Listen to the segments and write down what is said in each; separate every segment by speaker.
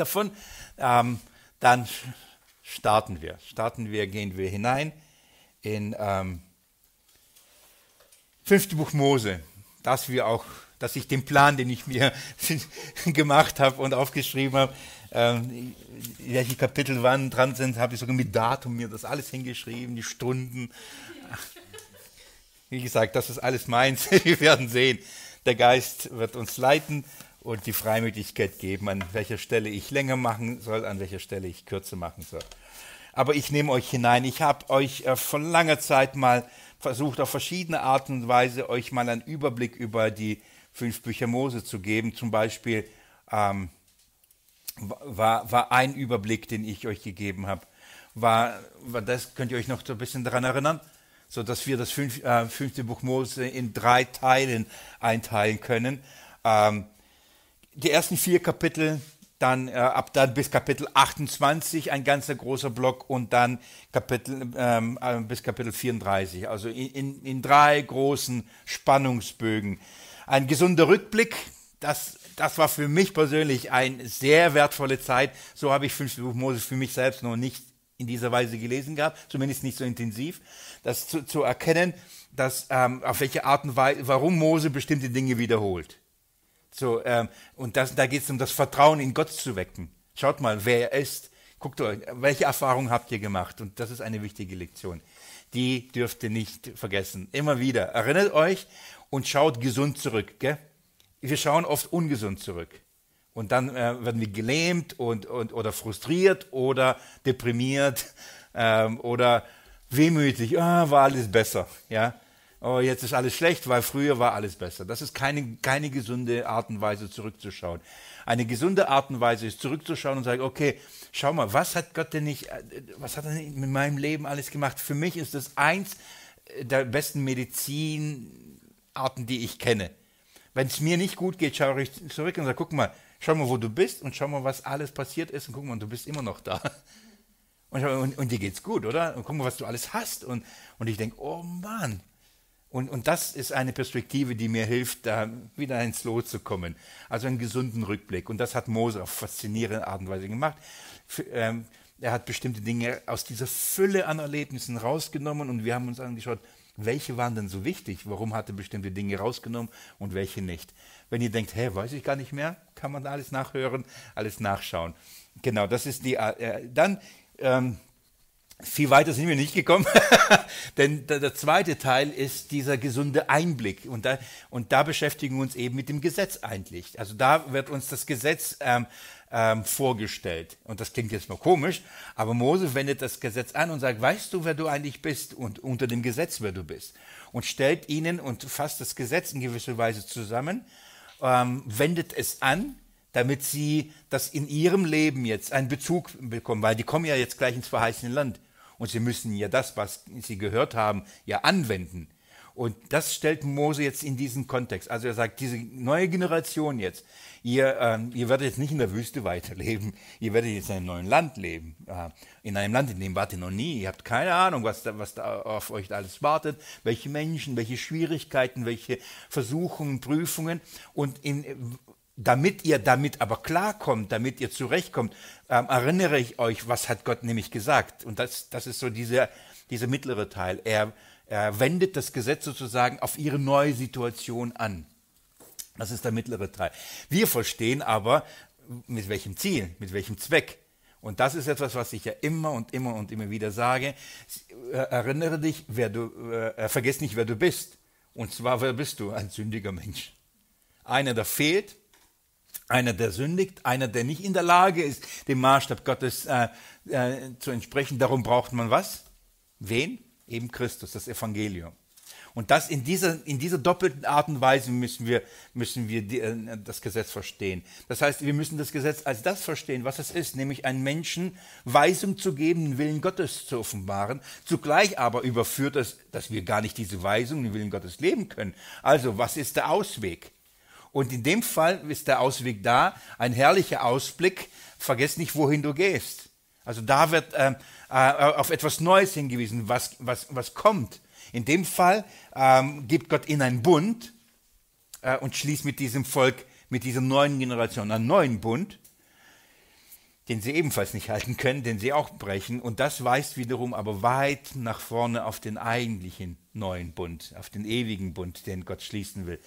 Speaker 1: davon, ähm, dann starten wir. Starten wir, gehen wir hinein in ähm, fünfte Buch Mose, dass wir auch, dass ich den Plan, den ich mir gemacht habe und aufgeschrieben habe, ähm, welche Kapitel wann dran sind, habe ich sogar mit Datum mir das alles hingeschrieben, die Stunden. Wie gesagt, das ist alles meins. Wir werden sehen. Der Geist wird uns leiten und die Freimütigkeit geben, an welcher Stelle ich länger machen soll, an welcher Stelle ich kürzer machen soll. Aber ich nehme euch hinein. Ich habe euch äh, von langer Zeit mal versucht, auf verschiedene Art und Weise euch mal einen Überblick über die fünf Bücher Mose zu geben. Zum Beispiel ähm, war, war ein Überblick, den ich euch gegeben habe. War, war das, könnt ihr euch noch so ein bisschen daran erinnern? So dass wir das fünf, äh, fünfte Buch Mose in drei Teilen einteilen können. Ähm, die ersten vier Kapitel, dann äh, ab dann bis Kapitel 28 ein ganzer großer Block und dann Kapitel ähm, äh, bis Kapitel 34. Also in, in, in drei großen Spannungsbögen. Ein gesunder Rückblick, das, das war für mich persönlich eine sehr wertvolle Zeit. So habe ich fünfte Buch Mose für mich selbst noch nicht in dieser Weise gelesen gehabt, zumindest nicht so intensiv. Das zu, zu erkennen, dass ähm, auf welche Art und Weise, warum Mose bestimmte Dinge wiederholt. So, ähm, und das, da geht es um das Vertrauen in Gott zu wecken. Schaut mal, wer er ist. Guckt euch, welche Erfahrungen habt ihr gemacht? Und das ist eine wichtige Lektion. Die dürft ihr nicht vergessen. Immer wieder. Erinnert euch und schaut gesund zurück. Gell? wir schauen oft ungesund zurück. Und dann äh, werden wir gelähmt und, und, oder frustriert oder deprimiert ähm, oder wehmütig. Ah, war alles besser. Ja? Oh, jetzt ist alles schlecht, weil früher war alles besser. Das ist keine, keine gesunde Art und Weise, zurückzuschauen. Eine gesunde Art und Weise ist, zurückzuschauen und sagen, okay, schau mal, was hat Gott denn nicht, äh, was hat er nicht mit meinem Leben alles gemacht? Für mich ist das eins der besten Medizinarten, die ich kenne. Wenn es mir nicht gut geht, schaue ich zurück und sage, guck mal, schau mal, wo du bist und schau mal, was alles passiert ist und guck mal, du bist immer noch da. Und, und, und dir geht's gut, oder? Und guck mal, was du alles hast. Und, und ich denke, oh Mann. Und, und das ist eine Perspektive, die mir hilft, da wieder ins Lot zu kommen. Also einen gesunden Rückblick. Und das hat Mose auf faszinierende Art und Weise gemacht. Für, ähm, er hat bestimmte Dinge aus dieser Fülle an Erlebnissen rausgenommen und wir haben uns angeschaut, welche waren denn so wichtig? Warum hat er bestimmte Dinge rausgenommen und welche nicht? Wenn ihr denkt, hä, weiß ich gar nicht mehr, kann man alles nachhören, alles nachschauen. Genau, das ist die. Äh, dann ähm, viel weiter sind wir nicht gekommen, denn der, zweite Teil ist dieser gesunde Einblick und da, und da beschäftigen wir uns eben mit dem Gesetz eigentlich. Also da wird uns das Gesetz ähm, ähm, vorgestellt. Und das klingt jetzt mal komisch, aber Mose wendet das Gesetz an und sagt, weißt du, wer du eigentlich bist und unter dem Gesetz, wer du bist. Und stellt ihnen und fasst das Gesetz in gewisser Weise zusammen, ähm, wendet es an, damit sie das in ihrem Leben jetzt einen Bezug bekommen, weil die kommen ja jetzt gleich ins verheißene Land. Und sie müssen ja das, was sie gehört haben, ja anwenden. Und das stellt Mose jetzt in diesen Kontext. Also er sagt, diese neue Generation jetzt, ihr, ähm, ihr werdet jetzt nicht in der Wüste weiterleben, ihr werdet jetzt in einem neuen Land leben. Äh, in einem Land, in dem wart ihr noch nie. Ihr habt keine Ahnung, was da, was da auf euch alles wartet, welche Menschen, welche Schwierigkeiten, welche Versuchungen, Prüfungen. Und in, damit ihr damit aber klarkommt, damit ihr zurechtkommt, ähm, erinnere ich euch, was hat Gott nämlich gesagt. Und das, das ist so dieser, dieser mittlere Teil. Er, er wendet das Gesetz sozusagen auf ihre neue Situation an. Das ist der mittlere Teil. Wir verstehen aber, mit welchem Ziel, mit welchem Zweck. Und das ist etwas, was ich ja immer und immer und immer wieder sage. Erinnere dich, wer du, äh, vergiss nicht, wer du bist. Und zwar, wer bist du? Ein sündiger Mensch. Einer, der fehlt, einer, der sündigt, einer, der nicht in der Lage ist, dem Maßstab Gottes äh, äh, zu entsprechen. Darum braucht man was? Wen? Eben Christus, das Evangelium. Und das in dieser, in dieser doppelten Art und Weise müssen wir, müssen wir die, äh, das Gesetz verstehen. Das heißt, wir müssen das Gesetz als das verstehen, was es ist, nämlich einen Menschen Weisung zu geben, den Willen Gottes zu offenbaren. Zugleich aber überführt es, dass wir gar nicht diese Weisung, den Willen Gottes leben können. Also, was ist der Ausweg? Und in dem Fall ist der Ausweg da, ein herrlicher Ausblick. Vergiss nicht, wohin du gehst. Also da wird äh, äh, auf etwas Neues hingewiesen, was, was, was kommt. In dem Fall ähm, gibt Gott in einen Bund äh, und schließt mit diesem Volk, mit dieser neuen Generation einen neuen Bund. den sie ebenfalls nicht halten können, den sie auch brechen. Und das weist wiederum aber weit nach vorne auf den eigentlichen neuen Bund, auf den ewigen Bund, den Gott schließen will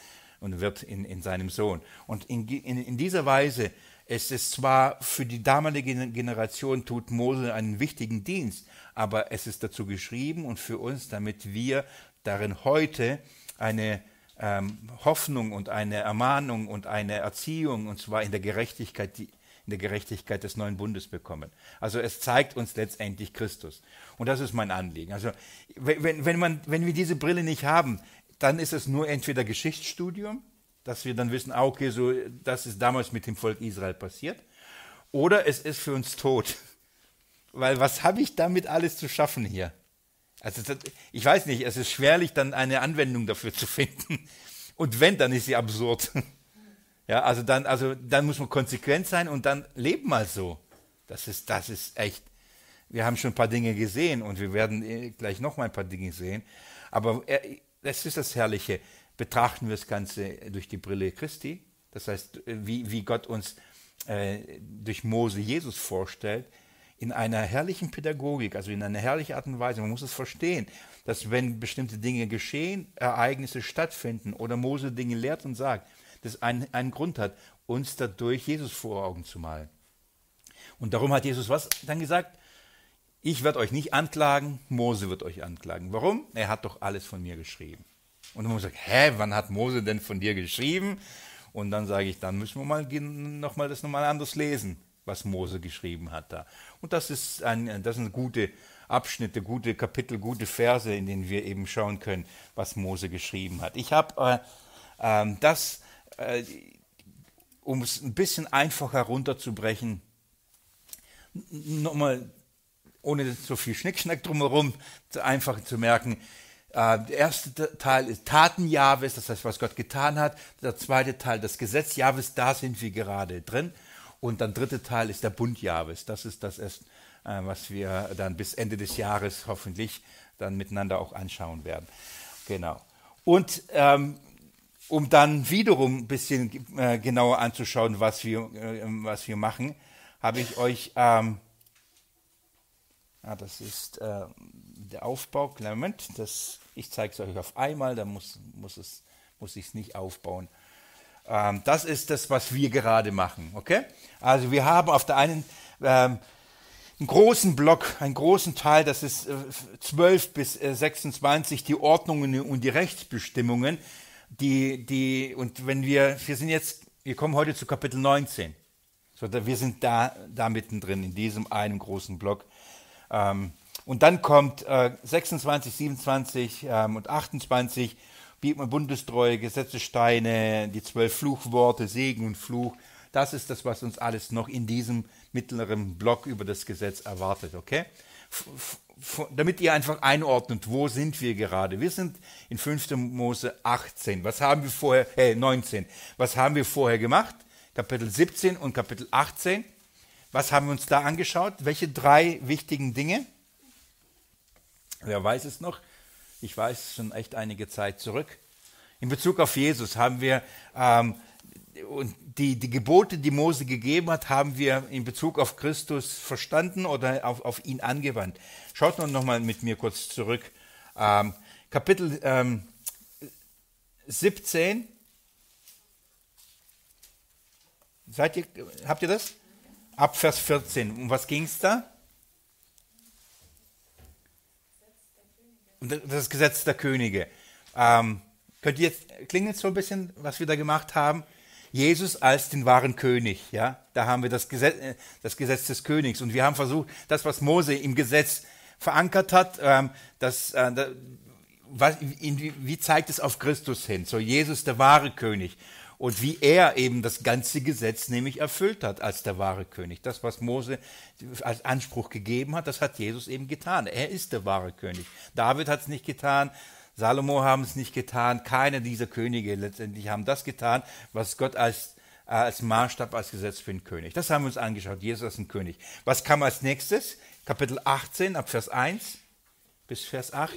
Speaker 1: und wird in, in seinem Sohn. Und in, in, in dieser Weise es ist zwar für die damalige Generation tut Mose einen wichtigen Dienst, aber es ist dazu geschrieben und für uns, damit wir darin heute eine ähm, Hoffnung und eine Ermahnung und eine Erziehung, und zwar in der Gerechtigkeit, die, in der Gerechtigkeit des neuen Bundes bekommen. Also es zeigt uns letztendlich Christus. Und das ist mein Anliegen. Also wenn, wenn, man, wenn wir diese Brille nicht haben, dann ist es nur entweder Geschichtsstudium, dass wir dann wissen, ah, okay, so, das ist damals mit dem Volk Israel passiert, oder es ist für uns tot. Weil was habe ich damit alles zu schaffen hier? Also ich weiß nicht, es ist schwerlich, dann eine Anwendung dafür zu finden. Und wenn, dann ist sie absurd. Ja, also dann, also dann muss man konsequent sein und dann leben mal so. Das ist, das ist echt. Wir haben schon ein paar Dinge gesehen und wir werden äh, gleich noch mal ein paar Dinge sehen. Aber äh, das ist das Herrliche. Betrachten wir das Ganze durch die Brille Christi. Das heißt, äh, wie, wie Gott uns äh, durch Mose Jesus vorstellt, in einer herrlichen Pädagogik, also in einer herrlichen Art und Weise. Man muss es verstehen, dass wenn bestimmte Dinge geschehen, Ereignisse stattfinden oder Mose Dinge lehrt und sagt, das einen, einen Grund hat, uns dadurch Jesus vor Augen zu malen. Und darum hat Jesus was dann gesagt? Ich werde euch nicht anklagen, Mose wird euch anklagen. Warum? Er hat doch alles von mir geschrieben. Und dann muss man sagen, hä, wann hat Mose denn von dir geschrieben? Und dann sage ich, dann müssen wir mal noch mal das nochmal anders lesen was Mose geschrieben hat da. Und das ist ein, das sind gute Abschnitte, gute Kapitel, gute Verse, in denen wir eben schauen können, was Mose geschrieben hat. Ich habe äh, äh, das, äh, um es ein bisschen einfacher herunterzubrechen, nochmal ohne so viel Schnickschnack drumherum, einfach zu merken, äh, der erste Teil ist Taten Jahwes, das heißt, was Gott getan hat. Der zweite Teil, das Gesetz Jahwes, da sind wir gerade drin. Und dann dritte Teil ist der Bund Jahres. Das ist das, äh, was wir dann bis Ende des Jahres hoffentlich dann miteinander auch anschauen werden. Genau. Und ähm, um dann wiederum ein bisschen äh, genauer anzuschauen, was wir, äh, was wir machen, habe ich euch, ähm, ja, das ist äh, der Aufbau, Clement, das, ich zeige es euch auf einmal, da muss, muss, es, muss ich es nicht aufbauen. Ähm, das ist das, was wir gerade machen. Okay? Also wir haben auf der einen ähm, einen großen Block, einen großen Teil, das ist äh, 12 bis äh, 26, die Ordnungen und die Rechtsbestimmungen, die, die, und wenn wir, wir sind jetzt, wir kommen heute zu Kapitel 19. So, da, wir sind da, da mittendrin, in diesem einen großen Block. Ähm, und dann kommt äh, 26, 27 ähm, und 28 Bundestreue, Gesetzesteine, die zwölf Fluchworte, Segen und Fluch. Das ist das, was uns alles noch in diesem mittleren Block über das Gesetz erwartet, okay? damit ihr einfach einordnet, wo sind wir gerade? Wir sind in 5. Mose 18. Was haben wir vorher, äh, 19. Was haben wir vorher gemacht? Kapitel 17 und Kapitel 18. Was haben wir uns da angeschaut? Welche drei wichtigen Dinge? Wer weiß es noch? ich weiß, schon echt einige Zeit zurück. In Bezug auf Jesus haben wir ähm, die, die Gebote, die Mose gegeben hat, haben wir in Bezug auf Christus verstanden oder auf, auf ihn angewandt. Schaut noch mal mit mir kurz zurück. Ähm, Kapitel ähm, 17. Seid ihr, habt ihr das? Ab Vers 14. Um was ging es da? das Gesetz der Könige. Ähm, könnt ihr jetzt, klingelt so ein bisschen, was wir da gemacht haben? Jesus als den wahren König, ja? Da haben wir das Gesetz, äh, das Gesetz des Königs und wir haben versucht, das, was Mose im Gesetz verankert hat, ähm, das, äh, was, in, wie zeigt es auf Christus hin? So Jesus der wahre König und wie er eben das ganze Gesetz nämlich erfüllt hat als der wahre König. Das, was Mose als Anspruch gegeben hat, das hat Jesus eben getan. Er ist der wahre König. David hat es nicht getan, Salomo haben es nicht getan, keine dieser Könige letztendlich haben das getan, was Gott als als Maßstab, als Gesetz für den König. Das haben wir uns angeschaut. Jesus ist ein König. Was kam als nächstes? Kapitel 18 ab Vers 1 bis Vers 8.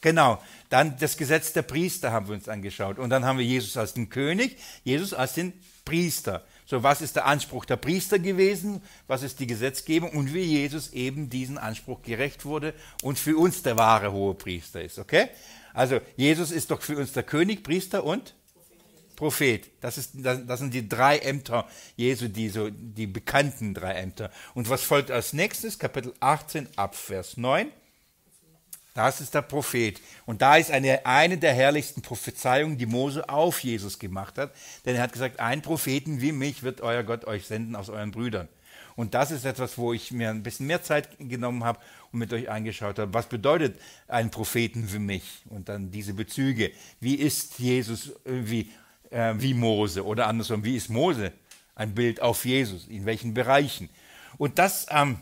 Speaker 1: Genau, dann das Gesetz der Priester haben wir uns angeschaut. Und dann haben wir Jesus als den König, Jesus als den Priester. So, was ist der Anspruch der Priester gewesen? Was ist die Gesetzgebung? Und wie Jesus eben diesen Anspruch gerecht wurde und für uns der wahre hohe Priester ist, okay? Also, Jesus ist doch für uns der König, Priester und Prophet. Das, ist, das, sind die drei Ämter Jesu, die, so, die bekannten drei Ämter. Und was folgt als nächstes? Kapitel 18 ab Vers 9. Das ist der Prophet. Und da ist eine, eine der herrlichsten Prophezeiungen, die Mose auf Jesus gemacht hat. Denn er hat gesagt, ein Propheten wie mich wird euer Gott euch senden aus euren Brüdern. Und das ist etwas, wo ich mir ein bisschen mehr Zeit genommen habe und mit euch angeschaut habe. Was bedeutet ein Propheten für mich? Und dann diese Bezüge. Wie ist Jesus irgendwie äh, wie Mose oder andersrum, wie ist Mose ein Bild auf Jesus, in welchen Bereichen. Und das, ähm,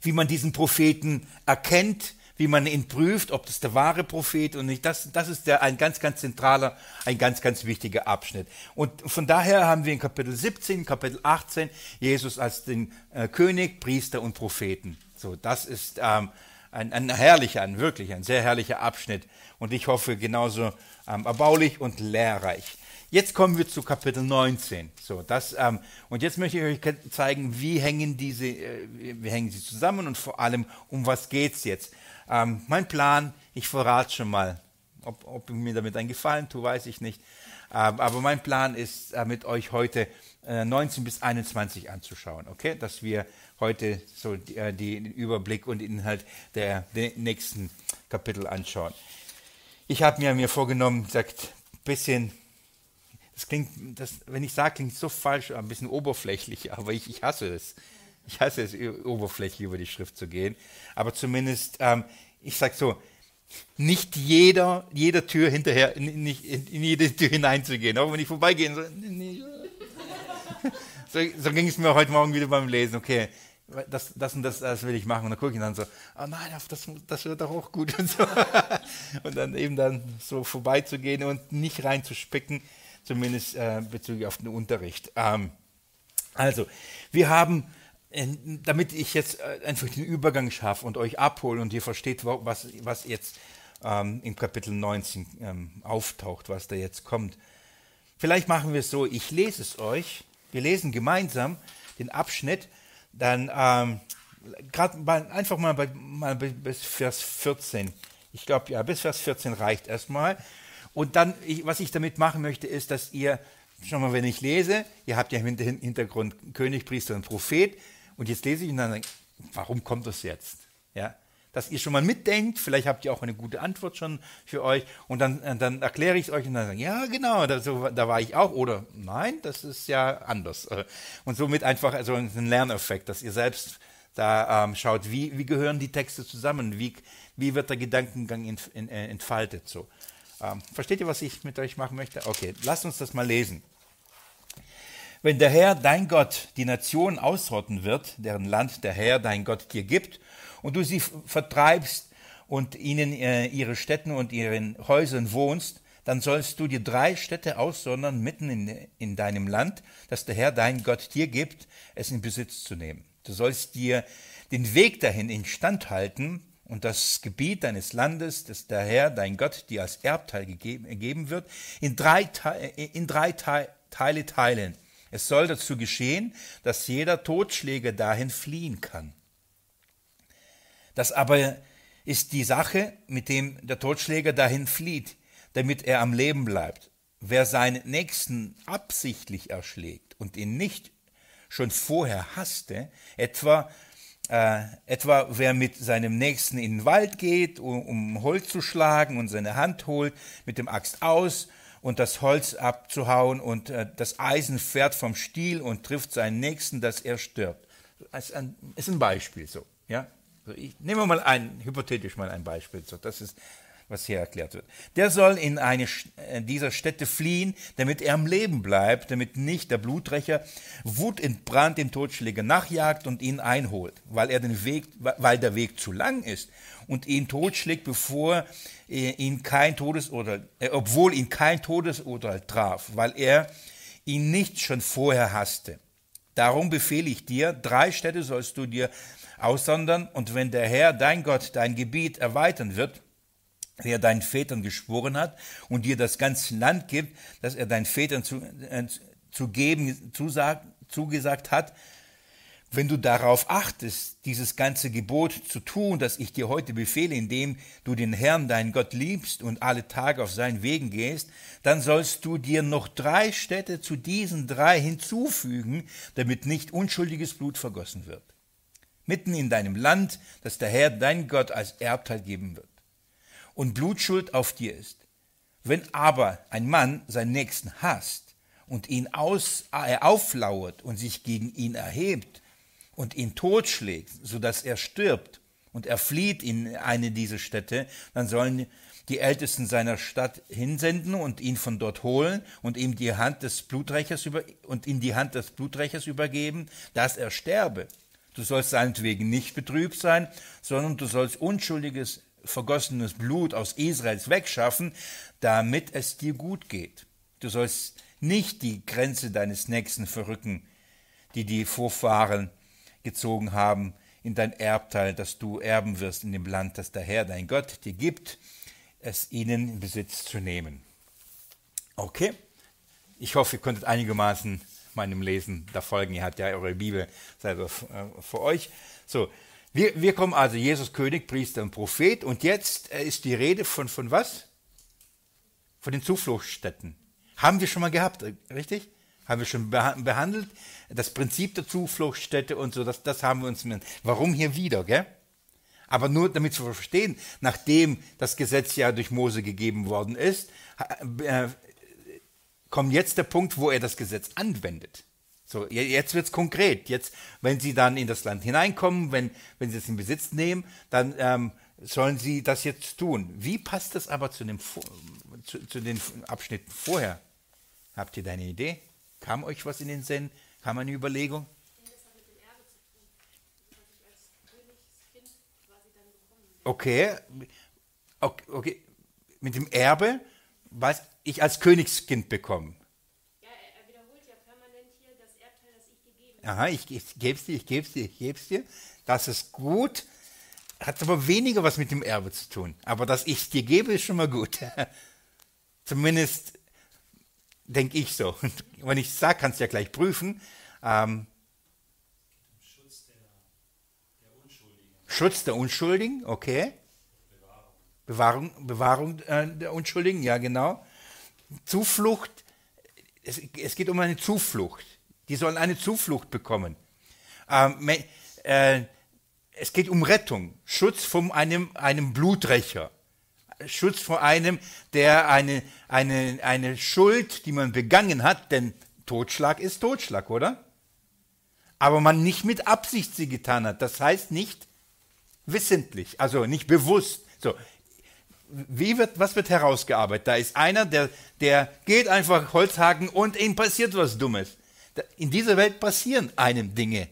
Speaker 1: wie man diesen Propheten erkennt, wie man ihn prüft, ob das der wahre Prophet und nicht, das, das ist der, ein ganz, ganz zentraler, ein ganz, ganz wichtiger Abschnitt. Und von daher haben wir in Kapitel 17, Kapitel 18 Jesus als den äh, König, Priester und Propheten. So, das ist ähm, ein, ein herrlicher, ein wirklich ein sehr herrlicher Abschnitt und ich hoffe genauso ähm, erbaulich und lehrreich. Jetzt kommen wir zu Kapitel 19. So, das, ähm, und jetzt möchte ich euch zeigen, wie hängen diese, äh, wie hängen sie zusammen und vor allem, um was geht es jetzt. Ähm, mein Plan, ich verrate schon mal, ob, ob mir damit einen Gefallen tue, weiß ich nicht. Ähm, aber mein Plan ist, äh, mit euch heute äh, 19 bis 21 anzuschauen, okay? Dass wir heute so äh, den Überblick und Inhalt der, der nächsten Kapitel anschauen. Ich habe mir, mir vorgenommen, sagt, bisschen das klingt, das, wenn ich sage, klingt so falsch, ein bisschen oberflächlich, aber ich, ich hasse es. Ich hasse es, oberflächlich über die Schrift zu gehen. Aber zumindest, ähm, ich sage so, nicht jeder, jeder Tür hinterher, nicht in, jede Tür hineinzugehen, auch wenn ich vorbeigehen so, so, so ging es mir heute Morgen wieder beim Lesen. Okay, das, das und das, das will ich machen. Und dann gucke ich dann so, oh nein, das, das wird doch auch gut und so. Und dann eben dann so vorbeizugehen und nicht reinzuspicken zumindest äh, bezüglich auf den Unterricht. Ähm, also, wir haben, damit ich jetzt äh, einfach den Übergang schaffe und euch abhole und ihr versteht, was, was jetzt ähm, im Kapitel 19 ähm, auftaucht, was da jetzt kommt. Vielleicht machen wir es so, ich lese es euch, wir lesen gemeinsam den Abschnitt, dann ähm, gerade einfach mal, bei, mal bis Vers 14. Ich glaube, ja, bis Vers 14 reicht erstmal. Und dann, ich, was ich damit machen möchte, ist, dass ihr, schon mal, wenn ich lese, ihr habt ja im Hintergrund König, Priester und Prophet, und jetzt lese ich und dann, warum kommt das jetzt? Ja, dass ihr schon mal mitdenkt, vielleicht habt ihr auch eine gute Antwort schon für euch und dann, äh, dann erkläre ich es euch und dann sagen, ja genau, da, so, da war ich auch oder nein, das ist ja anders. Und somit einfach also ein Lerneffekt, dass ihr selbst da ähm, schaut, wie, wie gehören die Texte zusammen, wie, wie wird der Gedankengang ent, ent, äh, entfaltet so. Ähm, versteht ihr, was ich mit euch machen möchte? Okay, lasst uns das mal lesen. Wenn der Herr, dein Gott, die Nationen ausrotten wird, deren Land der Herr, dein Gott, dir gibt, und du sie vertreibst und ihnen äh, ihre Städten und ihren Häusern wohnst, dann sollst du dir drei Städte aussondern mitten in, in deinem Land, das der Herr, dein Gott, dir gibt, es in Besitz zu nehmen. Du sollst dir den Weg dahin instand halten und das Gebiet deines Landes, das der Herr, dein Gott, dir als Erbteil gegeben wird, in drei, in drei Teile teilen. Es soll dazu geschehen, dass jeder Totschläger dahin fliehen kann. Das aber ist die Sache, mit dem der Totschläger dahin flieht, damit er am Leben bleibt. Wer seinen Nächsten absichtlich erschlägt und ihn nicht schon vorher hasste, etwa äh, etwa wer mit seinem Nächsten in den Wald geht, um, um Holz zu schlagen und seine Hand holt mit dem Axt aus und das Holz abzuhauen und äh, das Eisen fährt vom Stiel und trifft seinen Nächsten, dass er stirbt. Das ist ein, Beispiel so. Ja? Also ich nehme mal ein, hypothetisch mal ein Beispiel. So. Das ist was hier erklärt wird. Der soll in eine äh, dieser Städte fliehen, damit er am Leben bleibt, damit nicht der Blutrecher wutentbrannt dem Totschläger nachjagt und ihn einholt, weil er den Weg, weil der Weg zu lang ist und ihn totschlägt, bevor ihn kein Todesurteil, äh, obwohl ihn kein Todesurteil traf, weil er ihn nicht schon vorher hasste. Darum befehle ich dir, drei Städte sollst du dir aussondern, und wenn der Herr, dein Gott, dein Gebiet erweitern wird, der deinen Vätern geschworen hat und dir das ganze Land gibt, das er deinen Vätern zu, äh, zu geben zusag, zugesagt hat, wenn du darauf achtest, dieses ganze Gebot zu tun, das ich dir heute befehle, indem du den Herrn, deinen Gott, liebst und alle Tage auf seinen Wegen gehst, dann sollst du dir noch drei Städte zu diesen drei hinzufügen, damit nicht unschuldiges Blut vergossen wird. Mitten in deinem Land, das der Herr, dein Gott, als Erbteil geben wird. Und Blutschuld auf dir ist. Wenn aber ein Mann seinen Nächsten hasst und ihn aus, äh, auflauert und sich gegen ihn erhebt, und ihn totschlägt, sodass er stirbt und er flieht in eine dieser Städte, dann sollen die Ältesten seiner Stadt hinsenden und ihn von dort holen und ihm die Hand des Bluträchers über, und in die Hand des Bluträchers übergeben, dass er sterbe. Du sollst seinetwegen nicht betrübt sein, sondern du sollst unschuldiges, vergossenes Blut aus Israels wegschaffen, damit es dir gut geht. Du sollst nicht die Grenze deines Nächsten verrücken, die die Vorfahren gezogen haben in dein Erbteil, das du erben wirst in dem Land, das der Herr, dein Gott, dir gibt, es ihnen in Besitz zu nehmen. Okay, ich hoffe, ihr konntet einigermaßen meinem Lesen da folgen. Ihr habt ja eure Bibel selber äh, vor euch. So, wir, wir kommen also Jesus König, Priester und Prophet und jetzt äh, ist die Rede von, von was? Von den Zufluchtsstätten. Haben wir schon mal gehabt, richtig? Haben wir schon behandelt. Das Prinzip der Zufluchtsstätte und so, das, das haben wir uns. Warum hier wieder, gell? Aber nur damit zu verstehen, nachdem das Gesetz ja durch Mose gegeben worden ist, äh, kommt jetzt der Punkt, wo er das Gesetz anwendet. So, jetzt wird es konkret. Jetzt, wenn sie dann in das Land hineinkommen, wenn, wenn sie es in Besitz nehmen, dann ähm, sollen sie das jetzt tun. Wie passt das aber zu, dem, zu, zu den Abschnitten vorher? Habt ihr da eine Idee? Kam euch was in den Sinn? Kam eine Überlegung? Okay. okay, okay, mit dem Erbe, was ich als Königskind bekomme. Ja, er wiederholt ja permanent hier das Erbteil, das ich gegeben habe. Aha, ich, ich gebe es dir, ich gebe es dir, ich gebe es dir. Das ist gut, hat aber weniger was mit dem Erbe zu tun. Aber dass ich es dir gebe, ist schon mal gut. Zumindest denke ich so. Und wenn ich sage, kannst du ja gleich prüfen. Ähm, Schutz der, der Unschuldigen. Schutz der Unschuldigen, okay. Bewahrung, Bewahrung, äh, der Unschuldigen, ja genau. Zuflucht, es, es, geht um eine Zuflucht. Die sollen eine Zuflucht bekommen. Ähm, äh, es geht um Rettung, Schutz von einem, einem Bluträcher. Schutz vor einem, der eine, eine, eine Schuld, die man begangen hat, denn Totschlag ist Totschlag, oder? Aber man nicht mit Absicht sie getan hat. Das heißt nicht wissentlich, also nicht bewusst. So, wie wird, was wird herausgearbeitet? Da ist einer, der, der geht einfach Holzhaken und ihm passiert was Dummes. In dieser Welt passieren einem Dinge.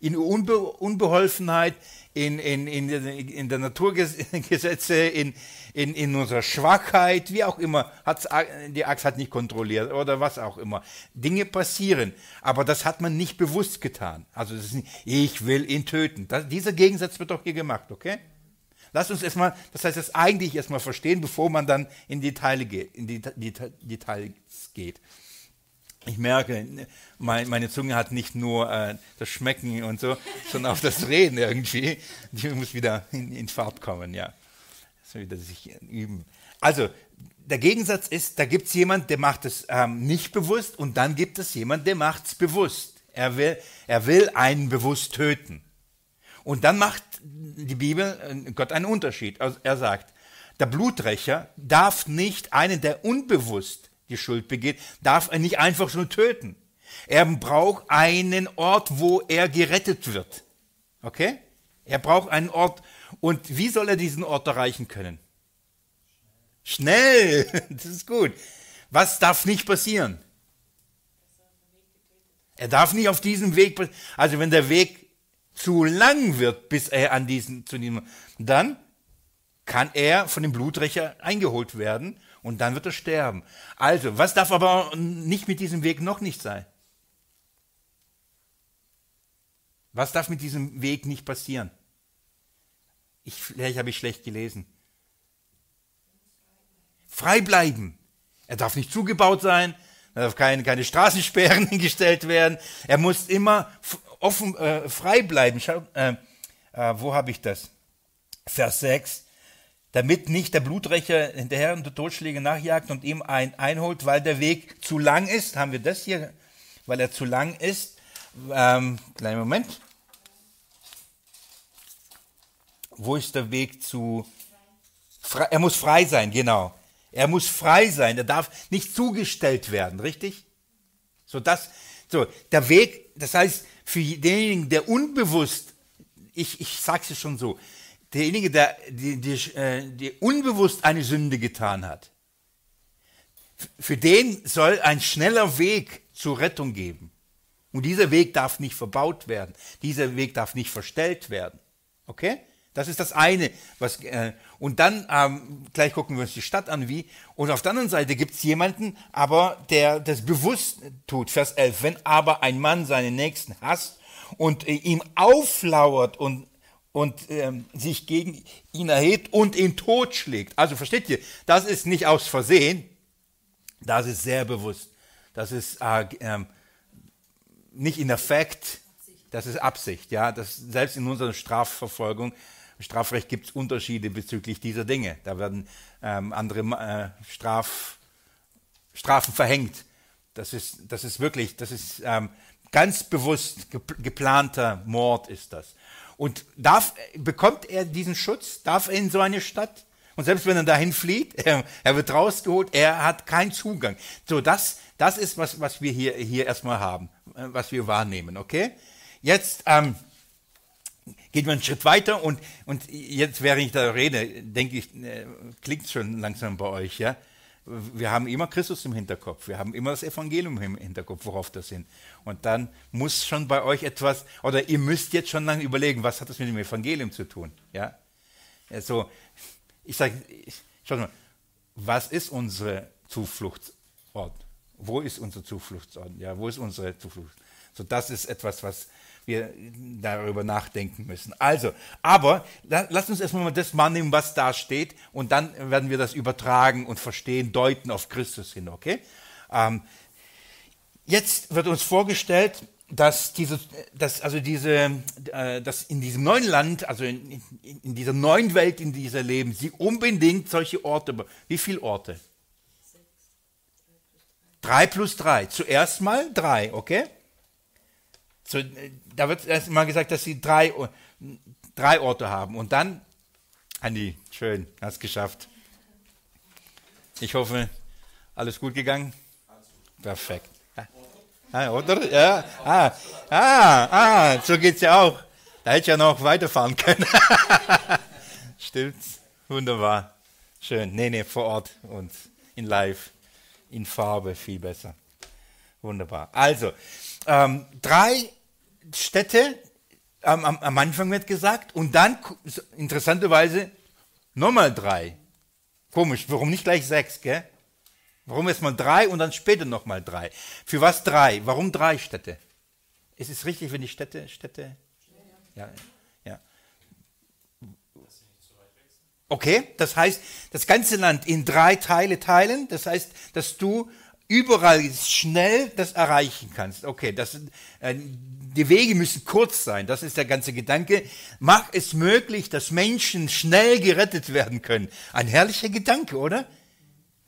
Speaker 1: In Unbe Unbeholfenheit, in, in, in, in der Naturgesetze, in, in, in unserer Schwachheit, wie auch immer, hat's, die Axt hat nicht kontrolliert oder was auch immer. Dinge passieren, aber das hat man nicht bewusst getan. Also nicht, ich will ihn töten. Das, dieser Gegensatz wird doch hier gemacht, okay? Lass uns erstmal, das heißt, das eigentlich erstmal verstehen, bevor man dann in die Details geht. In die, die, Details geht ich merke, mein, meine Zunge hat nicht nur äh, das Schmecken und so, sondern auch das Reden irgendwie. Die muss wieder in, in Fahrt kommen, ja. So wieder sich üben. Also, der Gegensatz ist, da gibt es jemand, der macht es ähm, nicht bewusst und dann gibt es jemand, der macht es bewusst. Er will, er will einen bewusst töten. Und dann macht die Bibel, äh, Gott einen Unterschied. Also er sagt, der Bluträcher darf nicht einen, der unbewusst die Schuld begeht, darf er nicht einfach so töten. Er braucht einen Ort, wo er gerettet wird. Okay? Er braucht einen Ort. Und wie soll er diesen Ort erreichen können? Schnell. Das ist gut. Was darf nicht passieren? Er darf nicht auf diesem Weg, also wenn der Weg zu lang wird, bis er an diesen, zu diesem, dann kann er von dem Bluträcher eingeholt werden und dann wird er sterben. Also, was darf aber nicht mit diesem Weg noch nicht sein? Was darf mit diesem Weg nicht passieren? Ich, vielleicht habe ich schlecht gelesen. Frei bleiben. Er darf nicht zugebaut sein, Da darf keine, keine Straßensperren hingestellt werden. Er muss immer offen, äh, frei bleiben. Schau, äh, äh, wo habe ich das? Vers 6. Damit nicht der Blutrecher hinterher und der Totschläge nachjagt und ihm ein, einholt, weil der Weg zu lang ist. Haben wir das hier? Weil er zu lang ist. Ähm, kleinen Moment. Wo ist der Weg zu. Er muss frei sein, genau. Er muss frei sein. Er darf nicht zugestellt werden, richtig? So, das, so, der Weg, das heißt, für denjenigen, der unbewusst, ich, ich sage es schon so, derjenige, der, die, die, äh, die unbewusst eine Sünde getan hat, für den soll ein schneller Weg zur Rettung geben. Und dieser Weg darf nicht verbaut werden. Dieser Weg darf nicht verstellt werden. Okay? Das ist das eine. Was, äh, und dann, ähm, gleich gucken wir uns die Stadt an, wie. Und auf der anderen Seite gibt es jemanden, aber der das bewusst tut. Vers 11. Wenn aber ein Mann seinen Nächsten hasst und äh, ihm auflauert und, und ähm, sich gegen ihn erhebt und ihn totschlägt. Also versteht ihr, das ist nicht aus Versehen, das ist sehr bewusst. Das ist äh, ähm, nicht in Effekt, das ist Absicht. Ja, das, selbst in unserer Strafverfolgung Strafrecht gibt es Unterschiede bezüglich dieser Dinge. Da werden ähm, andere äh, Straf, Strafen verhängt. Das ist, das ist wirklich, das ist ähm, ganz bewusst geplanter Mord ist das. Und darf, bekommt er diesen Schutz? Darf er in so eine Stadt? Und selbst wenn er dahin flieht, er, er wird rausgeholt, er hat keinen Zugang. So, das, das ist, was, was wir hier, hier erstmal haben, äh, was wir wahrnehmen, okay? Jetzt, ähm, geht man einen Schritt weiter und, und jetzt, während ich da rede, denke ich, äh, klingt schon langsam bei euch, ja. Wir haben immer Christus im Hinterkopf, wir haben immer das Evangelium im Hinterkopf, worauf das sind. Und dann muss schon bei euch etwas, oder ihr müsst jetzt schon lange überlegen, was hat das mit dem Evangelium zu tun, ja. Also, ich sage, schau mal, was ist unser Zufluchtsort? Wo ist unser Zufluchtsort? Ja, wo ist unsere Zuflucht? So, das ist etwas, was wir darüber nachdenken müssen. Also, aber lasst uns erstmal mal das wahrnehmen, was da steht, und dann werden wir das übertragen und verstehen, deuten auf Christus hin, okay? Ähm, jetzt wird uns vorgestellt, dass diese, dass also diese, äh, dass in diesem neuen Land, also in, in, in, dieser neuen Welt, in dieser leben, sie unbedingt solche Orte. Wie viele Orte? Drei plus drei. Zuerst mal drei, okay? So, da wird erst mal gesagt, dass sie drei, drei Orte haben. Und dann, Andi, schön, hast geschafft. Ich hoffe, alles gut gegangen? Perfekt. Ah, oder? Ja. Ah, ah, ah, so geht's ja auch. Da hätte ich ja noch weiterfahren können. Stimmt's? Wunderbar. Schön. Nee, nee, vor Ort und in live, in Farbe, viel besser. Wunderbar. Also, ähm, drei Städte, am, am, am Anfang wird gesagt, und dann interessanterweise nochmal drei. Komisch, warum nicht gleich sechs, gell? Warum erstmal drei und dann später nochmal drei? Für was drei? Warum drei Städte? Ist es richtig, wenn die Städte, Städte? Ja, ja. Okay, das heißt, das ganze Land in drei Teile teilen. Das heißt, dass du überall schnell das erreichen kannst. Okay, das, äh, die Wege müssen kurz sein. Das ist der ganze Gedanke. Mach es möglich, dass Menschen schnell gerettet werden können. Ein herrlicher Gedanke, oder?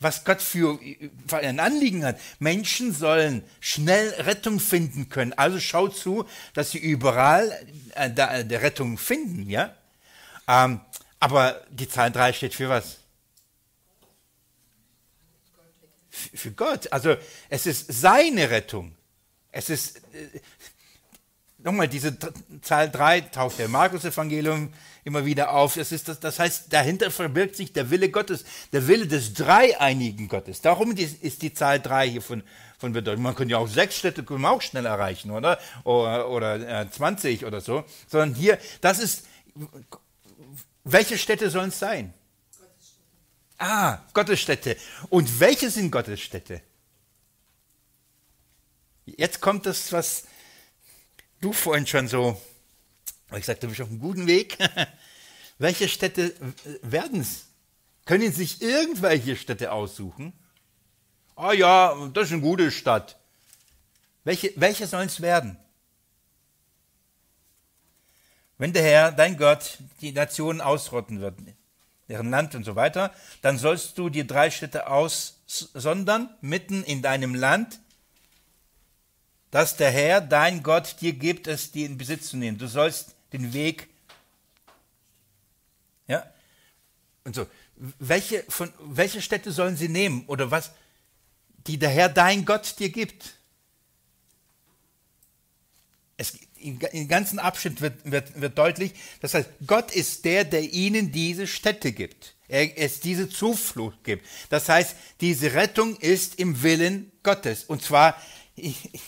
Speaker 1: Was Gott für, für ein Anliegen hat. Menschen sollen schnell Rettung finden können. Also schau zu, dass sie überall äh, der Rettung finden, ja? Ähm, aber die Zahl 3 steht für was? Für Gott. Also es ist seine Rettung. Es ist, äh, nochmal, diese Zahl 3 taucht der Markus-Evangelium immer wieder auf. Es ist das, das heißt, dahinter verbirgt sich der Wille Gottes, der Wille des dreieinigen Gottes. Darum ist die Zahl 3 hier von, von Bedeutung. Man könnte ja auch sechs Städte können wir auch schnell erreichen, oder? Oder, oder äh, 20 oder so. Sondern hier, das ist, welche Städte sollen es sein? Ah, Gottesstätte. Und welche sind Gottesstätte? Jetzt kommt das, was du vorhin schon so, ich sagte, du bist auf einem guten Weg. welche Städte werden es? Können sich irgendwelche Städte aussuchen? Ah ja, das ist eine gute Stadt. Welche, welche sollen es werden? Wenn der Herr, dein Gott, die Nationen ausrotten wird, deren Land und so weiter, dann sollst du dir drei Städte aussondern, mitten in deinem Land, dass der Herr, dein Gott, dir gibt, es dir in Besitz zu nehmen. Du sollst den Weg, ja, und so. Welche, von, welche Städte sollen sie nehmen oder was, die der Herr, dein Gott, dir gibt? Es, im ganzen Abschnitt wird, wird, wird deutlich, das heißt, Gott ist der, der ihnen diese Städte gibt. Er es diese Zuflucht gibt. Das heißt, diese Rettung ist im Willen Gottes. Und zwar, ich, ich,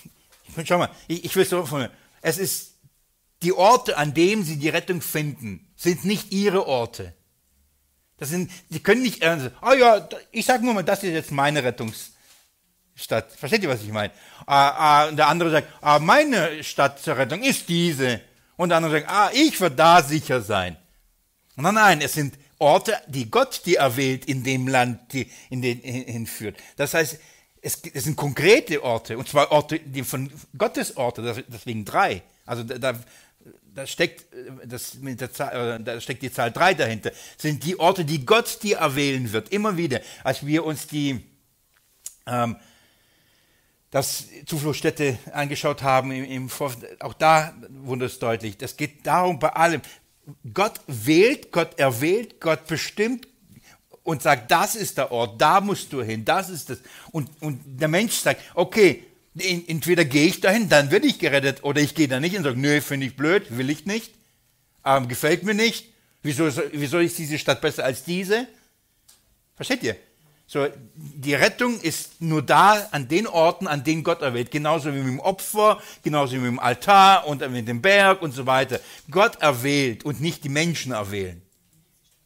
Speaker 1: schau mal, ich, ich will so von es ist die Orte, an denen sie die Rettung finden, sind nicht ihre Orte. Das sind, sie können nicht, äh, oh ja, ich sage nur mal, das ist jetzt meine Rettungs, Stadt. Versteht ihr, was ich meine? Ah, ah, der andere sagt, ah, meine Stadt zur Rettung ist diese. Und der andere sagt, ah, ich werde da sicher sein. Nein, nein, es sind Orte, die Gott dir erwählt in dem Land, die in den hinführt. Das heißt, es, es sind konkrete Orte, und zwar Orte, die von Gottes Orte, deswegen drei. Also da, da steckt, das mit der Zahl, da steckt die Zahl drei dahinter. Das sind die Orte, die Gott dir erwählen wird. Immer wieder, als wir uns die ähm, das Zufluchtsstätte angeschaut haben, im, im auch da wurde es deutlich. Das geht darum bei allem. Gott wählt, Gott erwählt, Gott bestimmt und sagt, das ist der Ort, da musst du hin, das ist es. Und, und der Mensch sagt, okay, entweder gehe ich dahin, dann werde ich gerettet, oder ich gehe da nicht und sage, nö, finde ich blöd, will ich nicht, ähm, gefällt mir nicht. Wieso, wieso ist diese Stadt besser als diese? Versteht ihr? So, die Rettung ist nur da an den Orten, an denen Gott erwählt. Genauso wie mit dem Opfer, genauso wie mit dem Altar und mit dem Berg und so weiter. Gott erwählt und nicht die Menschen erwählen.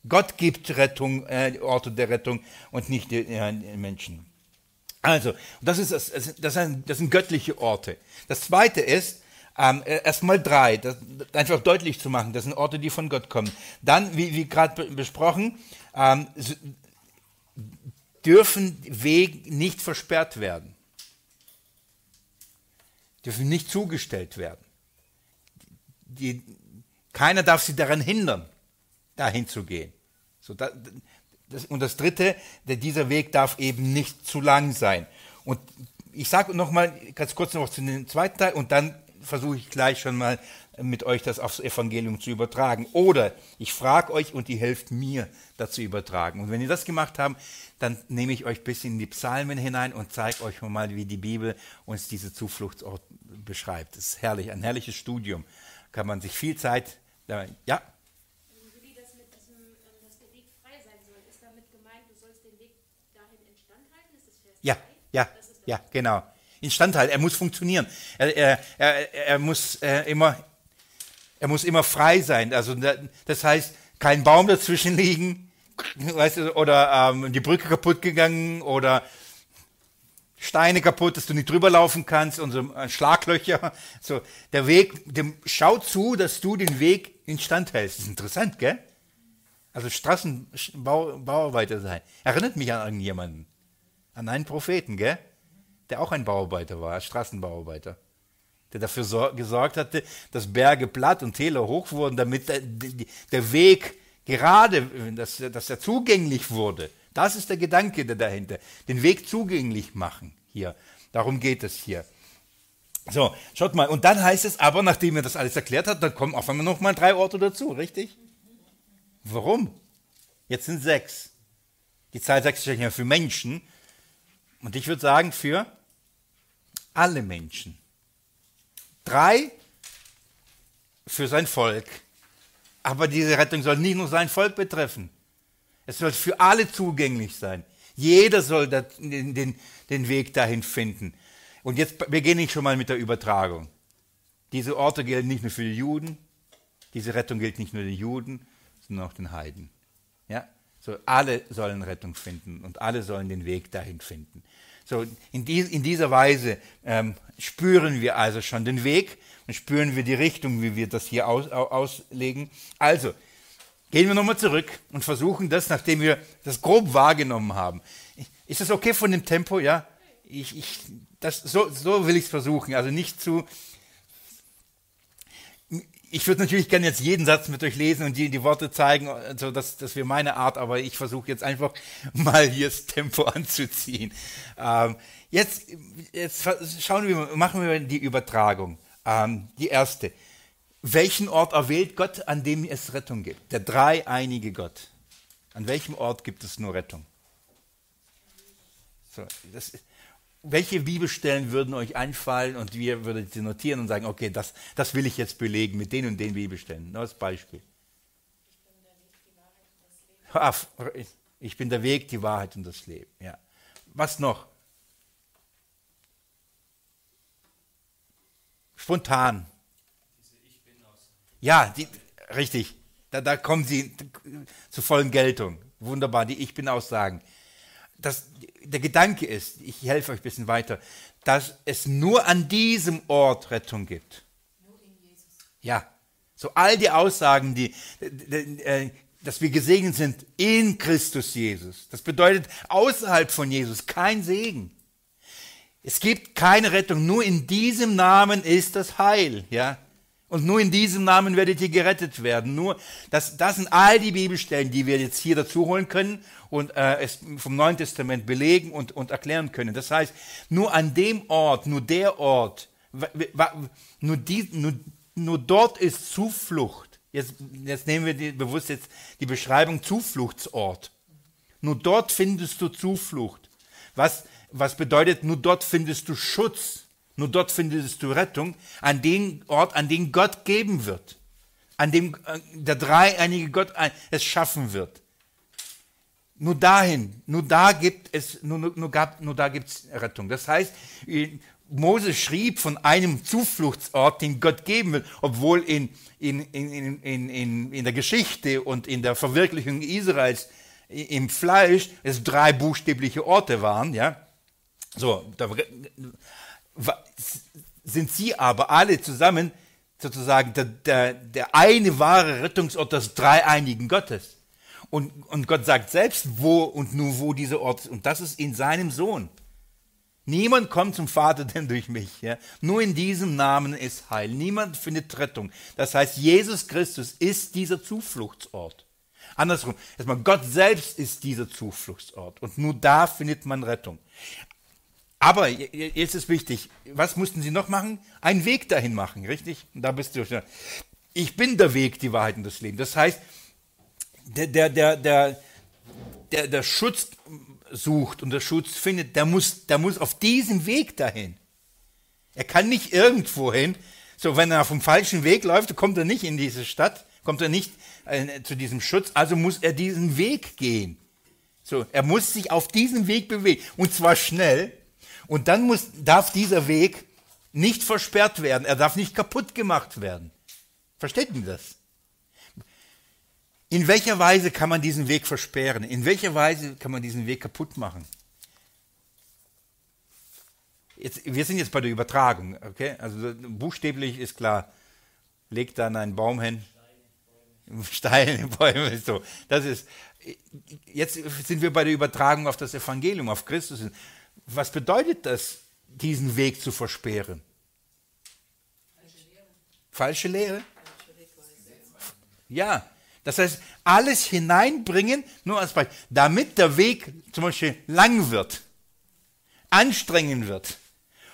Speaker 1: Gott gibt Rettung, äh, Orte der Rettung und nicht die, äh, Menschen. Also, das, ist das, das, sind, das sind göttliche Orte. Das zweite ist, ähm, erstmal drei, das, einfach deutlich zu machen, das sind Orte, die von Gott kommen. Dann, wie, wie gerade besprochen, ähm, dürfen Wege nicht versperrt werden, dürfen nicht zugestellt werden. Die, keiner darf sie daran hindern, dahin zu gehen. So, da, das, und das Dritte, dieser Weg darf eben nicht zu lang sein. Und ich sage nochmal ganz kurz noch zu dem zweiten Teil und dann versuche ich gleich schon mal mit euch das aufs Evangelium zu übertragen. Oder ich frage euch und ihr helft mir, das zu übertragen. Und wenn ihr das gemacht habt, dann nehme ich euch ein bisschen in die Psalmen hinein und zeige euch mal, wie die Bibel uns diese Zufluchtsort beschreibt. Das ist herrlich, ein herrliches Studium. Kann man sich viel Zeit, ja?
Speaker 2: Ähm,
Speaker 1: ja, ja, ja, genau. Instandhalten. Er muss funktionieren. Er, er, er, er muss äh, immer, er muss immer frei sein. Also das heißt, kein Baum dazwischen liegen, weißt du, oder ähm, die Brücke kaputt gegangen oder Steine kaputt, dass du nicht drüber laufen kannst und so äh, Schlaglöcher. So, der Weg, dem, schau zu, dass du den Weg instand hältst. Das ist interessant, gell? Also Straßenbauarbeiter sein. Erinnert mich an irgendjemanden. An einen Propheten, gell? Der auch ein Bauarbeiter war, Straßenbauarbeiter der dafür gesorgt hatte, dass Berge platt und Täler hoch wurden, damit der, der Weg gerade, dass, dass er zugänglich wurde. Das ist der Gedanke dahinter. Den Weg zugänglich machen hier. Darum geht es hier. So, schaut mal. Und dann heißt es aber, nachdem er das alles erklärt hat, dann kommen auf einmal noch mal drei Orte dazu, richtig? Warum? Jetzt sind sechs. Die Zahl sechs steht ja für Menschen. Und ich würde sagen, für alle Menschen. Drei für sein Volk. Aber diese Rettung soll nicht nur sein Volk betreffen. Es soll für alle zugänglich sein. Jeder soll den, den, den Weg dahin finden. Und jetzt beginne ich schon mal mit der Übertragung. Diese Orte gelten nicht nur für die Juden, diese Rettung gilt nicht nur den Juden, sondern auch den Heiden. Ja? So, alle sollen Rettung finden und alle sollen den Weg dahin finden. So, in, die, in dieser Weise ähm, spüren wir also schon den Weg und spüren wir die Richtung, wie wir das hier aus, auslegen. Also, gehen wir nochmal zurück und versuchen das, nachdem wir das grob wahrgenommen haben. Ist das okay von dem Tempo? Ja? Ich, ich, das, so, so will ich es versuchen. Also nicht zu. Ich würde natürlich gerne jetzt jeden Satz mit euch lesen und die, die Worte zeigen, also das, das wäre meine Art, aber ich versuche jetzt einfach mal hier das Tempo anzuziehen. Ähm, jetzt, jetzt schauen wir, machen wir die Übertragung. Ähm, die erste. Welchen Ort erwählt Gott, an dem es Rettung gibt? Der dreieinige Gott. An welchem Ort gibt es nur Rettung? So, das, welche Bibelstellen würden euch einfallen und wir würden sie notieren und sagen, okay, das, das will ich jetzt belegen mit den und den Bibelstellen. Nur als Beispiel. Ich bin der Weg, die Wahrheit und das Leben. Ja. Was noch? Spontan. Ja, die, richtig. Da, da kommen sie zur vollen Geltung. Wunderbar, die Ich Bin-Aussagen. der Gedanke ist, ich helfe euch ein bisschen weiter, dass es nur an diesem Ort Rettung gibt. Ja, so all die Aussagen, die, äh, dass wir gesegnet sind in Christus Jesus. Das bedeutet außerhalb von Jesus kein Segen. Es gibt keine Rettung, nur in diesem Namen ist das Heil, ja. Und nur in diesem Namen werdet ihr gerettet werden. Nur, das, das sind all die Bibelstellen, die wir jetzt hier dazu holen können und äh, es vom Neuen Testament belegen und, und erklären können. Das heißt, nur an dem Ort, nur der Ort, nur, die, nur, nur dort ist Zuflucht. Jetzt, jetzt nehmen wir die, bewusst jetzt die Beschreibung Zufluchtsort. Nur dort findest du Zuflucht. Was, was bedeutet, nur dort findest du Schutz. Nur dort findest du Rettung, an dem Ort, an dem Gott geben wird, an dem äh, der dreieinige Gott es schaffen wird. Nur dahin, nur da gibt es, nur, nur, gab, nur da gibt es Rettung. Das heißt, Mose schrieb von einem Zufluchtsort, den Gott geben will, obwohl in, in, in, in, in, in der Geschichte und in der Verwirklichung Israels im Fleisch es drei buchstäbliche Orte waren, ja. So, da, sind sie aber alle zusammen sozusagen der, der, der eine wahre Rettungsort des dreieinigen Gottes. Und, und Gott sagt selbst, wo und nur wo dieser Ort ist. Und das ist in seinem Sohn. Niemand kommt zum Vater denn durch mich. Ja? Nur in diesem Namen ist Heil. Niemand findet Rettung. Das heißt, Jesus Christus ist dieser Zufluchtsort. Andersrum, erstmal Gott selbst ist dieser Zufluchtsort. Und nur da findet man Rettung. Aber jetzt ist wichtig, was mussten sie noch machen? Einen Weg dahin machen, richtig? Und da bist du schon. Ich bin der Weg, die Wahrheit und das Leben. Das heißt, der, der, der, der, der, der Schutz sucht und der Schutz findet, der muss, der muss auf diesem Weg dahin. Er kann nicht irgendwo hin. So, wenn er auf dem falschen Weg läuft, kommt er nicht in diese Stadt, kommt er nicht äh, zu diesem Schutz, also muss er diesen Weg gehen. So, er muss sich auf diesem Weg bewegen. Und zwar schnell, und dann muss, darf dieser Weg nicht versperrt werden, er darf nicht kaputt gemacht werden. Versteht ihr das? In welcher Weise kann man diesen Weg versperren? In welcher Weise kann man diesen Weg kaputt machen? Jetzt, wir sind jetzt bei der Übertragung, okay? Also buchstäblich ist klar, legt dann einen Baum hin, Steine, Bäume, so. Das ist, jetzt sind wir bei der Übertragung auf das Evangelium, auf Christus. Was bedeutet das, diesen Weg zu versperren? Falsche Lehre? Ja, das heißt, alles hineinbringen, nur als Beispiel, damit der Weg zum Beispiel lang wird, anstrengend wird.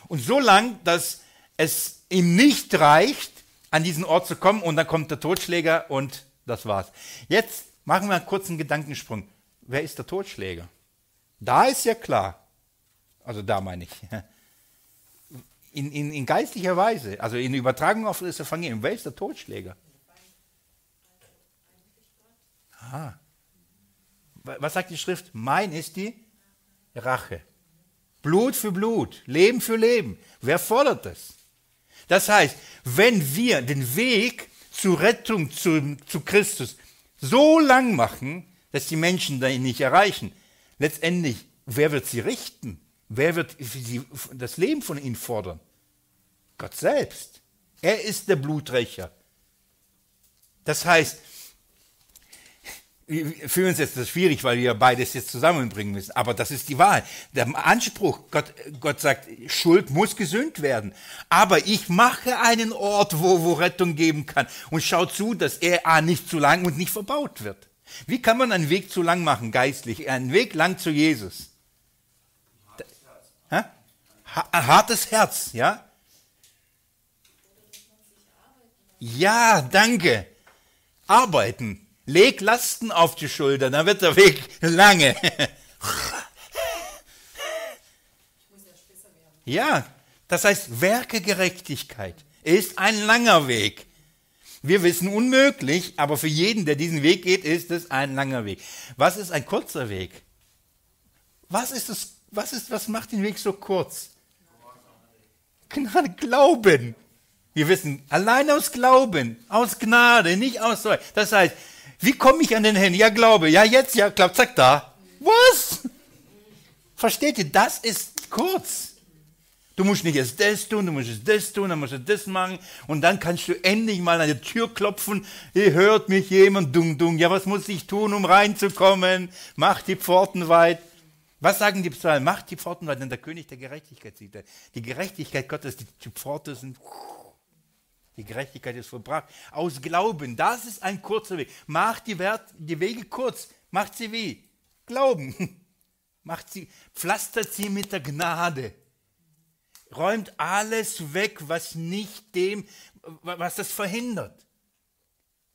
Speaker 1: Und so lang, dass es ihm nicht reicht, an diesen Ort zu kommen und dann kommt der Totschläger und das war's. Jetzt machen wir einen kurzen Gedankensprung. Wer ist der Totschläger? Da ist ja klar, also da meine ich. In, in, in geistlicher Weise, also in Übertragung auf das Evangelium. Wer ist der Totschläger? Aha. Was sagt die Schrift? Mein ist die Rache. Blut für Blut, Leben für Leben. Wer fordert das? Das heißt, wenn wir den Weg zur Rettung zu, zu Christus so lang machen, dass die Menschen ihn nicht erreichen, letztendlich, wer wird sie richten? Wer wird das Leben von ihnen fordern? Gott selbst. Er ist der Bluträcher. Das heißt, für uns ist das schwierig, weil wir beides jetzt zusammenbringen müssen. Aber das ist die Wahrheit. Der Anspruch, Gott, Gott sagt, Schuld muss gesühnt werden. Aber ich mache einen Ort, wo, wo Rettung geben kann. Und schau zu, dass er A, nicht zu lang und nicht verbaut wird. Wie kann man einen Weg zu lang machen, geistlich? Einen Weg lang zu Jesus. Hartes Herz, ja? Ja, danke. Arbeiten. Leg Lasten auf die Schulter, dann wird der Weg lange. Ja, das heißt, Werke Gerechtigkeit ist ein langer Weg. Wir wissen unmöglich, aber für jeden, der diesen Weg geht, ist es ein langer Weg. Was ist ein kurzer Weg? Was ist das, was ist, was macht den Weg so kurz? Gnade, Glauben. Wir wissen, allein aus Glauben, aus Gnade, nicht aus Zeug. Das heißt, wie komme ich an den Herrn? Ja, glaube. Ja, jetzt, ja, glaubt, zack, da. Was? Versteht ihr? Das ist kurz. Du musst nicht erst das tun, du musst erst das tun, dann musst du das machen und dann kannst du endlich mal an die Tür klopfen. Hier hört mich jemand, dung, dung. Ja, was muss ich tun, um reinzukommen? Mach die Pforten weit. Was sagen die Psalmen? Mach die Pforten weit, denn der König der Gerechtigkeit sieht. Die Gerechtigkeit Gottes, die Pforte sind die Gerechtigkeit ist vollbracht. Aus Glauben, das ist ein kurzer Weg. Macht die, Wert, die Wege kurz. Macht sie wie? Glauben. Macht sie, pflastert sie mit der Gnade. Räumt alles weg, was nicht dem, was das verhindert.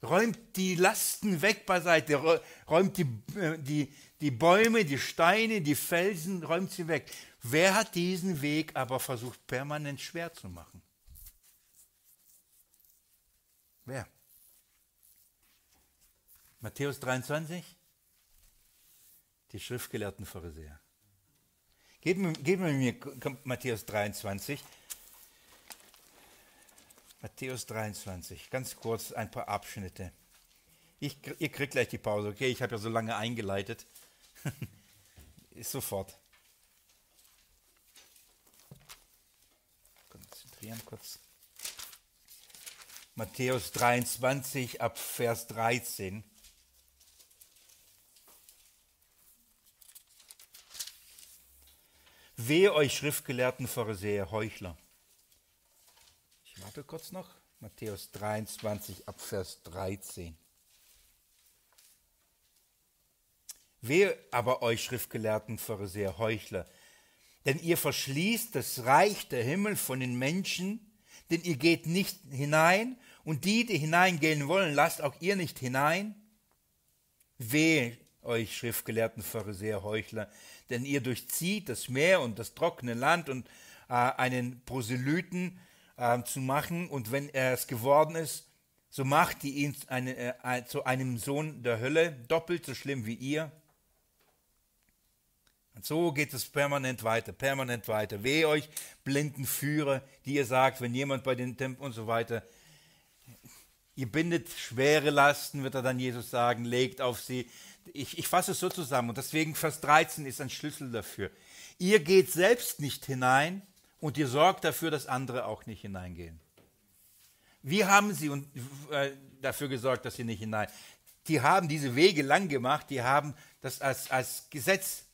Speaker 1: Räumt die Lasten weg beiseite. Räumt die, äh, die, die Bäume, die Steine, die Felsen, räumt sie weg. Wer hat diesen Weg aber versucht permanent schwer zu machen? Wer? Matthäus 23? Die schriftgelehrten Pharisäer. Geben, wir mir Matthäus 23. Matthäus 23, ganz kurz ein paar Abschnitte. Ich, ihr kriegt gleich die Pause, okay? Ich habe ja so lange eingeleitet. Ist sofort. Konzentrieren kurz. Matthäus 23 ab Vers 13. Wehe euch schriftgelehrten Pharisäer, Heuchler. Ich warte kurz noch. Matthäus 23 ab Vers 13. Wehe aber euch schriftgelehrten Pharisäer, Heuchler, denn ihr verschließt das Reich der Himmel von den Menschen, denn ihr geht nicht hinein und die, die hineingehen wollen, lasst auch ihr nicht hinein. Wehe euch schriftgelehrten Pharisäer, Heuchler, denn ihr durchzieht das Meer und das trockene Land und äh, einen Proselyten äh, zu machen und wenn er es geworden ist, so macht ihr ihn eine, äh, zu einem Sohn der Hölle, doppelt so schlimm wie ihr. Und so geht es permanent weiter, permanent weiter. Wehe euch, blinden Führer, die ihr sagt, wenn jemand bei den Tempeln und so weiter, ihr bindet schwere Lasten, wird er dann Jesus sagen, legt auf sie. Ich, ich fasse es so zusammen und deswegen Vers 13 ist ein Schlüssel dafür. Ihr geht selbst nicht hinein und ihr sorgt dafür, dass andere auch nicht hineingehen. Wie haben sie und, äh, dafür gesorgt, dass sie nicht hinein? Die haben diese Wege lang gemacht, die haben das als, als Gesetz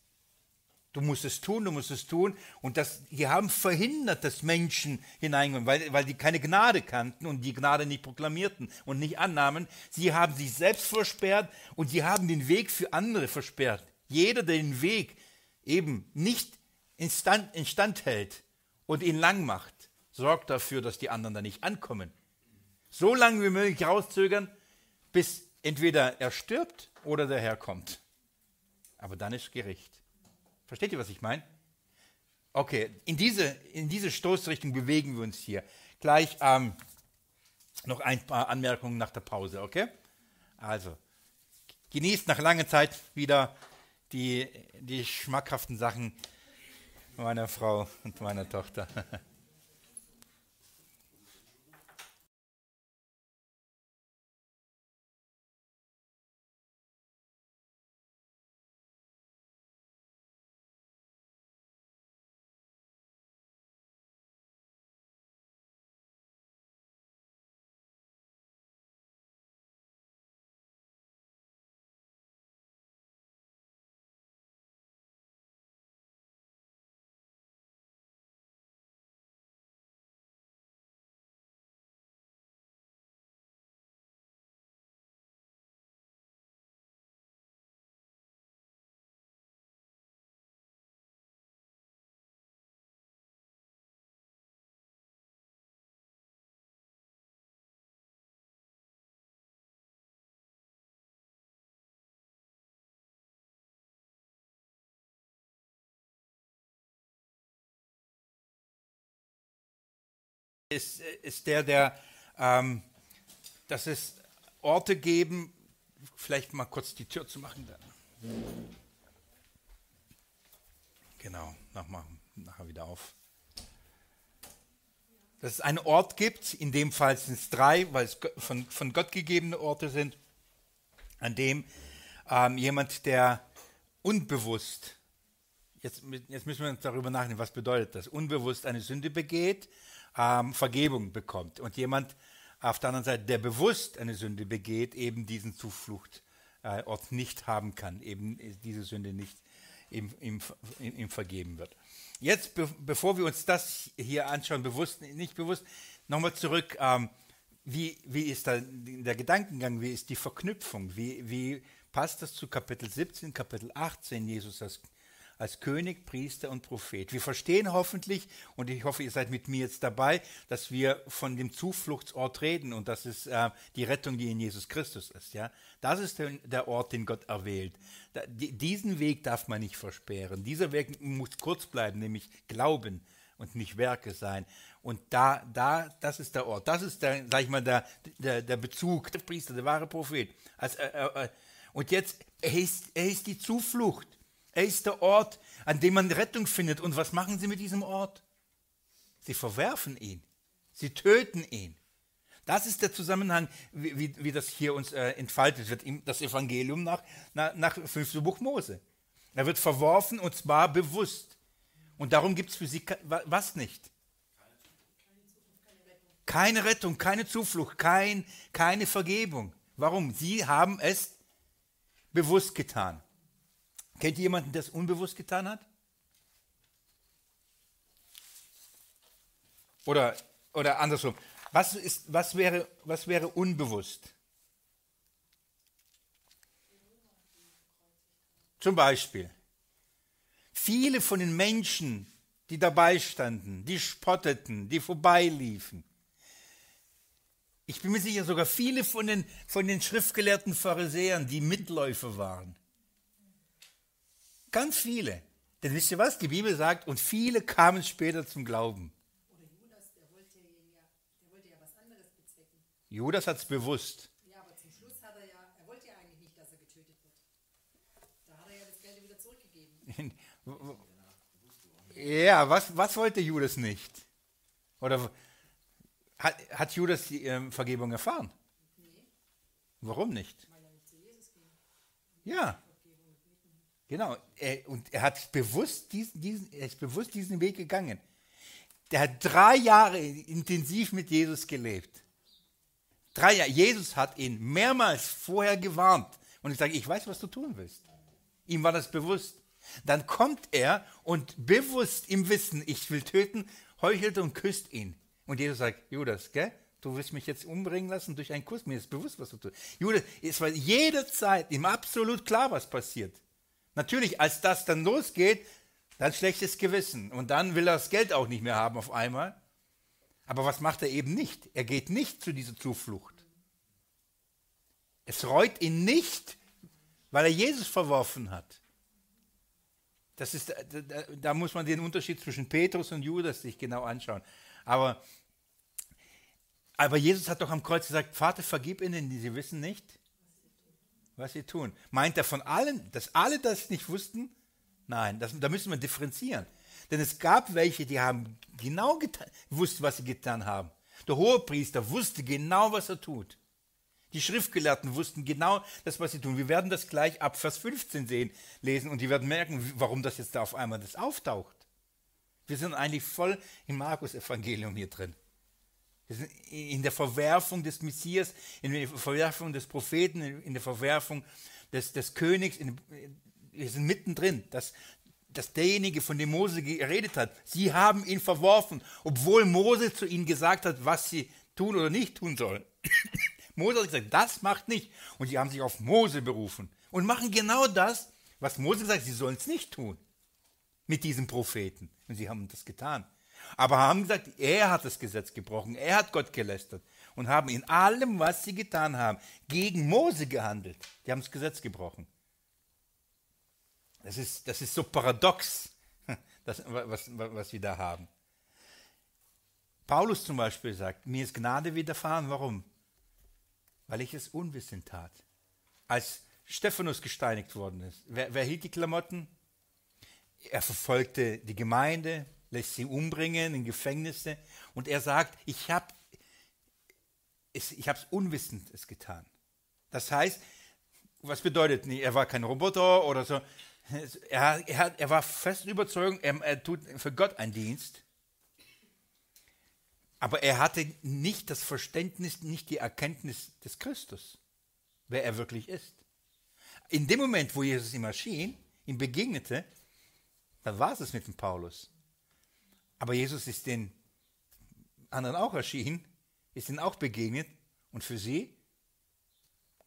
Speaker 1: Du musst es tun, du musst es tun. Und das, die haben verhindert, dass Menschen hineinkommen, weil, weil die keine Gnade kannten und die Gnade nicht proklamierten und nicht annahmen. Sie haben sich selbst versperrt und sie haben den Weg für andere versperrt. Jeder, der den Weg eben nicht instand, instand hält und ihn lang macht, sorgt dafür, dass die anderen da nicht ankommen. So lange wie möglich rauszögern, bis entweder er stirbt oder der Herr kommt. Aber dann ist Gericht. Versteht ihr, was ich meine? Okay, in diese, in diese Stoßrichtung bewegen wir uns hier. Gleich ähm, noch ein paar Anmerkungen nach der Pause, okay? Also, genießt nach langer Zeit wieder die, die schmackhaften Sachen meiner Frau und meiner Tochter. ist, ist der, der, ähm, dass es Orte geben, vielleicht mal kurz die Tür zu machen dann. Genau, nachher, nachher wieder auf. Dass es einen Ort gibt, in dem Fall sind es drei, weil es von, von Gott gegebene Orte sind, an dem ähm, jemand, der unbewusst, jetzt, jetzt müssen wir uns darüber nachdenken, was bedeutet das, unbewusst eine Sünde begeht, ähm, Vergebung bekommt. Und jemand auf der anderen Seite, der bewusst eine Sünde begeht, eben diesen Zufluchtort äh, nicht haben kann, eben diese Sünde nicht ihm, ihm, ihm vergeben wird. Jetzt, be bevor wir uns das hier anschauen, bewusst, nicht bewusst, nochmal zurück. Ähm, wie, wie ist da der Gedankengang, wie ist die Verknüpfung, wie, wie passt das zu Kapitel 17, Kapitel 18, Jesus als als König, Priester und Prophet. Wir verstehen hoffentlich, und ich hoffe, ihr seid mit mir jetzt dabei, dass wir von dem Zufluchtsort reden und das ist äh, die Rettung, die in Jesus Christus ist. Ja? Das ist der, Ort, den Gott erwählt. Da, die, diesen Weg darf man nicht versperren. Dieser Weg muss kurz bleiben, nämlich Glauben und nicht Werke sein. Und da, da, das ist der Ort. Das ist der, sag ich mal, der, der, der Bezug, der Priester, der wahre Prophet. Also, äh, äh, und jetzt, er ist, er ist die Zuflucht. Er ist der Ort, an dem man Rettung findet. Und was machen sie mit diesem Ort? Sie verwerfen ihn. Sie töten ihn. Das ist der Zusammenhang, wie, wie, wie das hier uns äh, entfaltet wird, das Evangelium nach, nach, nach 5. Buch Mose. Er wird verworfen und zwar bewusst. Und darum gibt es für sie was nicht? Keine Rettung, keine Zuflucht, kein, keine Vergebung. Warum? Sie haben es bewusst getan. Kennt ihr jemanden, der es unbewusst getan hat? Oder, oder andersrum. Was, ist, was, wäre, was wäre unbewusst? Zum Beispiel. Viele von den Menschen, die dabei standen, die spotteten, die vorbeiliefen. Ich bin mir sicher, sogar viele von den, von den schriftgelehrten Pharisäern, die Mitläufer waren, Ganz viele. Denn wisst ihr was? Die Bibel sagt, und viele kamen später zum Glauben. Oder Judas, der wollte ja, der wollte ja was anderes bezwecken. Judas hat es bewusst. Ja, aber zum Schluss hat er ja, er wollte ja eigentlich nicht, dass er getötet wird. Da hat er ja das Geld wieder zurückgegeben. ja, was, was wollte Judas nicht? Oder hat, hat Judas die ähm, Vergebung erfahren? Nee. Warum nicht? Weil er nicht zu Jesus ging. Ja. Genau, er, und er hat bewusst diesen, diesen, er ist bewusst diesen Weg gegangen. Der hat drei Jahre intensiv mit Jesus gelebt. Drei Jahre. Jesus hat ihn mehrmals vorher gewarnt. Und ich sage, ich weiß, was du tun willst. Ihm war das bewusst. Dann kommt er und bewusst im Wissen, ich will töten, heuchelt und küsst ihn. Und Jesus sagt, Judas, gell? Du willst mich jetzt umbringen lassen durch einen Kuss. Mir ist bewusst, was du tust. Judas, es war jederzeit ihm absolut klar, was passiert. Natürlich, als das dann losgeht, dann schlechtes Gewissen. Und dann will er das Geld auch nicht mehr haben auf einmal. Aber was macht er eben nicht? Er geht nicht zu dieser Zuflucht. Es reut ihn nicht, weil er Jesus verworfen hat. Das ist, da, da muss man den Unterschied zwischen Petrus und Judas sich genau anschauen. Aber, aber Jesus hat doch am Kreuz gesagt, Vater, vergib ihnen, die sie wissen nicht, was sie tun. Meint er von allen, dass alle das nicht wussten? Nein, das, da müssen wir differenzieren. Denn es gab welche, die haben genau getan, wussten, was sie getan haben. Der Hohepriester wusste genau, was er tut. Die Schriftgelehrten wussten genau das, was sie tun. Wir werden das gleich ab Vers 15 sehen, lesen und die werden merken, warum das jetzt da auf einmal das auftaucht. Wir sind eigentlich voll im Markus-Evangelium hier drin. In der Verwerfung des Messias, in der Verwerfung des Propheten, in der Verwerfung des, des Königs. In, wir sind mittendrin, dass, dass derjenige, von dem Mose geredet hat, sie haben ihn verworfen, obwohl Mose zu ihnen gesagt hat, was sie tun oder nicht tun sollen. Mose hat gesagt, das macht nicht. Und sie haben sich auf Mose berufen und machen genau das, was Mose gesagt hat, sie sollen es nicht tun mit diesem Propheten. Und sie haben das getan aber haben gesagt, er hat das Gesetz gebrochen, er hat Gott gelästert und haben in allem, was sie getan haben, gegen Mose gehandelt. Die haben das Gesetz gebrochen. Das ist, das ist so paradox, das, was, was wir da haben. Paulus zum Beispiel sagt, mir ist Gnade widerfahren. Warum? Weil ich es unwissend tat. Als Stephanus gesteinigt worden ist, wer, wer hielt die Klamotten? Er verfolgte die Gemeinde, lässt sie umbringen in Gefängnisse und er sagt, ich habe es ich unwissend es getan. Das heißt, was bedeutet nicht, er war kein Roboter oder so. Er, er, er war fest überzeugt, er, er tut für Gott einen Dienst. Aber er hatte nicht das Verständnis, nicht die Erkenntnis des Christus, wer er wirklich ist. In dem Moment, wo Jesus ihm erschien, ihm begegnete, dann war es mit dem Paulus. Aber Jesus ist den anderen auch erschienen, ist ihnen auch begegnet und für sie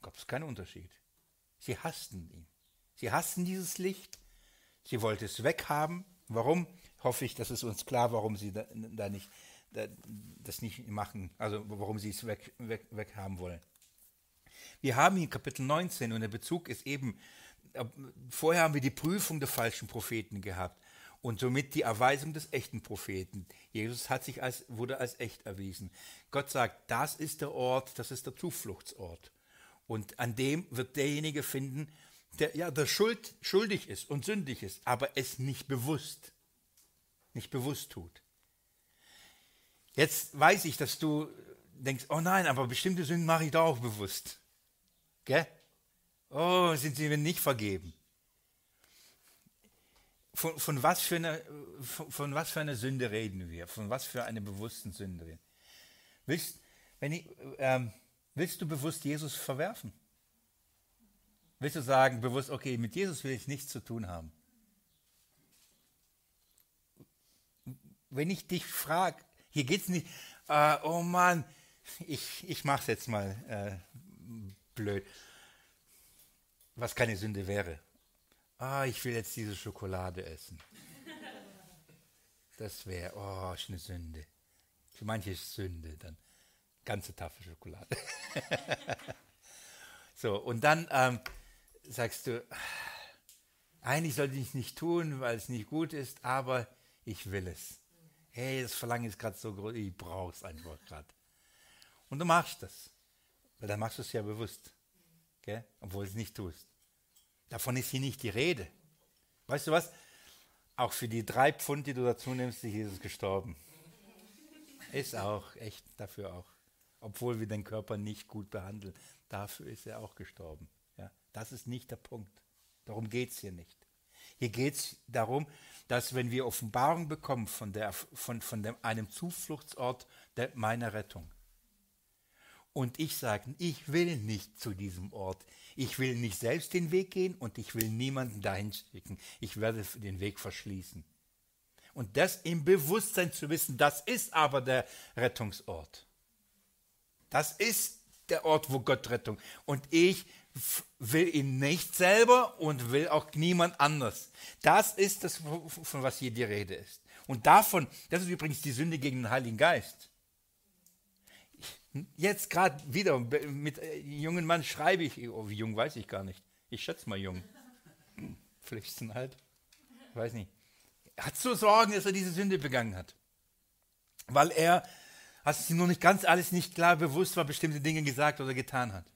Speaker 1: gab es keinen Unterschied. Sie hassten ihn. Sie hassten dieses Licht. Sie wollten es weghaben. Warum? Hoffe ich, dass es uns klar, warum sie da, da nicht, da, das nicht machen, also warum sie es weg, weg, weghaben wollen. Wir haben hier Kapitel 19 und der Bezug ist eben, äh, vorher haben wir die Prüfung der falschen Propheten gehabt und somit die Erweisung des echten Propheten. Jesus hat sich als, wurde als echt erwiesen. Gott sagt, das ist der Ort, das ist der Zufluchtsort. Und an dem wird derjenige finden, der ja der Schuld, schuldig ist und sündig ist, aber es nicht bewusst, nicht bewusst tut. Jetzt weiß ich, dass du denkst, oh nein, aber bestimmte Sünden mache ich doch auch bewusst. Gell? Oh, sind sie mir nicht vergeben. Von, von, was für eine, von, von, was für eine Sünde reden wir? Von was für eine bewussten Sünde? Willst, wenn ich, ähm, willst du bewusst Jesus verwerfen? Willst du sagen, bewusst, okay, mit Jesus will ich nichts zu tun haben? Wenn ich dich frage, hier geht es nicht, äh, oh Mann, ich, ich mache es jetzt mal äh, blöd, was keine Sünde wäre ah, ich will jetzt diese Schokolade essen. Das wäre, oh, ist eine Sünde. Für manche ist Sünde, dann ganze Tafel Schokolade. so, und dann ähm, sagst du, eigentlich sollte ich es nicht tun, weil es nicht gut ist, aber ich will es. Hey, das Verlangen ist gerade so groß, ich brauche es einfach gerade. Und du machst das. Weil dann machst du es ja bewusst. Gell? Obwohl du es nicht tust. Davon ist hier nicht die Rede. Weißt du was? Auch für die drei Pfund, die du dazu nimmst, ist Jesus gestorben. Ist auch, echt dafür auch. Obwohl wir den Körper nicht gut behandeln, dafür ist er auch gestorben. Ja, das ist nicht der Punkt. Darum geht es hier nicht. Hier geht es darum, dass wenn wir Offenbarung bekommen von, der, von, von dem, einem Zufluchtsort der, meiner Rettung, und ich sage, ich will nicht zu diesem Ort. Ich will nicht selbst den Weg gehen und ich will niemanden dahin schicken. Ich werde den Weg verschließen. Und das im Bewusstsein zu wissen, das ist aber der Rettungsort. Das ist der Ort, wo Gott Rettung. Und ich will ihn nicht selber und will auch niemand anders. Das ist das, von was hier die Rede ist. Und davon, das ist übrigens die Sünde gegen den Heiligen Geist. Jetzt gerade wieder mit äh, jungen Mann schreibe ich, oh, wie jung weiß ich gar nicht. Ich schätze mal jung. Vielleicht ist alt. Weiß nicht. Er hat so Sorgen, dass er diese Sünde begangen hat. Weil er, hast du ihm noch nicht ganz alles nicht klar bewusst war, bestimmte Dinge gesagt oder getan hat.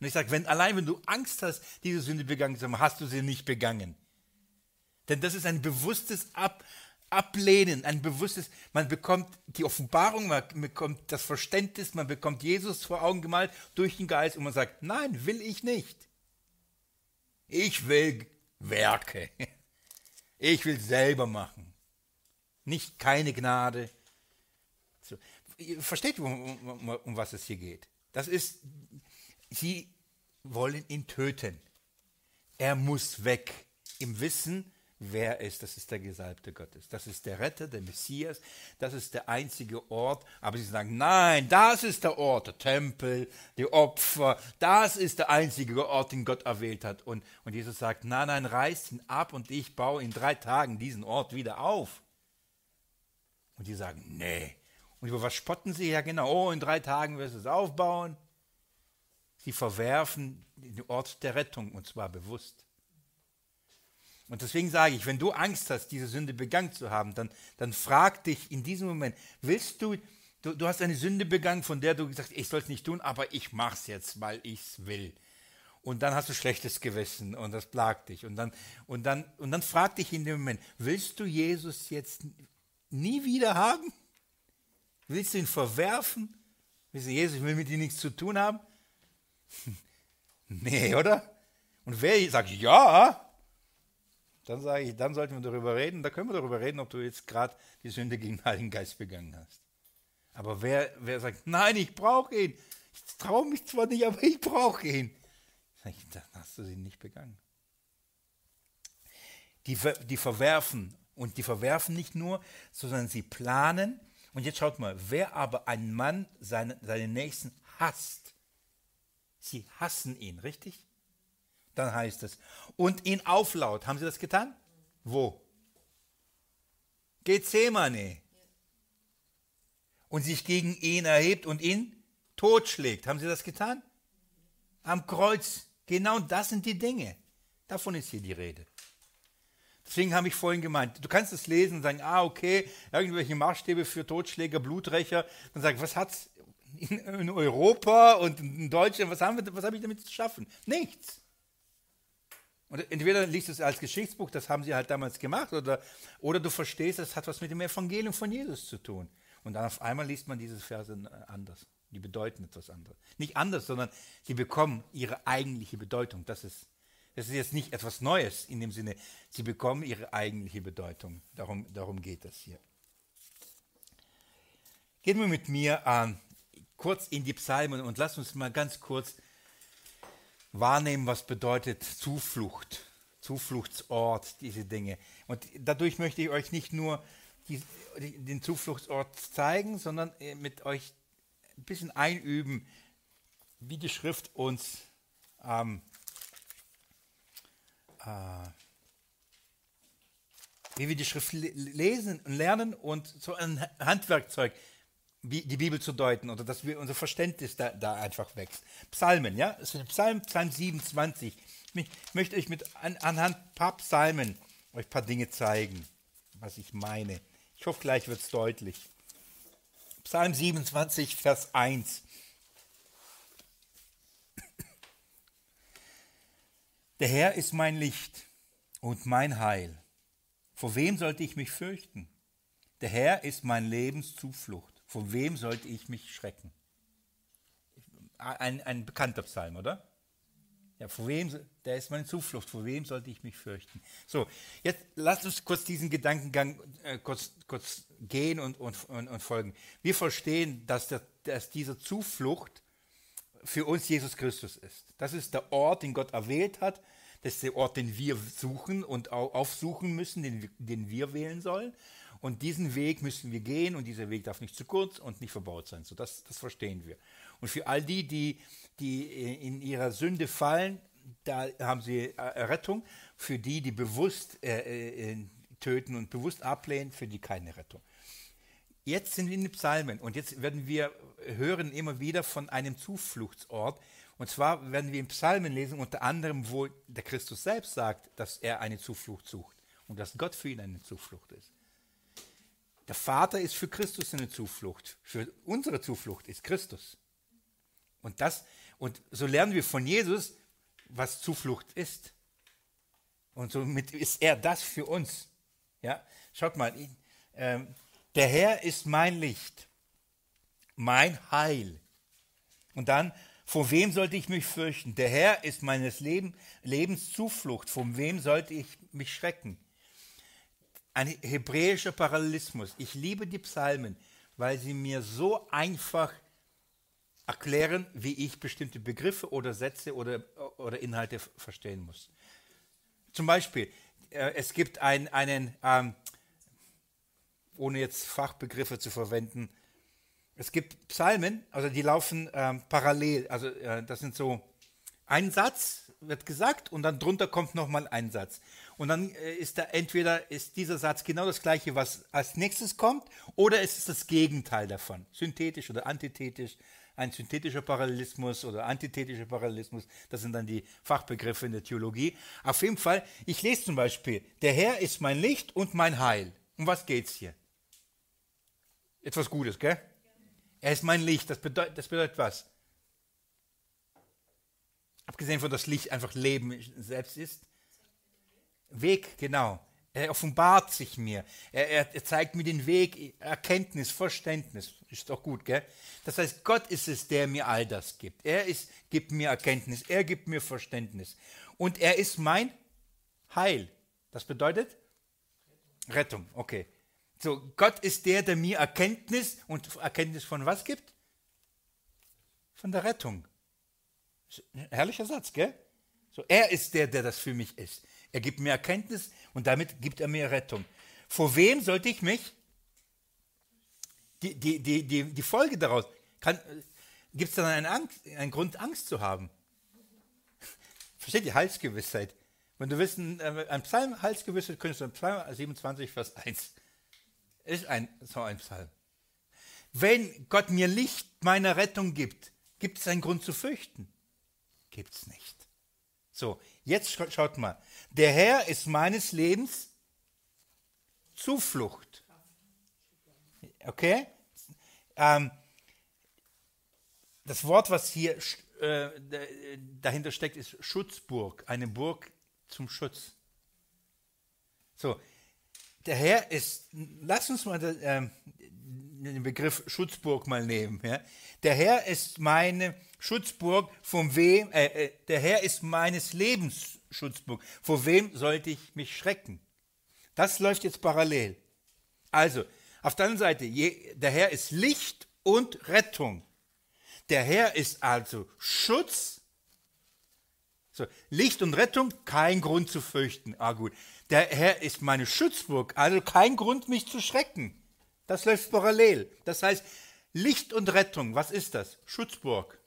Speaker 1: Und ich sage, wenn, allein wenn du Angst hast, diese Sünde begangen zu haben, hast du sie nicht begangen. Denn das ist ein bewusstes Ab, Ablehnen, ein bewusstes, man bekommt die Offenbarung, man bekommt das Verständnis, man bekommt Jesus vor Augen gemalt durch den Geist und man sagt, nein, will ich nicht. Ich will Werke. Ich will selber machen. Nicht keine Gnade. So. Versteht um, um, um was es hier geht? Das ist, sie wollen ihn töten. Er muss weg. Im Wissen, wer ist. Das ist der Gesalbte Gottes. Das ist der Retter, der Messias. Das ist der einzige Ort. Aber sie sagen, nein, das ist der Ort, der Tempel, die Opfer. Das ist der einzige Ort, den Gott erwählt hat. Und, und Jesus sagt, nein, nein, reißt ihn ab und ich baue in drei Tagen diesen Ort wieder auf. Und die sagen, nee. Und über was spotten sie? Ja genau, oh, in drei Tagen wirst du es aufbauen. Sie verwerfen den Ort der Rettung und zwar bewusst. Und deswegen sage ich, wenn du Angst hast, diese Sünde begangen zu haben, dann, dann frag dich in diesem Moment, willst du Du, du hast eine Sünde begangen, von der du gesagt hast, ich soll es nicht tun, aber ich mach's jetzt, weil ich's will. Und dann hast du schlechtes Gewissen und das plagt dich. Und dann, und dann, und dann frag dich in dem Moment, willst du Jesus jetzt nie wieder haben? Willst du ihn verwerfen? Willst du, Jesus, ich will mit dir nichts zu tun haben? nee, oder? Und wer sagt ja, dann sage ich, dann sollten wir darüber reden. Da können wir darüber reden, ob du jetzt gerade die Sünde gegen den Heiligen Geist begangen hast. Aber wer, wer sagt, nein, ich brauche ihn. Ich traue mich zwar nicht, aber ich brauche ihn. Dann hast du sie nicht begangen. Die, die verwerfen. Und die verwerfen nicht nur, sondern sie planen. Und jetzt schaut mal, wer aber einen Mann, seine, seinen Nächsten hasst, sie hassen ihn, richtig? Dann heißt es, und ihn auflaut. Haben sie das getan? Wo? Gethsemane und sich gegen ihn erhebt und ihn totschlägt. Haben sie das getan? Am Kreuz. Genau das sind die Dinge. Davon ist hier die Rede. Deswegen habe ich vorhin gemeint, du kannst es lesen und sagen, ah, okay, irgendwelche Maßstäbe für Totschläger, Blutrecher. Dann sag ich, was hat es in, Europa und in Deutschland, was, haben wir, was habe ich damit zu schaffen? Nichts. Und entweder liest du es als Geschichtsbuch, das haben sie halt damals gemacht, oder, oder du verstehst, es hat was mit dem Evangelium von Jesus zu tun. Und dann auf einmal liest man diese Verse äh, anders. Die bedeuten etwas anderes. Nicht anders, sondern sie bekommen ihre eigentliche Bedeutung. Das ist, das ist jetzt nicht etwas Neues in dem Sinne. Sie bekommen ihre eigentliche Bedeutung. Darum, darum geht es hier. Gehen wir mit mir äh, kurz in die Psalmen und lass uns mal ganz kurz wahrnehmen, was bedeutet Zuflucht, Zufluchtsort, diese Dinge. Und dadurch möchte ich euch nicht nur die, den Zufluchtsort zeigen, sondern äh, mit euch ein bisschen einüben, wie die Schrift uns ähm, äh, wie wir die Schrift lesen und lernen und so ein Handwerkzeug, die Bibel zu deuten oder dass wir unser Verständnis da, da einfach wächst. Psalmen, ja, das ist Psalm, Psalm 27. Ich möchte euch mit an, anhand ein paar Psalmen euch ein paar Dinge zeigen, was ich meine. Ich hoffe, gleich wird es deutlich. Psalm 27, Vers 1. Der Herr ist mein Licht und mein Heil. Vor wem sollte ich mich fürchten? Der Herr ist mein Lebenszuflucht. Vor wem sollte ich mich schrecken? Ein, ein bekannter Psalm, oder? Ja, vor wem, der ist meine Zuflucht, vor wem sollte ich mich fürchten? So, jetzt lasst uns kurz diesen Gedankengang äh, kurz, kurz gehen und, und, und, und, folgen. Wir verstehen, dass, der, dass diese Zuflucht für uns Jesus Christus ist. Das ist der Ort, den Gott erwählt hat. Das ist der Ort, den wir suchen und aufsuchen müssen, den, den wir wählen sollen. Und diesen Weg müssen wir gehen und dieser Weg darf nicht zu kurz und nicht verbaut sein. So, das, das verstehen wir. Und für all die, die, die in ihrer Sünde fallen, da haben sie Rettung. Für die, die bewusst äh, äh, töten und bewusst ablehnen, für die keine Rettung. Jetzt sind wir in den Psalmen und jetzt werden wir hören immer wieder von einem Zufluchtsort. Und zwar werden wir in Psalmen lesen, unter anderem, wo der Christus selbst sagt, dass er eine Zuflucht sucht und dass Gott für ihn eine Zuflucht ist. Der Vater ist für Christus eine Zuflucht. Für unsere Zuflucht ist Christus. Und, das, und so lernen wir von Jesus, was Zuflucht ist. Und somit ist er das für uns. Ja, schaut mal, äh, der Herr ist mein Licht, mein Heil. Und dann, vor wem sollte ich mich fürchten? Der Herr ist meines Leben, Lebens Zuflucht. Von wem sollte ich mich schrecken? Ein hebräischer Parallelismus. Ich liebe die Psalmen, weil sie mir so einfach erklären, wie ich bestimmte Begriffe oder Sätze oder, oder Inhalte verstehen muss. Zum Beispiel, äh, es gibt ein, einen, ähm, ohne jetzt Fachbegriffe zu verwenden, es gibt Psalmen, also die laufen ähm, parallel, also äh, das sind so, ein Satz wird gesagt und dann drunter kommt nochmal ein Satz. Und dann äh, ist da entweder ist dieser Satz genau das gleiche, was als nächstes kommt, oder es ist das Gegenteil davon, synthetisch oder antithetisch ein synthetischer Parallelismus oder antithetischer Parallelismus. Das sind dann die Fachbegriffe in der Theologie. Auf jeden Fall, ich lese zum Beispiel, der Herr ist mein Licht und mein Heil. Um was geht's hier? Etwas Gutes, gell? Er ist mein Licht. Das bedeutet, das bedeutet was? Abgesehen von das Licht einfach Leben selbst ist. Weg, genau. Er offenbart sich mir. Er, er, er, zeigt mir den Weg, Erkenntnis, Verständnis. Ist doch gut, gell? Das heißt, Gott ist es, der mir all das gibt. Er ist, gibt mir Erkenntnis, er gibt mir Verständnis. Und er ist mein Heil. Das bedeutet? Rettung, okay. So, Gott ist der, der mir Erkenntnis und Erkenntnis von was gibt? Von der Rettung. Herrlicher Satz, gell? So, er ist der, der das für mich ist. Er gibt mir Erkenntnis und damit gibt er mir Rettung. Vor wem sollte ich mich? Die, die, die, die, die Folge daraus, gibt es dann einen, Angst, einen Grund, Angst zu haben? Versteht die Heilsgewissheit? Wenn du wissen, äh, ein Psalm Heilsgewissheit, könntest du Psalm 27, Vers 1. Ist ein, so ein Psalm. Wenn Gott mir Licht meiner Rettung gibt, gibt es einen Grund zu fürchten? Gibt es nicht. So, jetzt schaut mal. Der Herr ist meines Lebens Zuflucht. Okay? Ähm, das Wort, was hier äh, dahinter steckt, ist Schutzburg. Eine Burg zum Schutz. So, der Herr ist, lass uns mal äh, den Begriff Schutzburg mal nehmen. Ja? Der Herr ist meine Schutzburg, von wem, äh, äh, der Herr ist meines Lebens Schutzburg. Vor wem sollte ich mich schrecken? Das läuft jetzt parallel. Also, auf der anderen Seite, je, der Herr ist Licht und Rettung. Der Herr ist also Schutz. So, Licht und Rettung, kein Grund zu fürchten. Ah gut. Der Herr ist meine Schutzburg, also kein Grund, mich zu schrecken. Das läuft parallel. Das heißt, Licht und Rettung, was ist das? Schutzburg.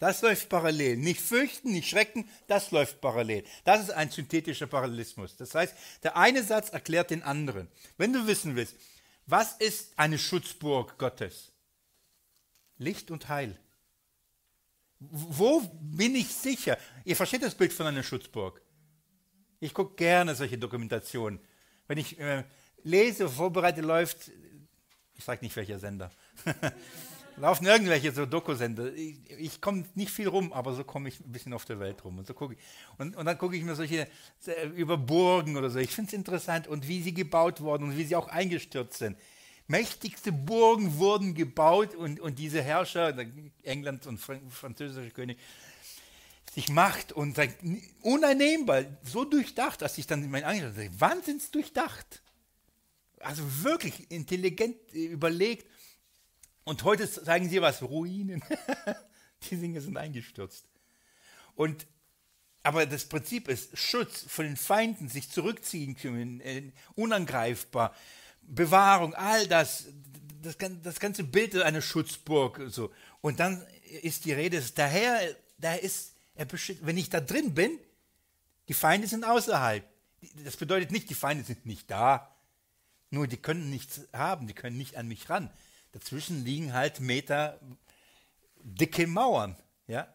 Speaker 1: Das läuft parallel. Nicht fürchten, nicht schrecken, das läuft parallel. Das ist ein synthetischer Parallelismus. Das heißt, der eine Satz erklärt den anderen. Wenn du wissen willst, was ist eine Schutzburg Gottes? Licht und Heil. Wo bin ich sicher? Ihr versteht das Bild von einer Schutzburg. Ich gucke gerne solche Dokumentationen. Wenn ich äh, lese, vorbereite, läuft, ich sage nicht welcher Sender, laufen irgendwelche so Dokusender. Ich, ich komme nicht viel rum, aber so komme ich ein bisschen auf der Welt rum. Und, so gucke ich. Und, und dann gucke ich mir solche über Burgen oder so. Ich finde es interessant und wie sie gebaut wurden und wie sie auch eingestürzt sind. Mächtigste Burgen wurden gebaut und, und diese Herrscher, England und französische König, sich macht und sagt, uneinnehmbar, so durchdacht, dass ich dann mein Angst sage, wahnsinns durchdacht. Also wirklich intelligent überlegt. Und heute zeigen sie was, Ruinen. Die Dinge sind eingestürzt. Und, aber das Prinzip ist Schutz von den Feinden, sich zurückziehen können, äh, unangreifbar, Bewahrung, all das, das, das ganze Bild einer Schutzburg. So. Und dann ist die Rede, daher, da ist, er wenn ich da drin bin, die Feinde sind außerhalb. Das bedeutet nicht, die Feinde sind nicht da. Nur die können nichts haben, die können nicht an mich ran. Dazwischen liegen halt Meter dicke Mauern. Ja?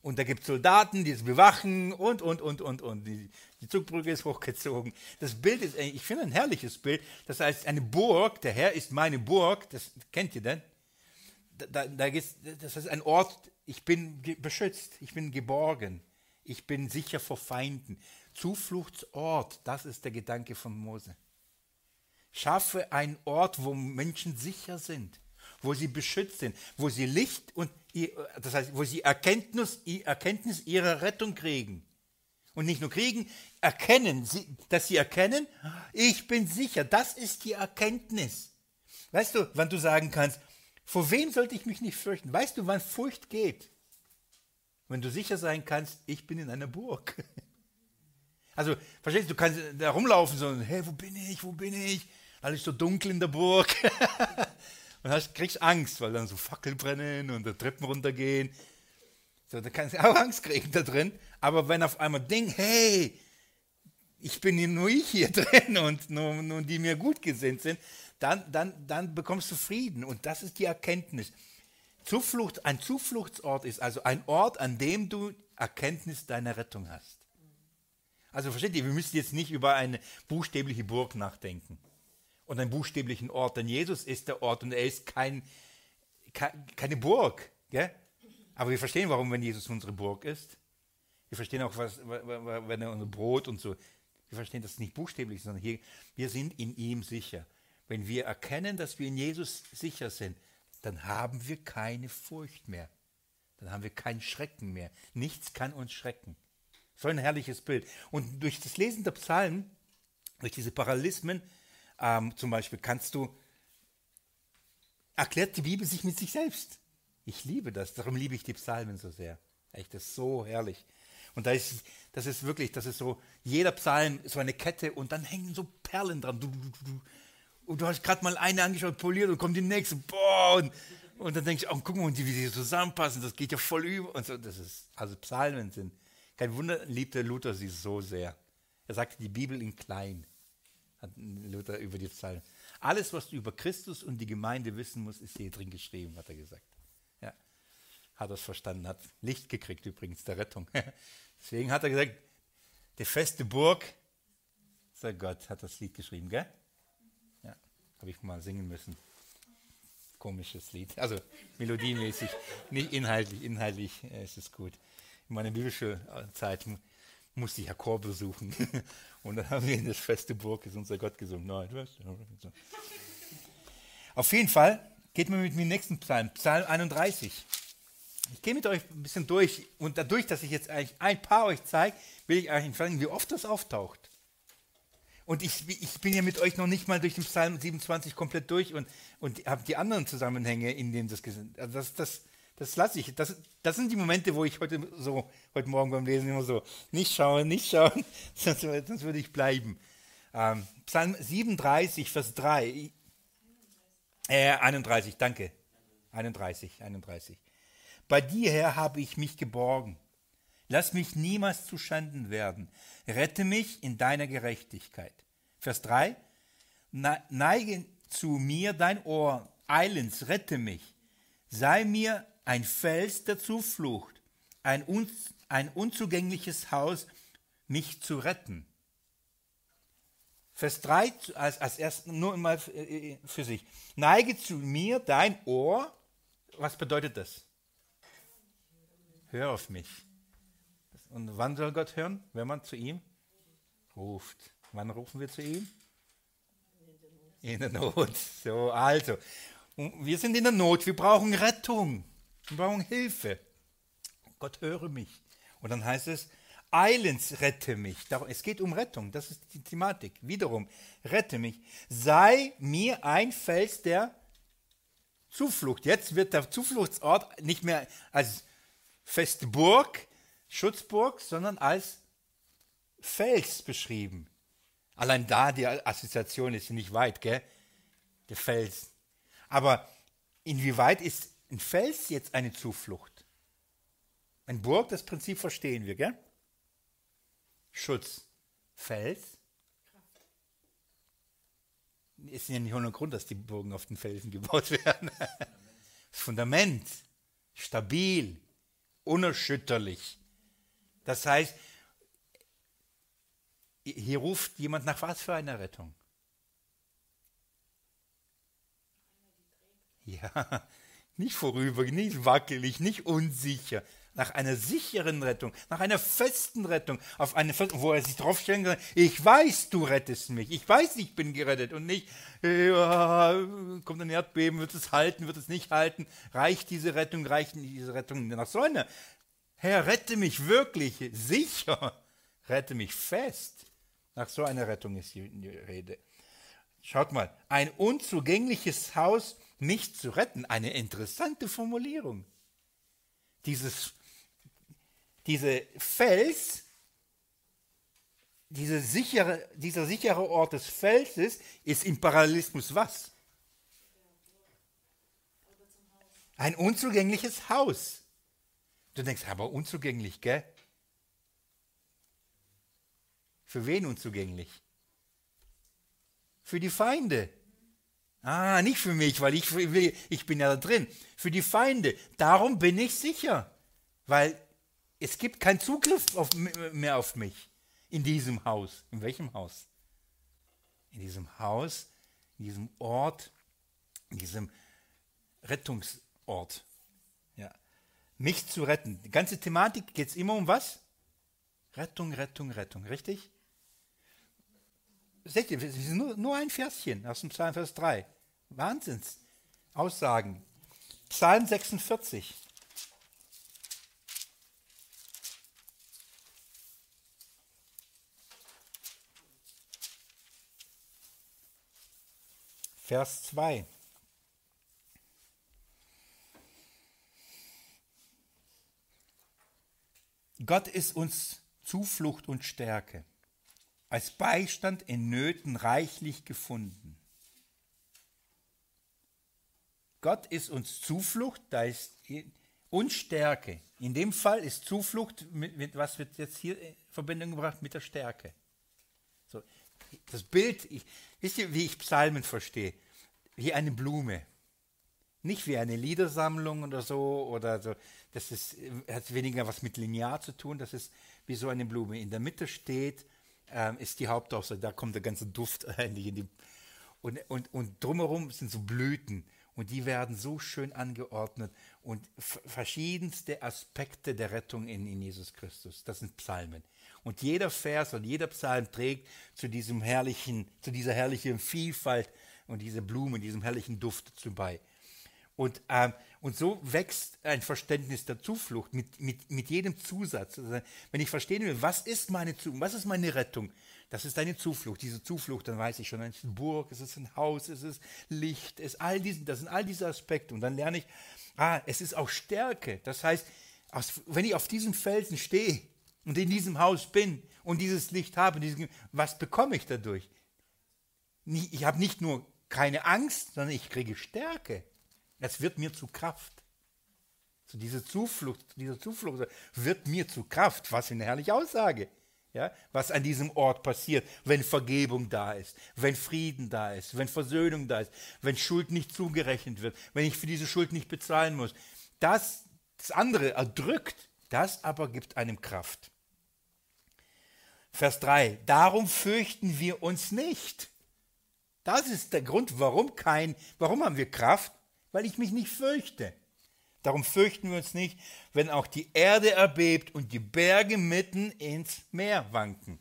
Speaker 1: Und da gibt es Soldaten, die es bewachen und, und, und, und, und. Die, die Zugbrücke ist hochgezogen. Das Bild ist, ich finde ein herrliches Bild. Das heißt, eine Burg, der Herr ist meine Burg, das kennt ihr denn? Da, da, das ist ein Ort, ich bin beschützt, ich bin geborgen, ich bin sicher vor Feinden. Zufluchtsort, das ist der Gedanke von Mose. Schaffe einen Ort, wo Menschen sicher sind, wo sie beschützt sind, wo sie Licht und das heißt, wo sie Erkenntnis, Erkenntnis ihrer Rettung kriegen. Und nicht nur kriegen, erkennen, dass sie erkennen, ich bin sicher, das ist die Erkenntnis. Weißt du, wann du sagen kannst, vor wem sollte ich mich nicht fürchten? Weißt du, wann Furcht geht? Wenn du sicher sein kannst, ich bin in einer Burg. Also, verstehst du, du kannst da rumlaufen, so, hey, wo bin ich, wo bin ich? Alles so dunkel in der Burg. und hast, kriegst Angst, weil dann so Fackeln brennen und da Treppen runtergehen. So, da kannst du auch Angst kriegen da drin. Aber wenn auf einmal Ding, hey, ich bin hier nur ich hier drin und nur, nur die mir gut gesinnt sind, dann, dann, dann bekommst du Frieden. Und das ist die Erkenntnis. Zuflucht, ein Zufluchtsort ist also ein Ort, an dem du Erkenntnis deiner Rettung hast. Also versteht ihr, wir müssen jetzt nicht über eine buchstäbliche Burg nachdenken und einen buchstäblichen Ort, denn Jesus ist der Ort und er ist kein, keine Burg. Gell? Aber wir verstehen, warum, wenn Jesus unsere Burg ist. Wir verstehen auch, was, wenn er unser Brot und so. Wir verstehen das nicht buchstäblich, sondern hier, wir sind in ihm sicher. Wenn wir erkennen, dass wir in Jesus sicher sind, dann haben wir keine Furcht mehr. Dann haben wir keinen Schrecken mehr. Nichts kann uns schrecken. So ein herrliches Bild. Und durch das Lesen der Psalmen, durch diese Parallelismen, ähm, zum Beispiel kannst du, erklärt die Bibel sich mit sich selbst. Ich liebe das, darum liebe ich die Psalmen so sehr. Echt, das ist so herrlich. Und da ist, das ist wirklich, das ist so, jeder Psalm so eine Kette und dann hängen so Perlen dran. Und du hast gerade mal eine angeschaut, poliert und kommt die nächste. Boah, und, und dann denkst du, oh, guck mal, wie die zusammenpassen, das geht ja voll über. Und so, das ist, also Psalmen sind, kein Wunder, liebte Luther sie so sehr. Er sagte die Bibel in klein, hat Luther über die Psalmen. Alles, was du über Christus und die Gemeinde wissen musst, ist hier drin geschrieben, hat er gesagt. Ja, hat es verstanden, hat Licht gekriegt übrigens der Rettung. Deswegen hat er gesagt, die feste Burg, sagt Gott, hat das Lied geschrieben, gell? Ja, habe ich mal singen müssen. Komisches Lied, also melodiemäßig, nicht inhaltlich, inhaltlich äh, ist es gut. In meiner Bibelschulzeit musste ich ja Chor besuchen und dann haben wir in das feste Burg ist unser Gott gesungen. Auf jeden Fall geht man mit mir in den nächsten Psalm, Psalm 31. Ich gehe mit euch ein bisschen durch und dadurch, dass ich jetzt eigentlich ein paar euch zeige, will ich eigentlich fragen, wie oft das auftaucht. Und ich, ich bin ja mit euch noch nicht mal durch den Psalm 27 komplett durch und, und habe die anderen Zusammenhänge, in denen das gesehen also das, das, das lasse ich. Das, das sind die Momente, wo ich heute so, heute Morgen beim Lesen immer so, nicht schauen, nicht schauen, sonst, sonst würde ich bleiben. Ähm, Psalm 37, Vers 3. Äh, 31, danke. 31, 31. Bei dir, Herr, habe ich mich geborgen. Lass mich niemals zu Schanden werden. Rette mich in deiner Gerechtigkeit. Vers 3. Neige zu mir dein Ohr. Eilends, rette mich. Sei mir ein Fels der Zuflucht, ein, un, ein unzugängliches Haus, mich zu retten. Vers 3 als, als erst nur mal äh, für sich. Neige zu mir dein Ohr. Was bedeutet das? hör auf mich. Und wann soll Gott hören? Wenn man zu ihm ruft. Wann rufen wir zu ihm? In der Not. So, also. wir sind in der Not. Wir brauchen Rettung. Wir brauchen Hilfe. Gott höre mich. Und dann heißt es, eilends rette mich. Es geht um Rettung. Das ist die Thematik. Wiederum, rette mich. Sei mir ein Fels der Zuflucht. Jetzt wird der Zufluchtsort nicht mehr als feste Burg, Schutzburg, sondern als Fels beschrieben. Allein da die Assoziation ist nicht weit, gell? Der Fels. Aber inwieweit ist ein Fels jetzt eine Zuflucht? Ein Burg, das Prinzip verstehen wir, gell? Schutz. Fels. Ist ja nicht ohne Grund, dass die Burgen auf den Felsen gebaut werden. Das Fundament. Stabil unerschütterlich. Das heißt, hier ruft jemand nach was für einer Rettung? Ja, nicht vorüber, nicht wackelig, nicht unsicher. Nach einer sicheren Rettung, nach einer festen Rettung, auf eine, wo er sich draufstellen kann, ich weiß, du rettest mich, ich weiß, ich bin gerettet und nicht, ja, kommt ein Erdbeben, wird es halten, wird es nicht halten, reicht diese Rettung, reicht diese Rettung nach so einer, Herr, rette mich wirklich, sicher, rette mich fest. Nach so einer Rettung ist die Rede. Schaut mal, ein unzugängliches Haus nicht zu retten, eine interessante Formulierung. Dieses diese Fels, diese sichere, dieser sichere Ort des Felses ist im Parallelismus was? Ein unzugängliches Haus. Du denkst, aber unzugänglich, gell? Für wen unzugänglich? Für die Feinde. Ah, nicht für mich, weil ich, ich bin ja da drin. Für die Feinde. Darum bin ich sicher. Weil es gibt keinen Zugriff auf, mehr auf mich in diesem Haus. In welchem Haus? In diesem Haus, in diesem Ort, in diesem Rettungs, Rettungsort. Ja. Mich zu retten. Die ganze Thematik geht es immer um was? Rettung, Rettung, Rettung. Richtig? Seht ihr, es ist nur, nur ein Verschen aus dem Psalm Vers 3. Wahnsinns. Aussagen. Psalm 46. Vers 2. Gott ist uns Zuflucht und Stärke, als Beistand in Nöten reichlich gefunden. Gott ist uns Zuflucht, da ist und Stärke. In dem Fall ist Zuflucht, mit, mit, was wird jetzt hier in Verbindung gebracht? Mit der Stärke. So, das Bild, ich, wisst ihr, wie ich Psalmen verstehe? Wie eine Blume. Nicht wie eine Liedersammlung oder so, oder so. Das ist, hat weniger was mit Linear zu tun, das ist wie so eine Blume. In der Mitte steht, ähm, ist die Hauptaussage, da kommt der ganze Duft eigentlich in die. Und, und, und drumherum sind so Blüten. Und die werden so schön angeordnet und verschiedenste Aspekte der Rettung in, in Jesus Christus. Das sind Psalmen. Und jeder Vers und jeder Psalm trägt zu diesem herrlichen, zu dieser herrlichen Vielfalt und diese Blumen, diesem herrlichen Duft zu bei. Und, ähm, und so wächst ein Verständnis der Zuflucht mit, mit, mit jedem Zusatz. Also wenn ich verstehen will, was ist meine Zuflucht, was ist meine Rettung, das ist eine Zuflucht. Diese Zuflucht, dann weiß ich schon, es ist eine Burg, es ist ein Haus, es ist Licht, es ist all diesen, das sind all diese Aspekte. Und dann lerne ich, ah, es ist auch Stärke. Das heißt, wenn ich auf diesem Felsen stehe und in diesem Haus bin und dieses Licht habe, was bekomme ich dadurch? Ich habe nicht nur keine Angst, sondern ich kriege Stärke. Es wird mir zu Kraft. So diese Zuflucht, diese Zuflucht wird mir zu Kraft. Was für eine herrliche Aussage ja, was an diesem Ort passiert, wenn Vergebung da ist, wenn Frieden da ist, wenn Versöhnung da ist, wenn Schuld nicht zugerechnet wird, wenn ich für diese Schuld nicht bezahlen muss. Das, das andere erdrückt, das aber gibt einem Kraft. Vers 3. Darum fürchten wir uns nicht. Das ist der Grund, warum kein, warum haben wir Kraft? Weil ich mich nicht fürchte. Darum fürchten wir uns nicht, wenn auch die Erde erbebt und die Berge mitten ins Meer wanken.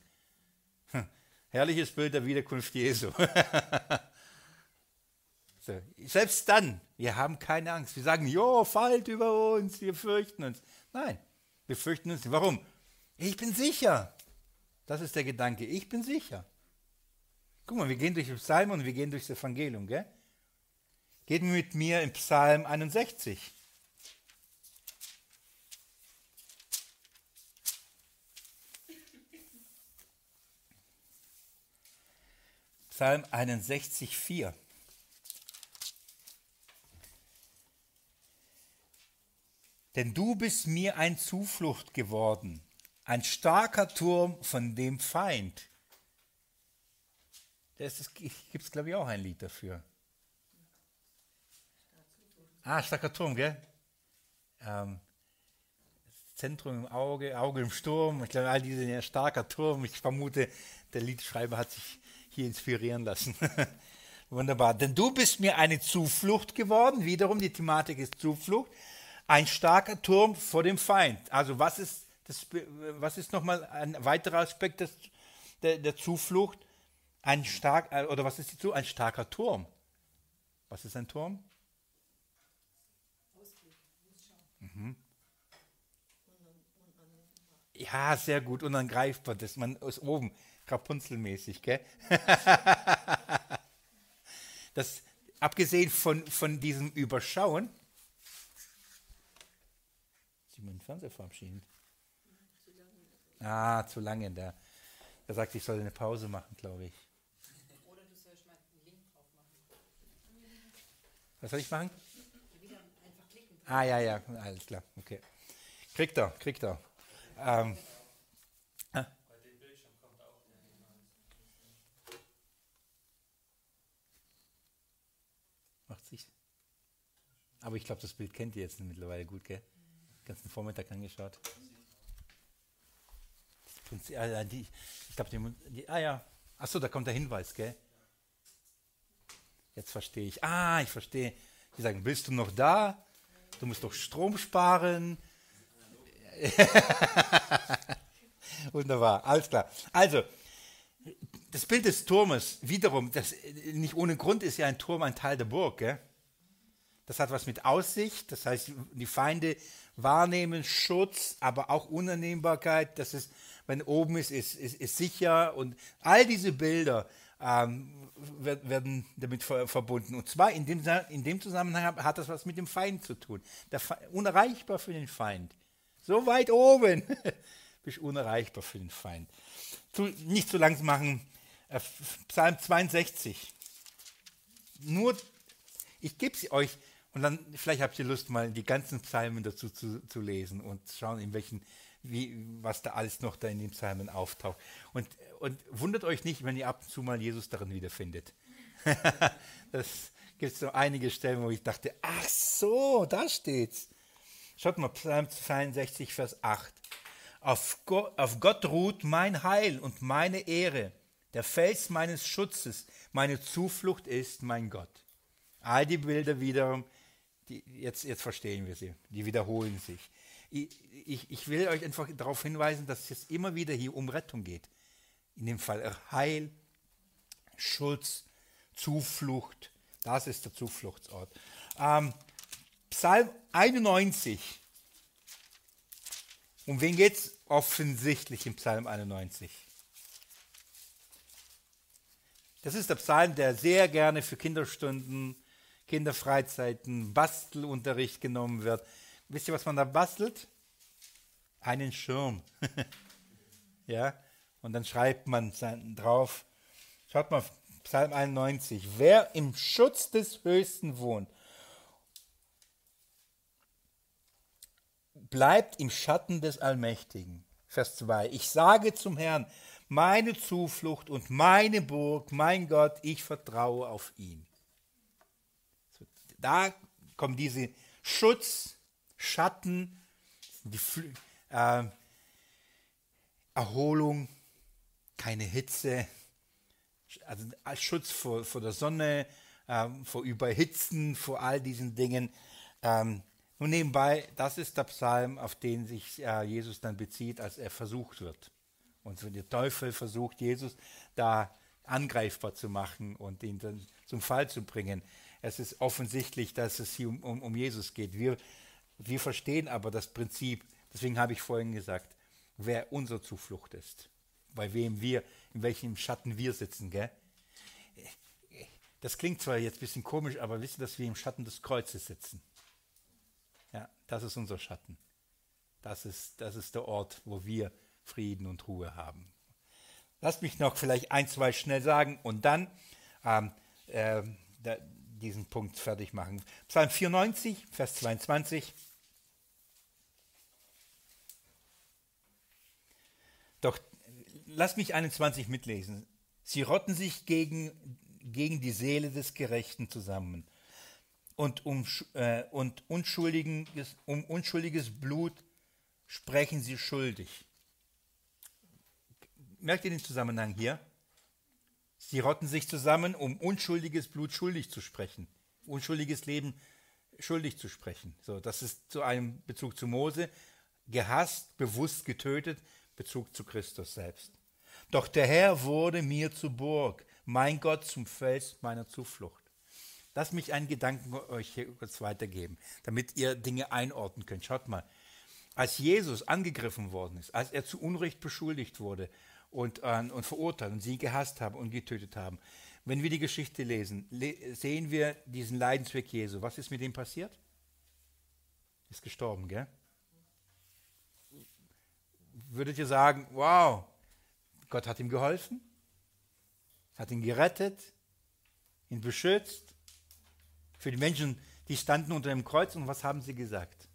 Speaker 1: Hm, herrliches Bild der Wiederkunft Jesu. so, selbst dann, wir haben keine Angst. Wir sagen, jo, fallt über uns, wir fürchten uns. Nein, wir fürchten uns nicht. Warum? Ich bin sicher. Das ist der Gedanke. Ich bin sicher. Guck mal, wir gehen durch den Psalm und wir gehen durchs Evangelium. Gell? Geht mit mir in Psalm 61. Psalm 61, 4. Denn du bist mir ein Zuflucht geworden, ein starker Turm von dem Feind. Das gibt es, glaube ich, auch ein Lied dafür. Ah, starker Turm, gell? Ähm, Zentrum im Auge, Auge im Sturm. Ich glaube, all diese ja, starker Turm. Ich vermute, der Liedschreiber hat sich hier inspirieren lassen. Wunderbar. Denn du bist mir eine Zuflucht geworden. Wiederum, die Thematik ist Zuflucht. Ein starker Turm vor dem Feind. Also was ist, das, was ist nochmal ein weiterer Aspekt des, der, der Zuflucht? Ein stark, äh, oder was ist die Zuflucht? Ein starker Turm. Was ist ein Turm? Ja, sehr gut, unangreifbar, dass man aus oben Rapunzelmäßig, gell? das, abgesehen von, von diesem Überschauen, Sie den Fernseher verabschieden. Ah, zu lange. Da, er sagt, ich soll eine Pause machen, glaube ich. Oder du sollst mal einen Link drauf machen. Was soll ich machen? Einfach klicken. Ah, ja, ja, alles klar, okay. Kriegt er, kriegt er. Ähm, Aber ich glaube, das Bild kennt ihr jetzt mittlerweile gut, gell? Den ganzen Vormittag angeschaut. Prinzip, ah, die, ich glaube, die, ah ja, achso, da kommt der Hinweis, gell? Jetzt verstehe ich. Ah, ich verstehe. Die sagen, bist du noch da? Du musst doch Strom sparen. Wunderbar, alles klar. Also, das Bild des Turmes, wiederum, das, nicht ohne Grund ist ja ein Turm ein Teil der Burg. Gell? Das hat was mit Aussicht, das heißt, die Feinde wahrnehmen Schutz, aber auch Unannehmbarkeit. Das ist, wenn oben ist, ist, ist, ist sicher. Und all diese Bilder ähm, werden damit verbunden. Und zwar in dem, in dem Zusammenhang hat das was mit dem Feind zu tun. Feind, unerreichbar für den Feind. So weit oben. Bist unerreichbar für den Feind. Zu, nicht zu lang machen. Äh, Psalm 62. Nur, ich gebe sie euch und dann vielleicht habt ihr Lust, mal die ganzen Psalmen dazu zu, zu lesen und schauen, in welchen, wie, was da alles noch da in den Psalmen auftaucht. Und, und wundert euch nicht, wenn ihr ab und zu mal Jesus darin wiederfindet. das gibt so einige Stellen, wo ich dachte, ach so, da steht's. Schaut mal, Psalm 62, Vers 8. Auf Gott, auf Gott ruht mein Heil und meine Ehre. Der Fels meines Schutzes, meine Zuflucht ist mein Gott. All die Bilder wiederum, die, jetzt, jetzt verstehen wir sie, die wiederholen sich. Ich, ich, ich will euch einfach darauf hinweisen, dass es immer wieder hier um Rettung geht. In dem Fall Heil, Schutz, Zuflucht. Das ist der Zufluchtsort. Ähm, Psalm 91. Um wen geht es offensichtlich im Psalm 91? Das ist der Psalm, der sehr gerne für Kinderstunden, Kinderfreizeiten, Bastelunterricht genommen wird. Wisst ihr, was man da bastelt? Einen Schirm. ja, und dann schreibt man drauf, schaut mal, Psalm 91, wer im Schutz des Höchsten wohnt bleibt im Schatten des Allmächtigen. Vers 2. Ich sage zum Herrn, meine Zuflucht und meine Burg, mein Gott, ich vertraue auf ihn. Da kommen diese Schutz, Schatten, die äh, Erholung, keine Hitze, also als Schutz vor, vor der Sonne, äh, vor Überhitzen, vor all diesen Dingen. Ähm, nun nebenbei, das ist der Psalm, auf den sich äh, Jesus dann bezieht, als er versucht wird. Und so der Teufel versucht, Jesus da angreifbar zu machen und ihn dann zum Fall zu bringen. Es ist offensichtlich, dass es hier um, um, um Jesus geht. Wir, wir verstehen aber das Prinzip, deswegen habe ich vorhin gesagt, wer unsere Zuflucht ist, bei wem wir, in welchem Schatten wir sitzen. Gell? Das klingt zwar jetzt ein bisschen komisch, aber wissen, dass wir im Schatten des Kreuzes sitzen. Ja, das ist unser Schatten. Das ist, das ist der Ort, wo wir Frieden und Ruhe haben. Lasst mich noch vielleicht ein, zwei schnell sagen und dann ähm, äh, da, diesen Punkt fertig machen. Psalm 94, Vers 22. Doch lasst mich 21 mitlesen. Sie rotten sich gegen, gegen die Seele des Gerechten zusammen und um, äh, und unschuldiges, um unschuldiges Blut sprechen sie schuldig. Merkt ihr den Zusammenhang hier? Sie rotten sich zusammen, um unschuldiges Blut schuldig zu sprechen, unschuldiges Leben schuldig zu sprechen. So, das ist zu einem Bezug zu Mose, gehasst, bewusst getötet, Bezug zu Christus selbst. Doch der Herr wurde mir zur Burg, mein Gott zum Fels meiner Zuflucht. Lass mich einen Gedanken euch hier kurz weitergeben, damit ihr Dinge einordnen könnt. Schaut mal, als Jesus angegriffen worden ist, als er zu Unrecht beschuldigt wurde und, äh, und verurteilt und sie gehasst haben und getötet haben, wenn wir die Geschichte lesen, le sehen wir diesen Leidensweg Jesu. Was ist mit ihm passiert? Ist gestorben, gell? Würdet ihr sagen, wow, Gott hat ihm geholfen, hat ihn gerettet, ihn beschützt, für die Menschen, die standen unter dem Kreuz und was haben sie gesagt?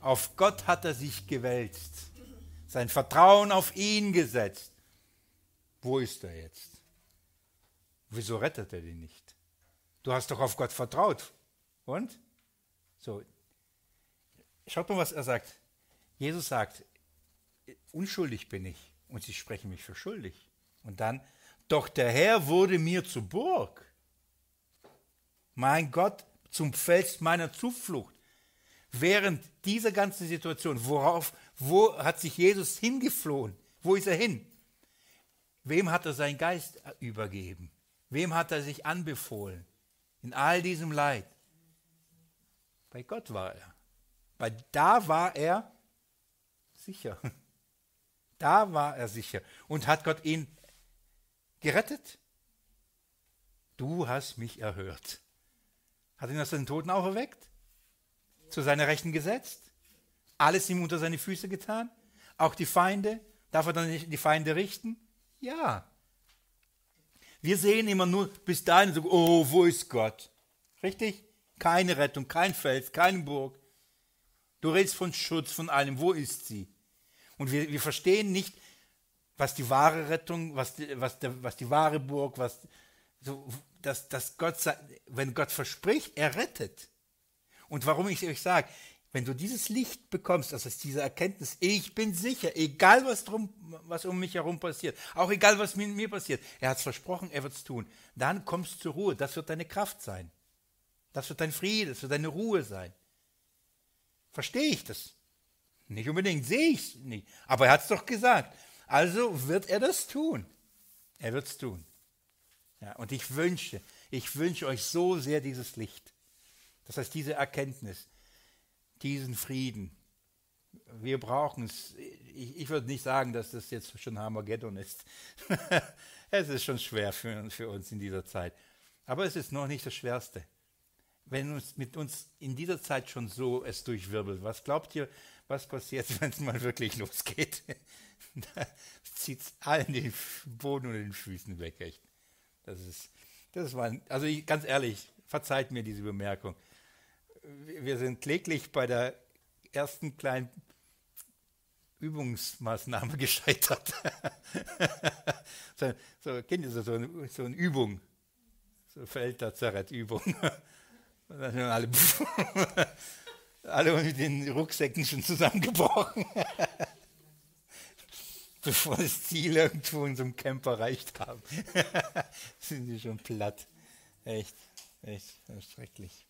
Speaker 1: Auf Gott hat er sich gewälzt, sein Vertrauen auf ihn gesetzt. Wo ist er jetzt? Wieso rettet er den nicht? Du hast doch auf Gott vertraut. Und? So. Schaut mal, was er sagt. Jesus sagt, unschuldig bin ich und sie sprechen mich für schuldig. Und dann, doch der Herr wurde mir zur Burg. Mein Gott zum Fels meiner Zuflucht. Während dieser ganzen Situation, worauf, wo hat sich Jesus hingeflohen? Wo ist er hin? Wem hat er seinen Geist übergeben? Wem hat er sich anbefohlen? In all diesem Leid. Bei Gott war er. Weil da war er sicher. Da war er sicher. Und hat Gott ihn gerettet? Du hast mich erhört. Hat ihn aus den Toten auch erweckt? Zu seiner Rechten gesetzt? Alles ihm unter seine Füße getan? Auch die Feinde? Darf er dann nicht die Feinde richten? Ja. Wir sehen immer nur bis dahin so, oh, wo ist Gott? Richtig? Keine Rettung, kein Fels, keine Burg. Du redest von Schutz, von allem. Wo ist sie? Und wir, wir verstehen nicht, was die wahre Rettung, was die, was der, was die wahre Burg, was, so, dass, dass Gott, wenn Gott verspricht, er rettet. Und warum ich euch sage, wenn du dieses Licht bekommst, das ist diese Erkenntnis, ich bin sicher, egal was, drum, was um mich herum passiert, auch egal was mit mir passiert, er hat es versprochen, er wird es tun, dann kommst du zur Ruhe, das wird deine Kraft sein. Das wird dein Friede, das wird deine Ruhe sein. Verstehe ich das? Nicht unbedingt, sehe ich es nicht. Aber er hat es doch gesagt. Also wird er das tun. Er wird es tun. Ja, und ich wünsche, ich wünsche euch so sehr dieses Licht. Das heißt, diese Erkenntnis, diesen Frieden. Wir brauchen es. Ich, ich würde nicht sagen, dass das jetzt schon Armageddon ist. es ist schon schwer für, für uns in dieser Zeit. Aber es ist noch nicht das Schwerste. Wenn uns mit uns in dieser Zeit schon so es durchwirbelt, was glaubt ihr, was passiert, wenn es mal wirklich losgeht? da zieht es allen den Boden unter den Füßen weg, echt. Das ist, das war, also ich, ganz ehrlich, verzeiht mir diese Bemerkung. Wir sind kläglich bei der ersten kleinen Übungsmaßnahme gescheitert. so, so, kennt ihr so, so, eine, so eine Übung? So Feldlazarett-Übung. Und dann sind alle, alle mit den Rucksäcken schon zusammengebrochen bevor das Ziel irgendwo in so einem Camp erreicht haben. sind die schon platt. Echt, echt schrecklich.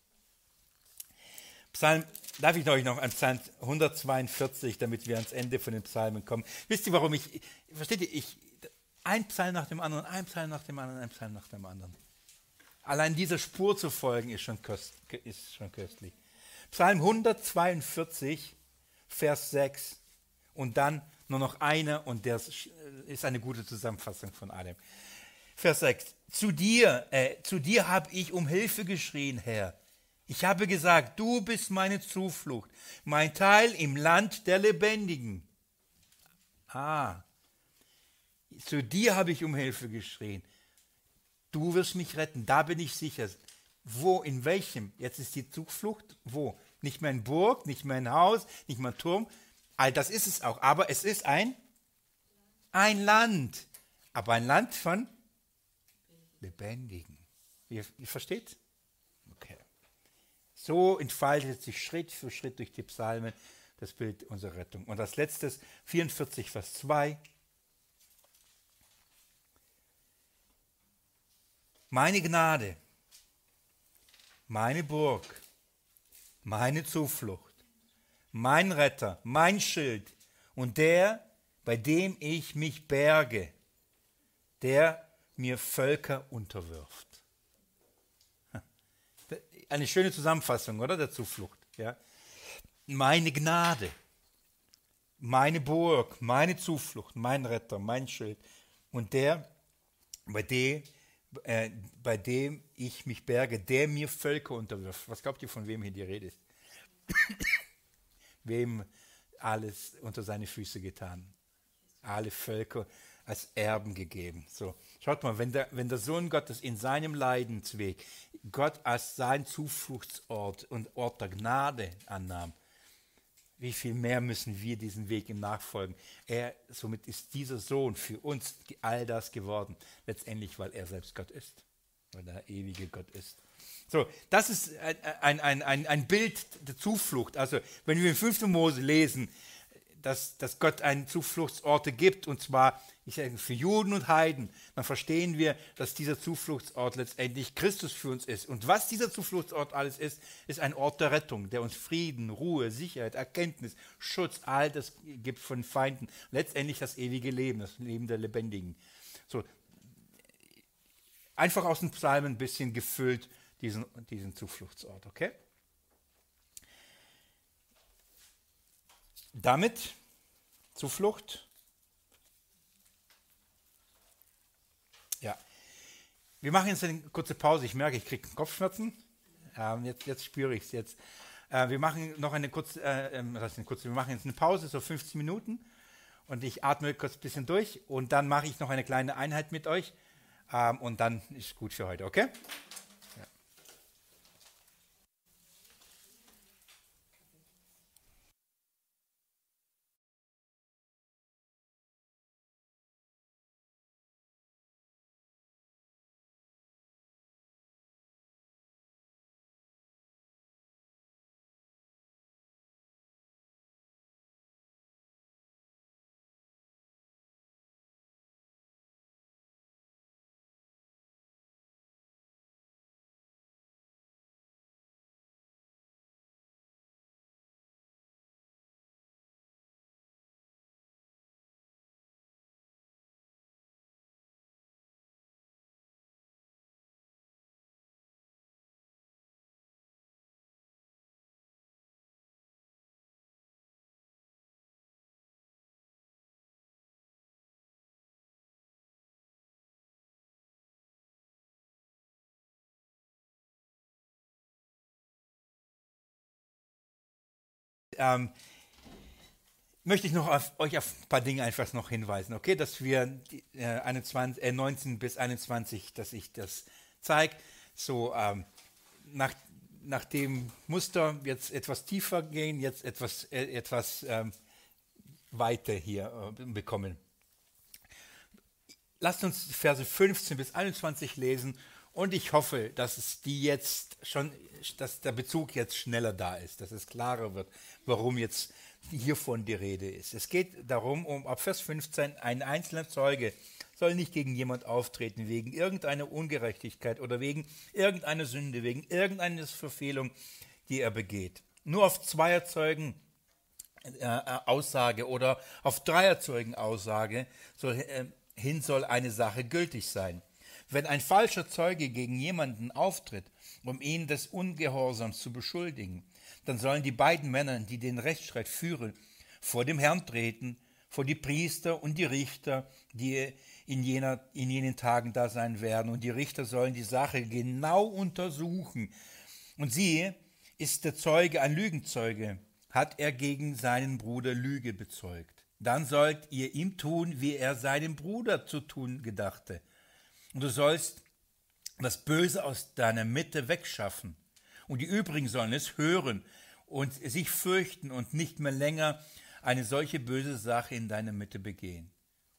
Speaker 1: Psalm, darf ich euch noch an Psalm 142, damit wir ans Ende von den Psalmen kommen. Wisst ihr, warum ich, versteht ihr, ich, ein Psalm nach dem anderen, ein Psalm nach dem anderen, ein Psalm nach dem anderen. Allein dieser Spur zu folgen ist schon, köst, ist schon köstlich. Psalm 142, Vers 6 und dann nur noch einer und der ist eine gute Zusammenfassung von allem. Vers 6. Zu dir, äh, zu dir habe ich um Hilfe geschrien, Herr. Ich habe gesagt, du bist meine Zuflucht, mein Teil im Land der Lebendigen. Ah, zu dir habe ich um Hilfe geschrien. Du wirst mich retten, da bin ich sicher. Wo, in welchem? Jetzt ist die Zuflucht, wo? Nicht mein Burg, nicht mein Haus, nicht mein Turm, All das ist es auch. Aber es ist ein, ein Land. Aber ein Land von Lebendigen. Ihr, ihr versteht? Okay. So entfaltet sich Schritt für Schritt durch die Psalmen das Bild unserer Rettung. Und als letztes 44, Vers 2. Meine Gnade, meine Burg, meine Zuflucht mein Retter, mein Schild und der, bei dem ich mich berge, der mir Völker unterwirft. Eine schöne Zusammenfassung, oder? Der Zuflucht. Ja? Meine Gnade, meine Burg, meine Zuflucht, mein Retter, mein Schild und der, bei dem, äh, bei dem ich mich berge, der mir Völker unterwirft. Was glaubt ihr, von wem hier die Rede ist? wem alles unter seine Füße getan. Alle Völker als Erben gegeben. So, schaut mal, wenn der, wenn der Sohn Gottes in seinem Leidensweg Gott als sein Zufluchtsort und Ort der Gnade annahm, wie viel mehr müssen wir diesen Weg ihm nachfolgen? Er, somit ist dieser Sohn für uns all das geworden, letztendlich, weil er selbst Gott ist, weil er ewige Gott ist. So, das ist ein, ein, ein, ein Bild der Zuflucht. Also, wenn wir in 5. Mose lesen, dass, dass Gott einen Zufluchtsorte gibt, und zwar ich sage, für Juden und Heiden, dann verstehen wir, dass dieser Zufluchtsort letztendlich Christus für uns ist. Und was dieser Zufluchtsort alles ist, ist ein Ort der Rettung, der uns Frieden, Ruhe, Sicherheit, Erkenntnis, Schutz, all das gibt von Feinden. Letztendlich das ewige Leben, das Leben der Lebendigen. So, einfach aus den Psalmen ein bisschen gefüllt, diesen, diesen Zufluchtsort, okay? Damit Zuflucht. Ja. Wir machen jetzt eine kurze Pause. Ich merke, ich kriege Kopfschmerzen. Ähm, jetzt, jetzt spüre ich es jetzt. Äh, wir machen noch eine kurze, äh, ähm, was eine kurze, wir machen jetzt eine Pause, so 15 Minuten. Und ich atme kurz ein bisschen durch und dann mache ich noch eine kleine Einheit mit euch. Ähm, und dann ist gut für heute, okay? Ähm, möchte ich noch auf, euch auf ein paar Dinge einfach noch hinweisen, okay, dass wir äh, 21, äh, 19 bis 21, dass ich das zeige, so ähm, nach, nach dem Muster jetzt etwas tiefer gehen, jetzt etwas, äh, etwas ähm, weiter hier äh, bekommen. Lasst uns Verse 15 bis 21 lesen und ich hoffe, dass es die jetzt schon, dass der Bezug jetzt schneller da ist, dass es klarer wird, warum jetzt hiervon die Rede ist. Es geht darum, um ab Vers 15, ein einzelner Zeuge soll nicht gegen jemand auftreten, wegen irgendeiner Ungerechtigkeit oder wegen irgendeiner Sünde, wegen irgendeiner Verfehlung, die er begeht. Nur auf Zweierzeugen äh, äh, Aussage oder auf Dreierzeugen Aussage soll, äh, hin soll eine Sache gültig sein. Wenn ein falscher Zeuge gegen jemanden auftritt, um ihn des Ungehorsams zu beschuldigen, dann sollen die beiden Männer, die den Rechtsstreit führen, vor dem Herrn treten, vor die Priester und die Richter, die in, jener, in jenen Tagen da sein werden. Und die Richter sollen die Sache genau untersuchen. Und siehe, ist der Zeuge ein Lügenzeuge, hat er gegen seinen Bruder Lüge bezeugt. Dann sollt ihr ihm tun, wie er seinem Bruder zu tun gedachte. Und du sollst das Böse aus deiner Mitte wegschaffen. Und die übrigen sollen es hören und sich fürchten und nicht mehr länger eine solche böse Sache in deiner Mitte begehen.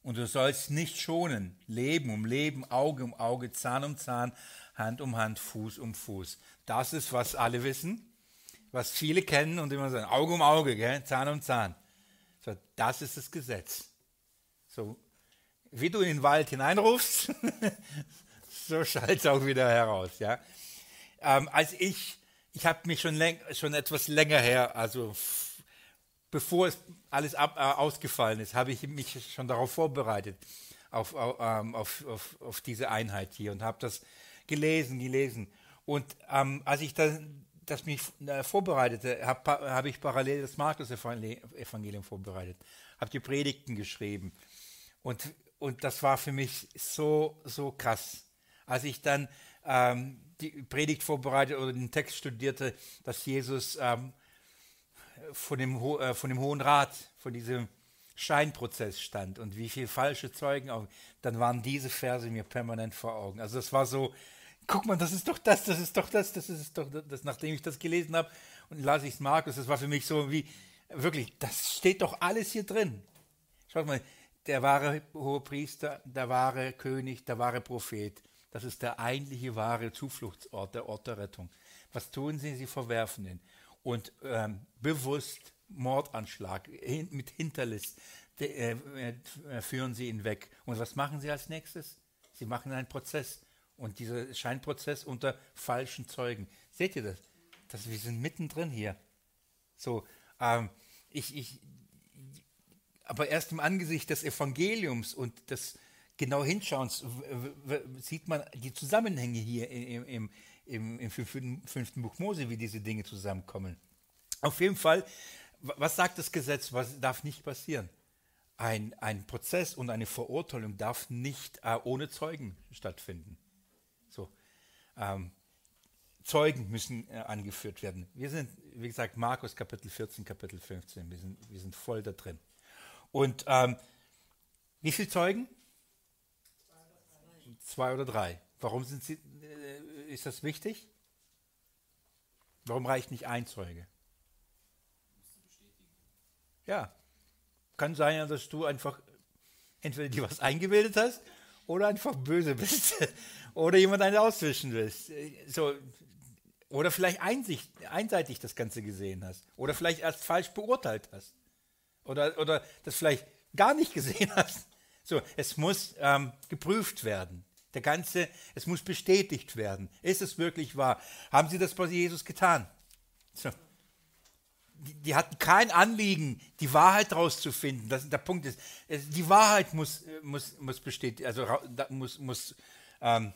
Speaker 1: Und du sollst nicht schonen, Leben um Leben, Auge um Auge, Zahn um Zahn, Hand um Hand, Fuß um Fuß. Das ist, was alle wissen, was viele kennen und immer sagen, Auge um Auge, gell? Zahn um Zahn. So, das ist das Gesetz. So, wie du in den Wald hineinrufst, so schallt es auch wieder heraus. Ja? Ähm, als ich, ich habe mich schon, schon etwas länger her, also bevor es alles ab, äh, ausgefallen ist, habe ich mich schon darauf vorbereitet, auf, ähm, auf, auf, auf diese Einheit hier und habe das gelesen, gelesen. Und ähm, als ich das, das mich äh, vorbereitete, habe hab ich parallel das Markus-Evangelium vorbereitet, habe die Predigten geschrieben. Und und das war für mich so, so krass. Als ich dann ähm, die Predigt vorbereitete oder den Text studierte, dass Jesus ähm, von, dem, äh, von dem Hohen Rat, von diesem Scheinprozess stand und wie viele falsche Zeugen auch, dann waren diese Verse mir permanent vor Augen. Also das war so, guck mal, das ist doch das, das ist doch das, das ist doch das, nachdem ich das gelesen habe und las ich es Markus, das war für mich so wie, wirklich, das steht doch alles hier drin. Schaut mal, der wahre Hohepriester, der wahre König, der wahre Prophet. Das ist der eigentliche wahre Zufluchtsort, der Ort der Rettung. Was tun sie? Sie verwerfen ihn. Und ähm, bewusst Mordanschlag mit Hinterlist äh, äh, führen sie ihn weg. Und was machen sie als nächstes? Sie machen einen Prozess. Und dieser Scheinprozess unter falschen Zeugen. Seht ihr das? das wir sind mittendrin hier. So, ähm, ich, ich, aber erst im Angesicht des Evangeliums und des genau Hinschauens sieht man die Zusammenhänge hier im, im, im, im fünften Buch Mose, wie diese Dinge zusammenkommen. Auf jeden Fall, was sagt das Gesetz? Was darf nicht passieren? Ein, ein Prozess und eine Verurteilung darf nicht äh, ohne Zeugen stattfinden. So, ähm, Zeugen müssen äh, angeführt werden. Wir sind, wie gesagt, Markus Kapitel 14, Kapitel 15. Wir sind, wir sind voll da drin. Und ähm, wie viele Zeugen? Zwei oder drei. Warum sind sie, äh, ist das wichtig? Warum reicht nicht ein Zeuge? Ja, kann sein, dass du einfach entweder dir was eingebildet hast oder einfach böse bist oder jemand einen auswischen willst. So, oder vielleicht einsicht, einseitig das Ganze gesehen hast oder vielleicht erst falsch beurteilt hast oder, oder das vielleicht gar nicht gesehen hast. So, es muss ähm, geprüft werden. Der ganze, es muss bestätigt werden. Ist es wirklich wahr? Haben sie das bei Jesus getan? So. Die, die, hatten kein Anliegen, die Wahrheit rauszufinden. Das, der Punkt ist, die Wahrheit muss, muss, muss bestätigt, also muss, muss ähm,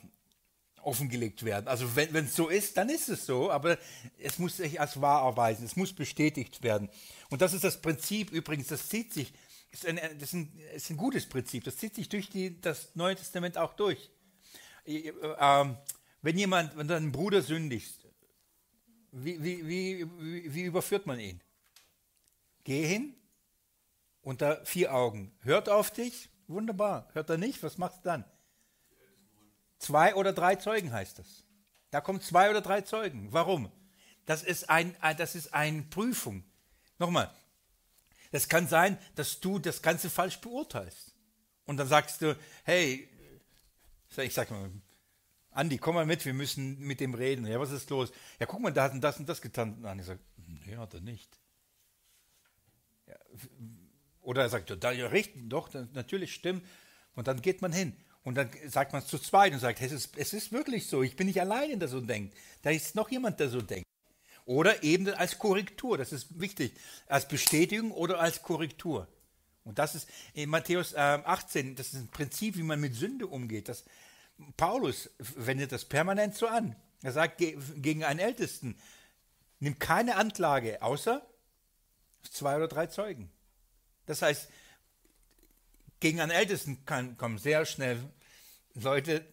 Speaker 1: offengelegt werden. Also wenn es so ist, dann ist es so, aber es muss sich als wahr erweisen, es muss bestätigt werden. Und das ist das Prinzip übrigens, das zieht sich, ist ein, das ist ein, ist ein gutes Prinzip, das zieht sich durch die, das Neue Testament auch durch. Äh, äh, wenn jemand, wenn du einen Bruder sündigst, wie, wie, wie, wie überführt man ihn? Geh hin, unter vier Augen. Hört auf dich, wunderbar. Hört er nicht, was machst du dann? Zwei oder drei Zeugen heißt das. Da kommen zwei oder drei Zeugen. Warum? Das ist ein, das ist eine Prüfung. Nochmal, es kann sein, dass du das Ganze falsch beurteilst. Und dann sagst du, hey, ich sag mal, Andi, komm mal mit, wir müssen mit dem reden. Ja, was ist los? Ja, guck mal, da hat das und das getan. Und Andi sagt, nee, hat er nicht. Ja, oder er sagt, ja, ja, richtig, doch, natürlich stimmt. Und dann geht man hin. Und dann sagt man es zu zweit und sagt, es ist, es ist wirklich so, ich bin nicht alleine, der so denkt. Da ist noch jemand, der so denkt. Oder eben als Korrektur, das ist wichtig, als Bestätigung oder als Korrektur. Und das ist in Matthäus äh, 18, das ist ein Prinzip, wie man mit Sünde umgeht. Das, Paulus wendet das permanent so an. Er sagt gegen einen Ältesten, nimm keine Anklage, außer zwei oder drei Zeugen. Das heißt, gegen einen Ältesten kann, kommen sehr schnell Leute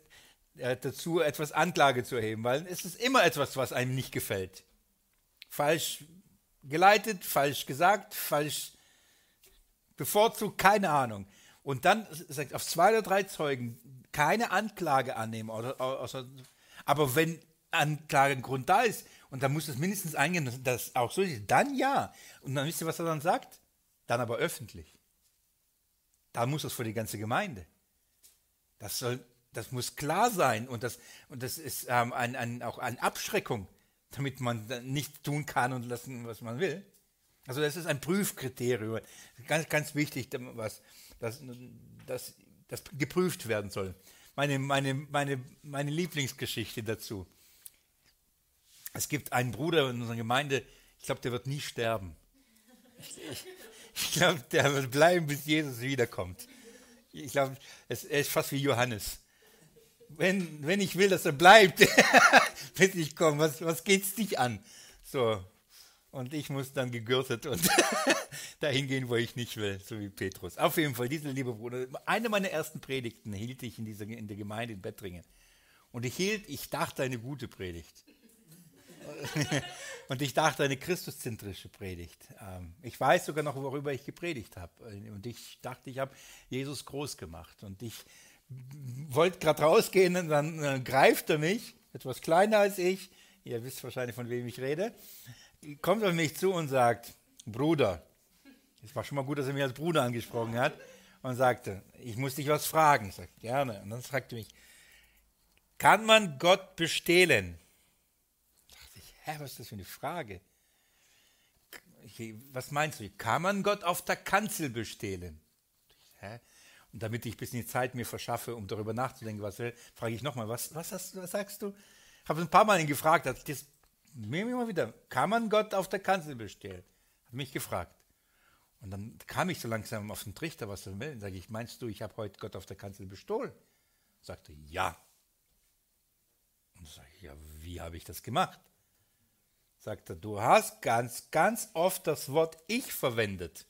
Speaker 1: äh, dazu, etwas Anklage zu erheben, weil es ist immer etwas, was einem nicht gefällt. Falsch geleitet, falsch gesagt, falsch bevorzugt, keine Ahnung. Und dann sagt auf zwei oder drei Zeugen keine Anklage annehmen. Oder, oder, aber wenn Anklagegrund da ist, und da muss es mindestens eingehen, dass das auch so ist, dann ja. Und dann wisst ihr, was er dann sagt? Dann aber öffentlich. Da muss es für die ganze Gemeinde. Das, soll, das muss klar sein und das, und das ist ähm, ein, ein, auch eine Abschreckung, damit man nicht tun kann und lassen, was man will. Also das ist ein Prüfkriterium, ganz, ganz wichtig, was, das, das, das geprüft werden soll. Meine, meine, meine, meine Lieblingsgeschichte dazu. Es gibt einen Bruder in unserer Gemeinde, ich glaube, der wird nie sterben. Ich, ich, ich glaube, der wird bleiben, bis Jesus wiederkommt. Ich glaube, er ist fast wie Johannes. Wenn, wenn ich will, dass er bleibt, bis ich komme, was, was es dich an? So. Und ich muss dann gegürtet und dahin gehen, wo ich nicht will, so wie Petrus. Auf jeden Fall, dieser liebe Bruder, eine meiner ersten Predigten hielt ich in, dieser, in der Gemeinde in Bettringen. Und ich hielt, ich dachte, eine gute Predigt. Und ich dachte, eine christuszentrische Predigt. Ähm, ich weiß sogar noch, worüber ich gepredigt habe. Und ich dachte, ich habe Jesus groß gemacht. Und ich wollte gerade rausgehen und dann äh, greift er mich, etwas kleiner als ich, ihr wisst wahrscheinlich, von wem ich rede, kommt auf mich zu und sagt, Bruder, es war schon mal gut, dass er mich als Bruder angesprochen hat, und sagte, ich muss dich was fragen. Ich sagte, gerne. Und dann fragte mich, kann man Gott bestehlen? Hä, was ist das für eine Frage? was meinst du? Kann man Gott auf der Kanzel bestehlen? Hä? Und damit ich ein bisschen Zeit mir verschaffe, um darüber nachzudenken, was will, frage ich nochmal, was, was, hast, was sagst du? Ich habe ein paar Mal ihn gefragt, das, das, mir immer wieder, kann man Gott auf der Kanzel bestehlen? Hat mich gefragt. Und dann kam ich so langsam auf den Trichter, was er will. Dann sage ich, meinst du, ich habe heute Gott auf der Kanzel bestohlen? Sagte, ja. Und sage ich, ja, wie habe ich das gemacht? Sagte, du hast ganz, ganz oft das Wort Ich verwendet.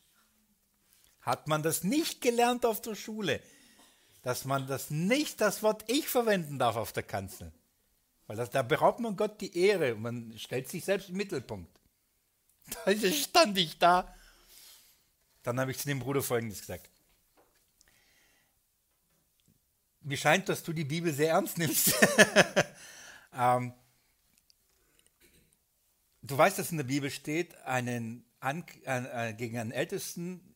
Speaker 1: Hat man das nicht gelernt auf der Schule, dass man das nicht das Wort Ich verwenden darf auf der Kanzel? Weil das, da beraubt man Gott die Ehre und man stellt sich selbst im Mittelpunkt. Da stand ich da. Dann habe ich zu dem Bruder Folgendes gesagt. Mir scheint, dass du die Bibel sehr ernst nimmst. ähm, du weißt, dass in der Bibel steht, einen An äh, gegen einen Ältesten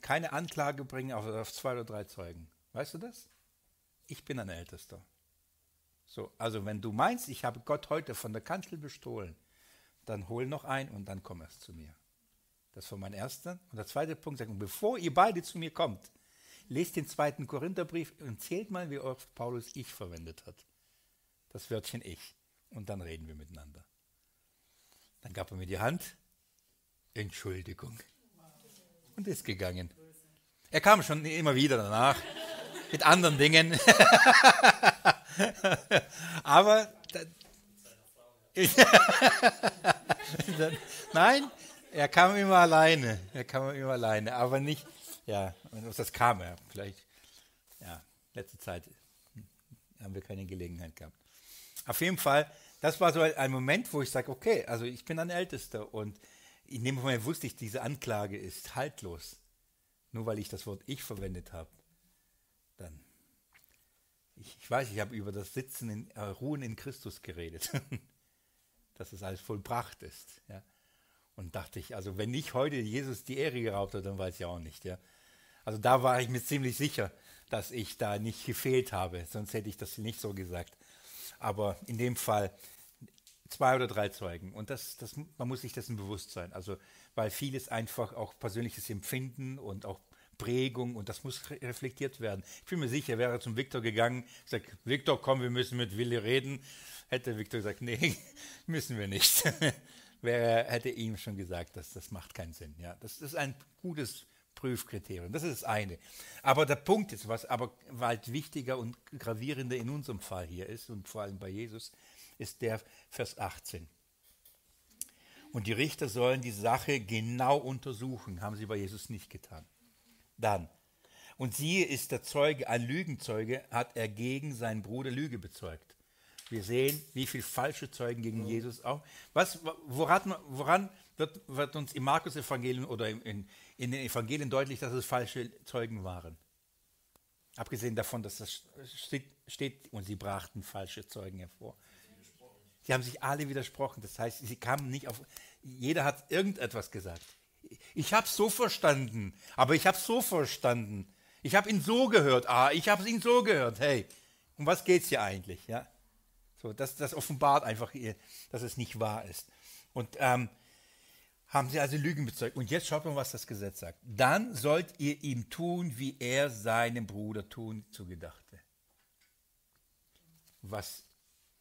Speaker 1: keine Anklage bringen auf, auf, zwei oder drei Zeugen. Weißt du das? Ich bin ein Ältester. So, also wenn du meinst, ich habe Gott heute von der Kanzel bestohlen, dann hol noch ein und dann komm erst zu mir. Das war mein erster. Und der zweite Punkt sagt, bevor ihr beide zu mir kommt, lest den zweiten Korintherbrief und zählt mal, wie oft Paulus ich verwendet hat. Das Wörtchen ich. Und dann reden wir miteinander. Dann gab er mir die Hand. Entschuldigung. Und ist gegangen. Er kam schon immer wieder danach mit anderen Dingen. Aber nein, er kam immer alleine. Er kam immer alleine, aber nicht, ja, das kam er. Vielleicht, ja, letzte Zeit haben wir keine Gelegenheit gehabt. Auf jeden Fall, das war so ein Moment, wo ich sage, okay, also ich bin ein Ältester und in dem Moment wusste ich, diese Anklage ist haltlos. Nur weil ich das Wort ich verwendet habe. Dann ich, ich weiß, ich habe über das Sitzen, in, äh, Ruhen in Christus geredet, dass es alles vollbracht ist. Ja. Und dachte ich, also wenn ich heute Jesus die Ehre geraubt habe, dann weiß ich auch nicht. Ja. Also da war ich mir ziemlich sicher, dass ich da nicht gefehlt habe, sonst hätte ich das nicht so gesagt. Aber in dem Fall zwei oder drei Zeugen. Und das, das, man muss sich dessen bewusst sein. Also, weil vieles einfach auch persönliches Empfinden und auch Prägung und das muss reflektiert werden. Ich bin mir sicher, wäre er zum Viktor gegangen, sagt, Viktor, komm, wir müssen mit Willi reden, hätte Viktor gesagt, nee, müssen wir nicht. wäre, hätte ihm schon gesagt, dass das macht keinen Sinn. Ja, das ist ein gutes Prüfkriterium. Das ist das eine. Aber der Punkt ist, was aber weit wichtiger und gravierender in unserem Fall hier ist und vor allem bei Jesus, ist der Vers 18. Und die Richter sollen die Sache genau untersuchen, haben sie bei Jesus nicht getan dann. Und siehe, ist der Zeuge ein Lügenzeuge, hat er gegen seinen Bruder Lüge bezeugt. Wir sehen, wie viele falsche Zeugen gegen. Jesus auch. Was, woran, woran wird, wird, uns im Markus-Evangelium oder in, in, in, den Evangelien deutlich, dass es falsche Zeugen waren? Abgesehen davon, dass das steht, und sie brachten falsche Zeugen hervor. Sie haben sich alle widersprochen. Das heißt, sie kamen nicht auf. Jeder hat irgendetwas gesagt ich habe es so verstanden, aber ich habe es so verstanden. Ich habe ihn so gehört, ah, ich habe ihn so gehört. Hey, um was geht es hier eigentlich? Ja? So, das, das offenbart einfach, dass es nicht wahr ist. Und ähm, haben sie also Lügen bezeugt. Und jetzt schaut mal, was das Gesetz sagt. Dann sollt ihr ihm tun, wie er seinem Bruder tun zugedachte. Was,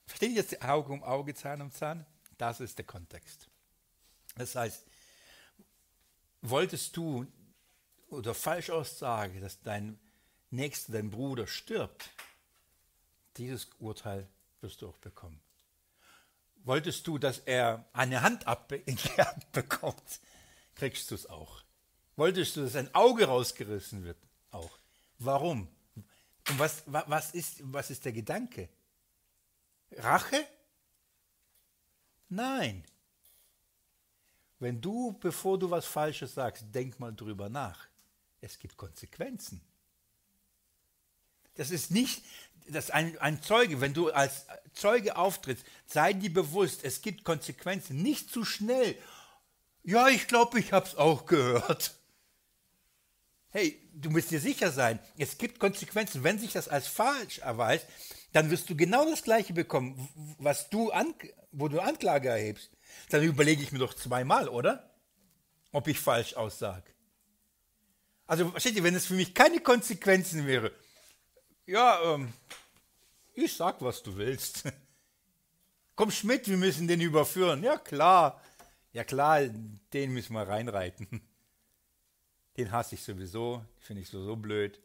Speaker 1: versteht ihr jetzt Auge um Auge, Zahn um Zahn? Das ist der Kontext. Das heißt, wolltest du oder falsch aussage, dass dein Nächster, dein Bruder stirbt, dieses Urteil wirst du auch bekommen. Wolltest du, dass er eine Hand abbekommt, kriegst du es auch. Wolltest du, dass ein Auge rausgerissen wird, auch. Warum? Und was, was, ist, was ist der Gedanke? Rache? Nein. Wenn du, bevor du was Falsches sagst, denk mal drüber nach. Es gibt Konsequenzen. Das ist nicht, dass ein, ein Zeuge, wenn du als Zeuge auftrittst, sei dir bewusst, es gibt Konsequenzen. Nicht zu schnell. Ja, ich glaube, ich habe es auch gehört. Hey, du musst dir sicher sein, es gibt Konsequenzen. Wenn sich das als falsch erweist, dann wirst du genau das Gleiche bekommen, was du an, wo du Anklage erhebst. Dann überlege ich mir doch zweimal, oder? ob ich falsch aussage. Also, versteht ihr, wenn es für mich keine Konsequenzen wäre, ja, ähm, ich sag, was du willst. Komm Schmidt, wir müssen den überführen. Ja, klar. Ja, klar, den müssen wir reinreiten. Den hasse ich sowieso, finde ich so, so blöd.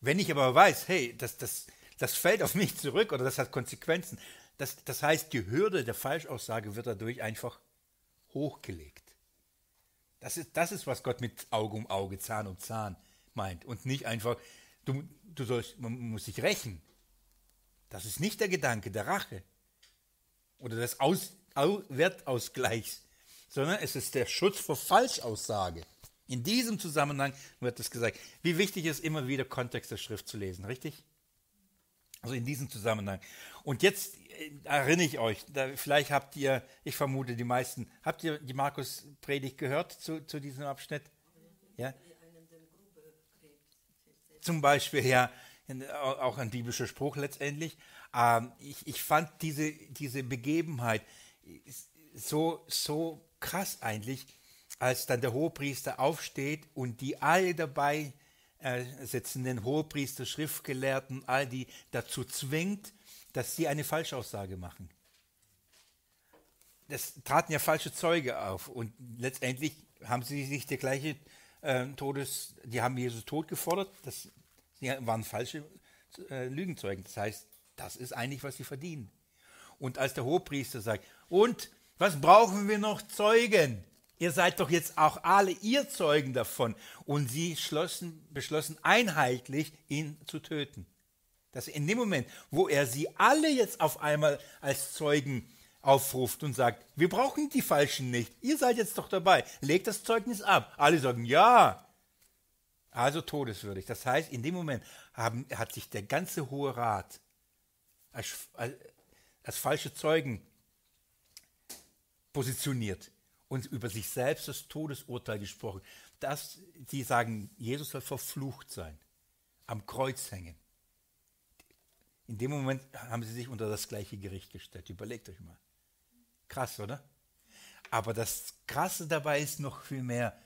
Speaker 1: Wenn ich aber weiß, hey, das, das, das fällt auf mich zurück oder das hat Konsequenzen, das, das heißt, die Hürde der Falschaussage wird dadurch einfach hochgelegt. Das ist, das ist, was Gott mit Auge um Auge, Zahn um Zahn meint. Und nicht einfach, du, du sollst, man muss sich rächen. Das ist nicht der Gedanke der Rache oder des Aus, Wertausgleichs, sondern es ist der Schutz vor Falschaussage. In diesem Zusammenhang wird es gesagt. Wie wichtig ist immer wieder Kontext der Schrift zu lesen, richtig? Also in diesem Zusammenhang. Und jetzt äh, erinnere ich euch, da, vielleicht habt ihr, ich vermute die meisten, habt ihr die Markus-Predigt gehört zu, zu diesem Abschnitt? Ja? Zum Beispiel, ja, auch ein biblischer Spruch letztendlich. Ähm, ich, ich fand diese, diese Begebenheit so, so krass eigentlich, als dann der Hohepriester aufsteht und die alle dabei äh, sitzenden Hohepriester, Schriftgelehrten, all die dazu zwingt, dass sie eine Falschaussage machen. Das traten ja falsche Zeuge auf und letztendlich haben sie sich der gleiche äh, Todes, die haben Jesus tot gefordert, das waren falsche äh, Lügenzeugen. Das heißt, das ist eigentlich, was sie verdienen. Und als der Hohepriester sagt, und was brauchen wir noch Zeugen? Ihr seid doch jetzt auch alle ihr Zeugen davon. Und sie schlossen, beschlossen einheitlich, ihn zu töten. Dass in dem Moment, wo er sie alle jetzt auf einmal als Zeugen aufruft und sagt, wir brauchen die Falschen nicht, ihr seid jetzt doch dabei, legt das Zeugnis ab. Alle sagen, ja. Also todeswürdig. Das heißt, in dem Moment haben, hat sich der ganze Hohe Rat als, als, als falsche Zeugen positioniert und über sich selbst das Todesurteil gesprochen. dass sie sagen, Jesus soll verflucht sein, am Kreuz hängen. In dem Moment haben sie sich unter das gleiche Gericht gestellt. Überlegt euch mal. Krass, oder? Aber das Krasse dabei ist noch viel mehr,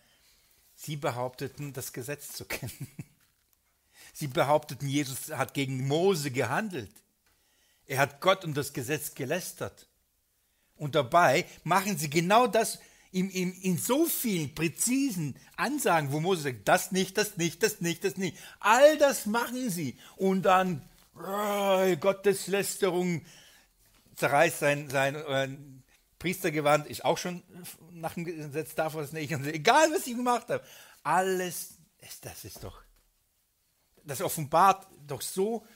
Speaker 1: sie behaupteten, das Gesetz zu kennen. Sie behaupteten, Jesus hat gegen Mose gehandelt. Er hat Gott und das Gesetz gelästert. Und dabei machen sie genau das, in, in, in so vielen präzisen Ansagen, wo Mose sagt, das nicht, das nicht, das nicht, das nicht. All das machen sie. Und dann oh, Gotteslästerung zerreißt sein, sein äh, Priestergewand, ist auch schon nach dem Gesetz es nicht. Und egal, was ich gemacht habe, alles, das ist doch, das offenbart doch so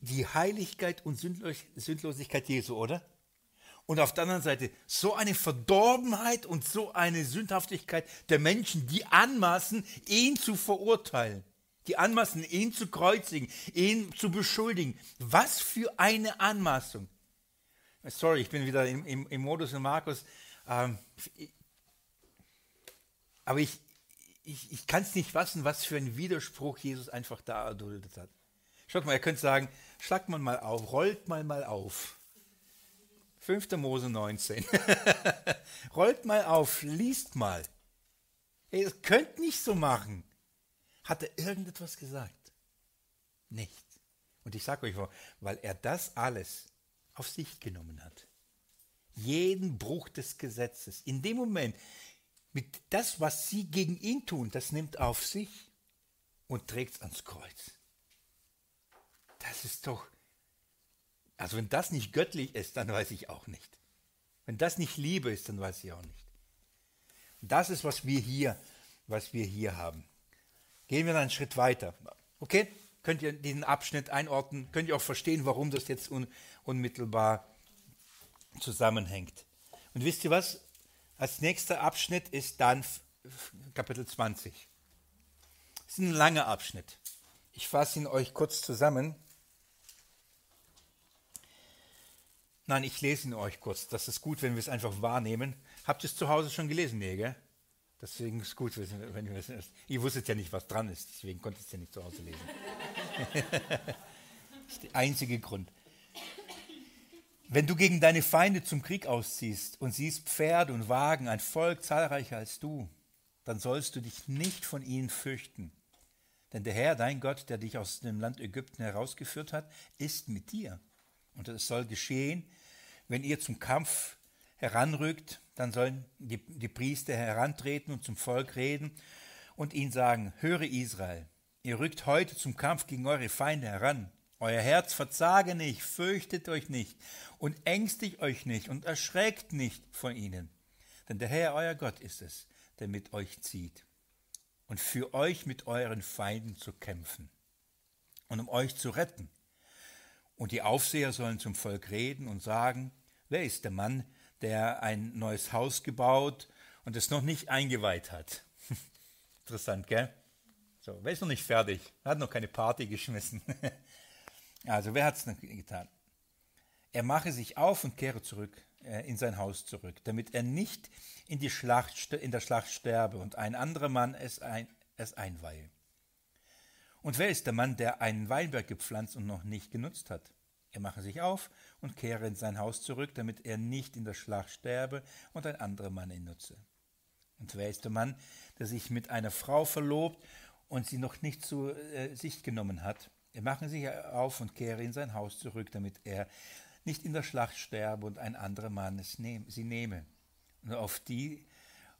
Speaker 1: die Heiligkeit und Sündlosigkeit Jesu, oder? Und auf der anderen Seite so eine Verdorbenheit und so eine Sündhaftigkeit der Menschen, die anmaßen, ihn zu verurteilen, die anmaßen, ihn zu kreuzigen, ihn zu beschuldigen. Was für eine Anmaßung. Sorry, ich bin wieder im, im, im Modus in Markus. Ähm, aber ich, ich, ich kann es nicht fassen, was für ein Widerspruch Jesus einfach da erduldet hat. Schaut mal, ihr könnt sagen, schlagt man mal auf, rollt mal mal auf. 5. Mose 19. Rollt mal auf, liest mal. Ihr könnt nicht so machen. Hat er irgendetwas gesagt? Nicht. Und ich sage euch, weil er das alles auf sich genommen hat. Jeden Bruch des Gesetzes. In dem Moment, mit das, was sie gegen ihn tun, das nimmt auf sich und trägt es ans Kreuz. Das ist doch also wenn das nicht göttlich ist, dann weiß ich auch nicht. Wenn das nicht Liebe ist, dann weiß ich auch nicht. Das ist, was wir hier, was wir hier haben. Gehen wir dann einen Schritt weiter. Okay? Könnt ihr diesen Abschnitt einordnen? Könnt ihr auch verstehen, warum das jetzt un unmittelbar zusammenhängt? Und wisst ihr was? Als nächster Abschnitt ist dann Kapitel 20. Das ist ein langer Abschnitt. Ich fasse ihn euch kurz zusammen. Nein, ich lese ihn euch kurz. Das ist gut, wenn wir es einfach wahrnehmen. Habt ihr es zu Hause schon gelesen? Nee, gell? Deswegen ist es gut, wenn ihr es. Ihr wusstet ja nicht, was dran ist, deswegen konntet ihr es ja nicht zu Hause lesen. das ist der einzige Grund. Wenn du gegen deine Feinde zum Krieg ausziehst und siehst Pferde und Wagen, ein Volk zahlreicher als du, dann sollst du dich nicht von ihnen fürchten. Denn der Herr, dein Gott, der dich aus dem Land Ägypten herausgeführt hat, ist mit dir. Und es soll geschehen, wenn ihr zum Kampf heranrückt, dann sollen die, die Priester herantreten und zum Volk reden und ihnen sagen, höre Israel, ihr rückt heute zum Kampf gegen eure Feinde heran. Euer Herz verzage nicht, fürchtet euch nicht und ängstigt euch nicht und erschreckt nicht von ihnen. Denn der Herr, euer Gott, ist es, der mit euch zieht und für euch mit euren Feinden zu kämpfen und um euch zu retten. Und die Aufseher sollen zum Volk reden und sagen, wer ist der Mann, der ein neues Haus gebaut und es noch nicht eingeweiht hat? Interessant, gell? So, wer ist noch nicht fertig? Hat noch keine Party geschmissen. Also wer hat es getan? Er mache sich auf und kehre zurück äh, in sein Haus zurück, damit er nicht in, die Schlacht, in der Schlacht sterbe und ein anderer Mann es, ein, es einweihe. Und wer ist der Mann, der einen Weinberg gepflanzt und noch nicht genutzt hat? Er mache sich auf und kehre in sein Haus zurück, damit er nicht in der Schlacht sterbe und ein anderer Mann ihn nutze. Und wer ist der Mann, der sich mit einer Frau verlobt und sie noch nicht zu äh, sich genommen hat? Er mache sich auf und kehre in sein Haus zurück, damit er nicht in der Schlacht sterbe und ein anderer Mann es nehm, sie nehme. Und auf die,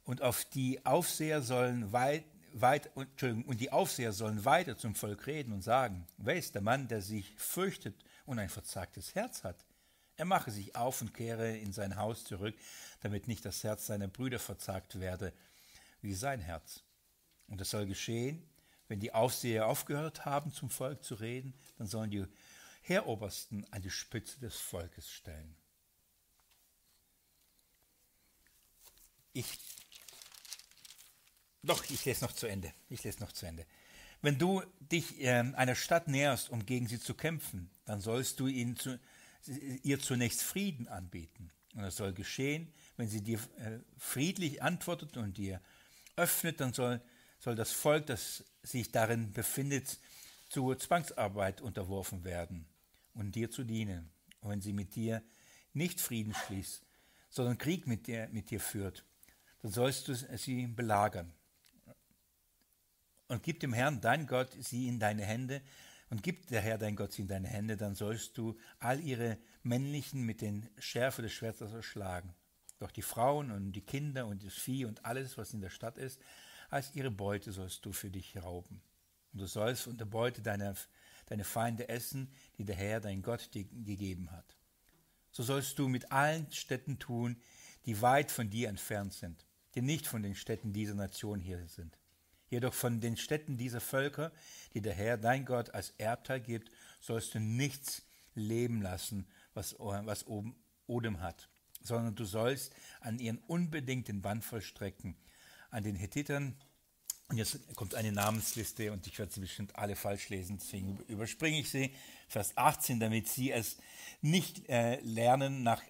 Speaker 1: und auf die Aufseher sollen weit, weit, und die Aufseher sollen weiter zum Volk reden und sagen, wer ist der Mann, der sich fürchtet und ein verzagtes Herz hat? Er mache sich auf und kehre in sein Haus zurück, damit nicht das Herz seiner Brüder verzagt werde, wie sein Herz. Und es soll geschehen, wenn die Aufseher aufgehört haben, zum Volk zu reden, dann sollen die Heerobersten an die Spitze des Volkes stellen. Ich, doch, ich lese noch zu Ende. Ich lese noch zu Ende. Wenn du dich äh, einer Stadt näherst, um gegen sie zu kämpfen, dann sollst du ihnen zu, ihr zunächst Frieden anbieten. Und das soll geschehen, wenn sie dir äh, friedlich antwortet und dir öffnet, dann soll soll das Volk, das sich darin befindet, zur Zwangsarbeit unterworfen werden und dir zu dienen. Und wenn sie mit dir nicht Frieden schließt, sondern Krieg mit dir, mit dir führt, dann sollst du sie belagern. Und gib dem Herrn, dein Gott, sie in deine Hände, und gibt der Herr, dein Gott, sie in deine Hände, dann sollst du all ihre männlichen mit den Schärfe des Schwertes erschlagen. Doch die Frauen und die Kinder und das Vieh und alles, was in der Stadt ist, als ihre Beute sollst du für dich rauben. Und du sollst von der Beute deiner, deine Feinde essen, die der Herr, dein Gott, dir gegeben hat. So sollst du mit allen Städten tun, die weit von dir entfernt sind, die nicht von den Städten dieser Nation hier sind. Jedoch von den Städten dieser Völker, die der Herr, dein Gott, als Erbteil gibt, sollst du nichts leben lassen, was, was Odem hat, sondern du sollst an ihren unbedingten Band vollstrecken, an den Hethitern. Und jetzt kommt eine Namensliste und ich werde sie bestimmt alle falsch lesen, deswegen überspringe ich sie. Vers 18, damit sie es nicht äh, lernen, nach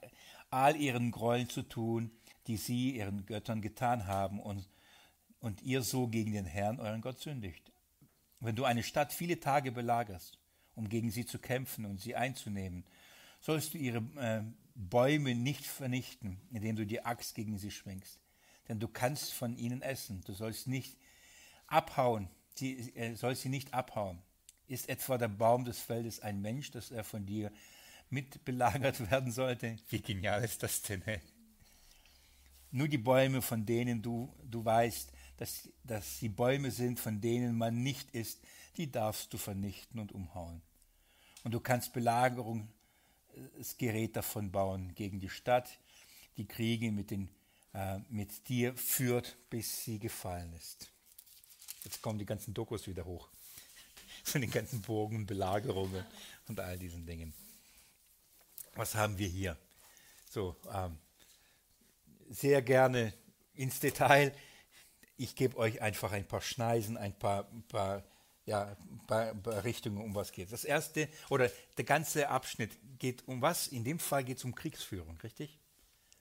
Speaker 1: all ihren Gräueln zu tun, die sie ihren Göttern getan haben und, und ihr so gegen den Herrn, euren Gott, sündigt. Wenn du eine Stadt viele Tage belagerst, um gegen sie zu kämpfen und sie einzunehmen, sollst du ihre äh, Bäume nicht vernichten, indem du die Axt gegen sie schwingst denn du kannst von ihnen essen. Du sollst nicht abhauen, sie, äh, sollst sie nicht abhauen. Ist etwa der Baum des Feldes ein Mensch, dass er von dir mitbelagert werden sollte? Wie genial ist das denn? Ey? Nur die Bäume, von denen du, du weißt, dass, dass sie Bäume sind, von denen man nicht isst, die darfst du vernichten und umhauen. Und du kannst Belagerungsgerät äh, davon bauen gegen die Stadt, die Kriege mit den äh, mit dir führt, bis sie gefallen ist. Jetzt kommen die ganzen Dokus wieder hoch. Von den ganzen Burgen, Belagerungen und all diesen Dingen. Was haben wir hier? So, ähm, sehr gerne ins Detail. Ich gebe euch einfach ein paar Schneisen, ein paar, paar, ja, paar, paar Richtungen, um was geht. Das erste, oder der ganze Abschnitt geht um was? In dem Fall geht es um Kriegsführung, richtig?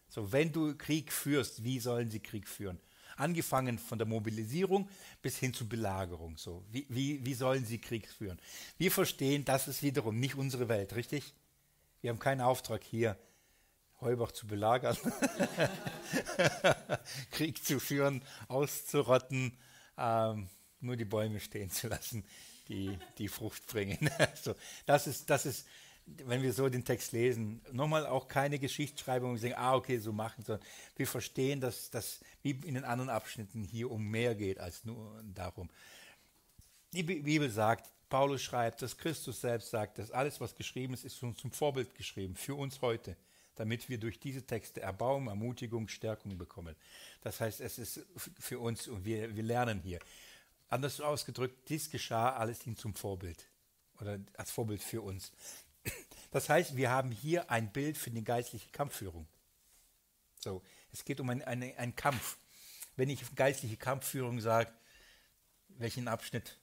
Speaker 1: So, wenn du Krieg führst, wie sollen sie Krieg führen? Angefangen von der Mobilisierung bis hin zur Belagerung. So, wie, wie, wie sollen sie Krieg führen? Wir verstehen, das ist wiederum nicht unsere Welt, richtig? Wir haben keinen Auftrag hier, Heubach zu belagern, Krieg zu führen, auszurotten, ähm, nur die Bäume stehen zu lassen, die die Frucht bringen. also, das ist, das ist, wenn wir so den Text lesen, nochmal auch keine Geschichtsschreibung, wir sagen, ah, okay, so machen, sondern wir verstehen, dass das wie in den anderen Abschnitten hier um mehr geht als nur darum. Die Bibel sagt, Paulus schreibt, dass Christus selbst sagt, dass alles, was geschrieben ist, ist uns zum Vorbild geschrieben, für uns heute, damit wir durch diese Texte Erbauung, Ermutigung, Stärkung bekommen. Das heißt, es ist für uns und wir, wir lernen hier. Anders ausgedrückt, dies geschah alles ihm zum Vorbild oder als Vorbild für uns. Das heißt, wir haben hier ein Bild für die geistliche Kampfführung. So, es geht um einen ein Kampf. Wenn ich geistliche Kampfführung sage, welchen Abschnitt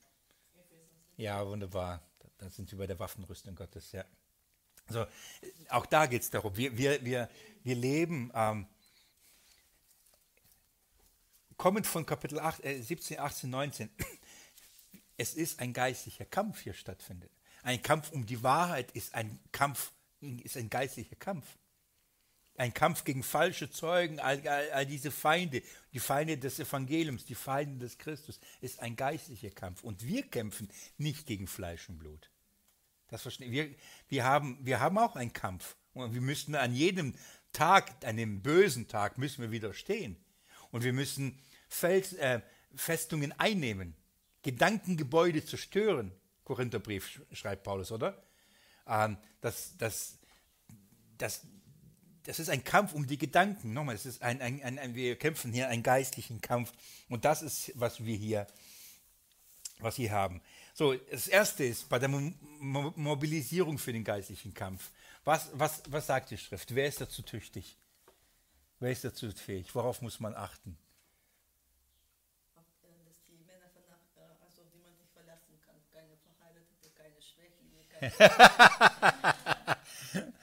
Speaker 1: ja, wunderbar. Da sind wir bei der Waffenrüstung Gottes, ja. Also, auch da geht es darum, wir, wir, wir, wir leben, ähm, kommend von Kapitel 8, äh, 17, 18, 19, es ist ein geistlicher Kampf hier stattfindet. Ein Kampf um die Wahrheit ist ein Kampf, ist ein geistlicher Kampf ein Kampf gegen falsche Zeugen, all, all, all, diese Feinde, die Feinde des Evangeliums, die Feinde des Christus, ist ein geistlicher Kampf. Und wir kämpfen nicht gegen Fleisch und Blut. Das verstehen wir. Wir haben, wir haben auch einen Kampf. Und wir müssen an jedem Tag, an dem bösen Tag, müssen wir widerstehen. Und wir müssen Fels, äh, Festungen einnehmen, Gedankengebäude zerstören. Korintherbrief schreibt Paulus, oder? Ähm, das, das, das, das ist ein Kampf um die Gedanken. Nochmal, es ist ein, ein, ein, wir kämpfen hier einen geistlichen Kampf. Und das ist, was wir hier, was wir haben. So, das erste ist bei der Mo Mobilisierung für den geistlichen Kampf. Was, was, was sagt die Schrift? Wer ist dazu tüchtig? Wer ist dazu fähig? Worauf muss man achten?
Speaker 2: Dass die Männer, also die man sich verlassen kann, keine Verheiratete, keine Schwächlinge, keine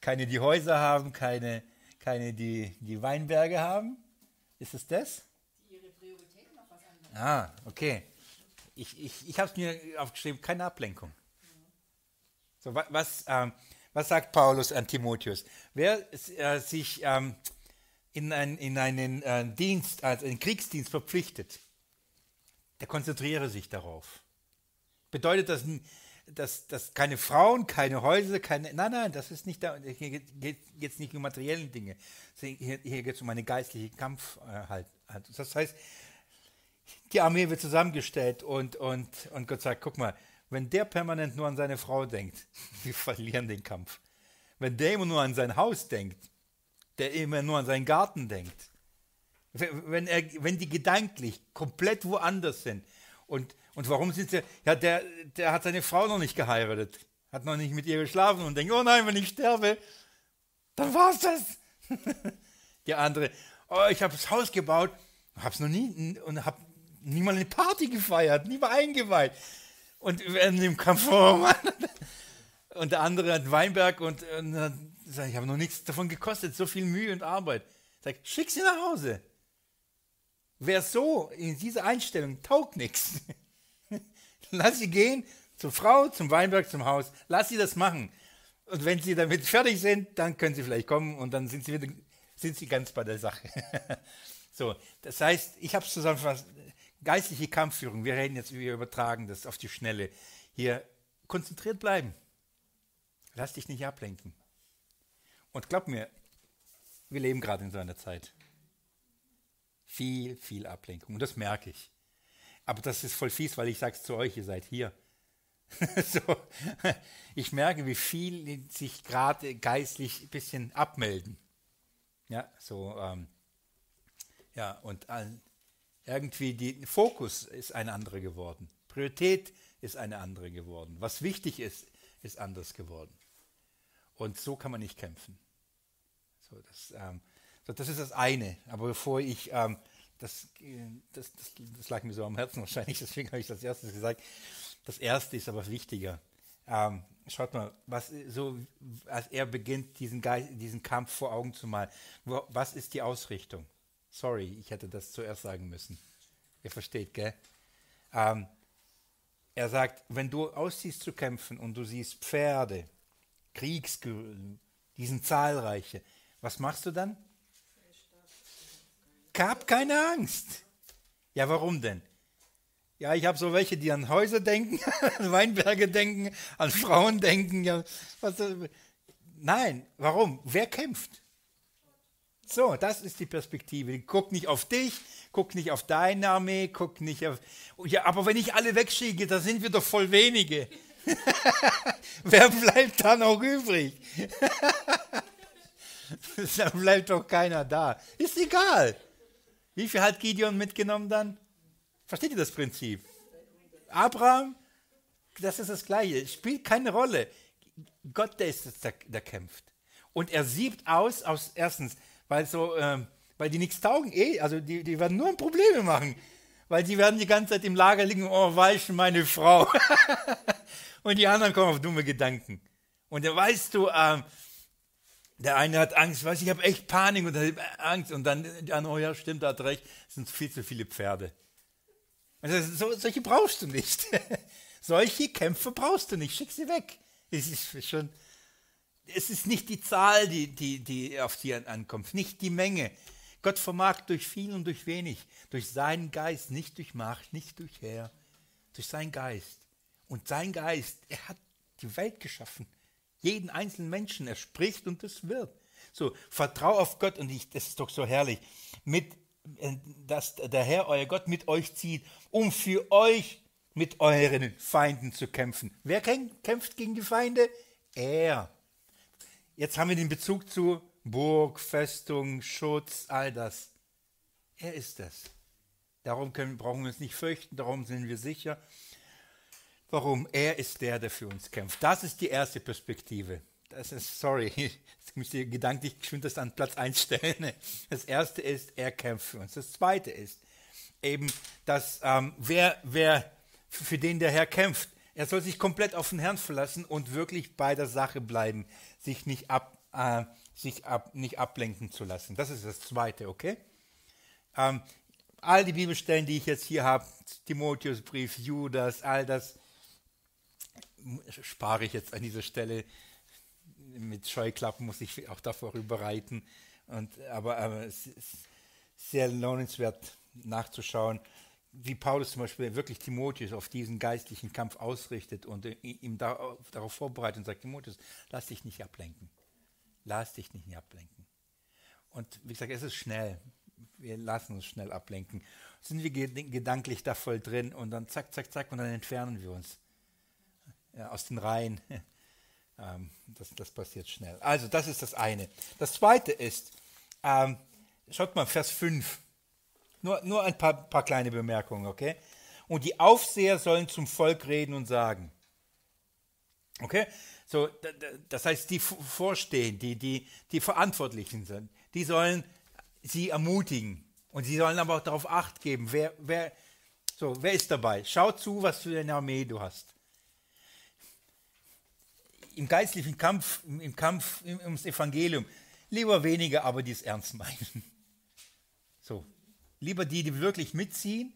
Speaker 1: keine, die Häuser haben, keine, keine die, die Weinberge haben. Ist es das?
Speaker 2: Die ihre Prioritäten auf was anderes.
Speaker 1: Ah, okay. Ich, ich, ich habe es mir aufgeschrieben, keine Ablenkung. So, was, ähm, was sagt Paulus an Timotheus? Wer äh, sich ähm, in, ein, in einen äh, Dienst, also einen Kriegsdienst verpflichtet, der konzentriere sich darauf. Bedeutet das dass, dass keine Frauen, keine Häuser, keine. Nein, nein, das ist nicht da. Hier geht es nicht um materielle Dinge. Hier, hier geht es um einen geistlichen Kampf. Äh, halt, halt. Das heißt, die Armee wird zusammengestellt und, und, und Gott sagt: guck mal, wenn der permanent nur an seine Frau denkt, wir verlieren den Kampf. Wenn der immer nur an sein Haus denkt, der immer nur an seinen Garten denkt, wenn, er, wenn die gedanklich komplett woanders sind und und warum sind sie, ja, der, der hat seine Frau noch nicht geheiratet, hat noch nicht mit ihr geschlafen und denkt, oh nein, wenn ich sterbe, dann war's das. der andere, oh, ich habe das Haus gebaut, hab's noch nie und hab nie mal eine Party gefeiert, nie mal eingeweiht. Und werden im Kampf, oh Mann. Und der andere hat Weinberg und, und dann sagt, ich habe noch nichts davon gekostet, so viel Mühe und Arbeit. Sagt, schick sie nach Hause. Wer so in dieser Einstellung taugt nichts. Lass sie gehen zur Frau, zum Weinberg, zum Haus. Lass sie das machen. Und wenn sie damit fertig sind, dann können sie vielleicht kommen und dann sind sie, wieder, sind sie ganz bei der Sache. so, das heißt, ich habe es zusammengefasst, geistliche Kampfführung, wir reden jetzt, wir übertragen das auf die Schnelle. Hier, konzentriert bleiben. Lass dich nicht ablenken. Und glaub mir, wir leben gerade in so einer Zeit. Viel, viel Ablenkung. Und das merke ich. Aber das ist voll fies, weil ich sage es zu euch, ihr seid hier. so, ich merke, wie viel sich gerade geistlich ein bisschen abmelden. Ja, so, ähm, ja, und irgendwie der Fokus ist ein anderer geworden. Priorität ist eine andere geworden. Was wichtig ist, ist anders geworden. Und so kann man nicht kämpfen. So, das, ähm, so, das ist das eine. Aber bevor ich ähm, das, das, das, das, lag mir so am Herzen wahrscheinlich, deswegen habe ich das erste gesagt. Das erste ist aber wichtiger. Ähm, schaut mal, was so, als er beginnt, diesen, Geist, diesen Kampf vor Augen zu malen, wo, was ist die Ausrichtung? Sorry, ich hätte das zuerst sagen müssen. Ihr versteht, gell? Ähm, er sagt, wenn du ausziehst zu kämpfen und du siehst Pferde, Kriegsgürtel, Die sind zahlreiche. Was machst du dann? Hab keine Angst. Ja, warum denn? Ja, ich habe so welche, die an Häuser denken, an Weinberge denken, an Frauen denken. Ja, was, nein, warum? Wer kämpft? So, das ist die Perspektive. Guck nicht auf dich, guck nicht auf deine Armee, guck nicht auf. Ja, aber wenn ich alle wegschicke, da sind wir doch voll wenige. Wer bleibt da noch übrig? da bleibt doch keiner da. Ist egal. Wie viel hat Gideon mitgenommen dann? Versteht ihr das Prinzip? Abraham, das ist das Gleiche. Spielt keine Rolle. Gott, der ist es, der, der kämpft. Und er siebt aus, aus erstens, weil, so, ähm, weil die nichts taugen, eh, also die, die werden nur Probleme machen. Weil die werden die ganze Zeit im Lager liegen, oh, weichen meine Frau. und die anderen kommen auf dumme Gedanken. Und da weißt du, ähm, der eine hat Angst, weiß ich habe echt Panik und Angst. Und dann der andere, oh ja, stimmt, hat recht, es sind viel zu viele Pferde. Also, so, solche brauchst du nicht. solche Kämpfe brauchst du nicht, schick sie weg. Es ist schon, es ist nicht die Zahl, die, die, die auf sie ankommt, nicht die Menge. Gott vermag durch viel und durch wenig, durch seinen Geist, nicht durch Macht, nicht durch Herr, durch seinen Geist. Und sein Geist, er hat die Welt geschaffen jeden einzelnen Menschen. Er spricht und es wird. So, vertrau auf Gott und ich, das ist doch so herrlich, mit, äh, dass der Herr, euer Gott, mit euch zieht, um für euch mit euren Feinden zu kämpfen. Wer kämpft gegen die Feinde? Er. Jetzt haben wir den Bezug zu Burg, Festung, Schutz, all das. Er ist es. Darum können, brauchen wir uns nicht fürchten, darum sind wir sicher. Warum? Er ist der, der für uns kämpft. Das ist die erste Perspektive. Das ist, sorry, jetzt müsst ihr gedanklich geschwind das an Platz 1 stellen. Das erste ist, er kämpft für uns. Das zweite ist eben, dass ähm, wer, wer für den der Herr kämpft, er soll sich komplett auf den Herrn verlassen und wirklich bei der Sache bleiben, sich nicht, ab, äh, sich ab, nicht ablenken zu lassen. Das ist das Zweite, okay? Ähm, all die Bibelstellen, die ich jetzt hier habe, Timotheusbrief, Judas, all das, spare ich jetzt an dieser Stelle. Mit Scheuklappen muss ich auch davor überreiten. Und, aber, aber es ist sehr lohnenswert nachzuschauen, wie Paulus zum Beispiel wirklich Timotheus auf diesen geistlichen Kampf ausrichtet und ihm darauf vorbereitet und sagt, Timotheus, lass dich nicht ablenken. Lass dich nicht ablenken. Und wie gesagt, es ist schnell. Wir lassen uns schnell ablenken. Sind wir gedanklich da voll drin und dann zack, zack, zack und dann entfernen wir uns ja, aus den Reihen. ähm, das, das, passiert schnell. Also das ist das eine. Das zweite ist, ähm, schaut mal, Vers 5. Nur, nur ein paar, paar kleine Bemerkungen, okay? Und die Aufseher sollen zum Volk reden und sagen. Okay? So, das heißt, die vorstehen, die, die, die Verantwortlichen sind, die sollen sie ermutigen. Und sie sollen aber auch darauf acht geben, wer, wer, so, wer ist dabei? Schau zu, was für eine Armee du hast im geistlichen Kampf, im Kampf ums Evangelium, lieber weniger, aber die es ernst meinen. So, lieber die, die wirklich mitziehen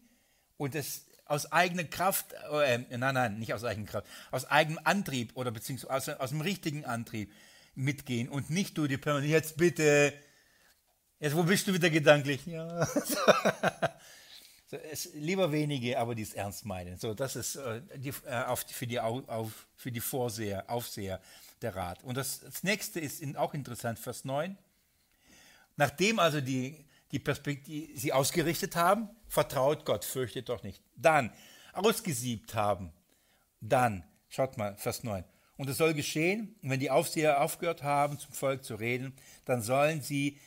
Speaker 1: und es aus eigener Kraft, äh, nein, nein, nicht aus eigener Kraft, aus eigenem Antrieb oder beziehungsweise aus, aus dem richtigen Antrieb mitgehen und nicht du die permanent, jetzt bitte, jetzt wo bist du wieder gedanklich? Ja. So, es, lieber wenige, aber die es ernst meinen. So, das ist äh, die, äh, auf, für, die, auf, für die Vorseher, Aufseher der Rat. Und das, das nächste ist in, auch interessant, Vers 9. Nachdem also die, die Perspektive sie ausgerichtet haben, vertraut Gott, fürchtet doch nicht. Dann ausgesiebt haben, dann, schaut mal, Vers 9. Und es soll geschehen, wenn die Aufseher aufgehört haben, zum Volk zu reden, dann sollen sie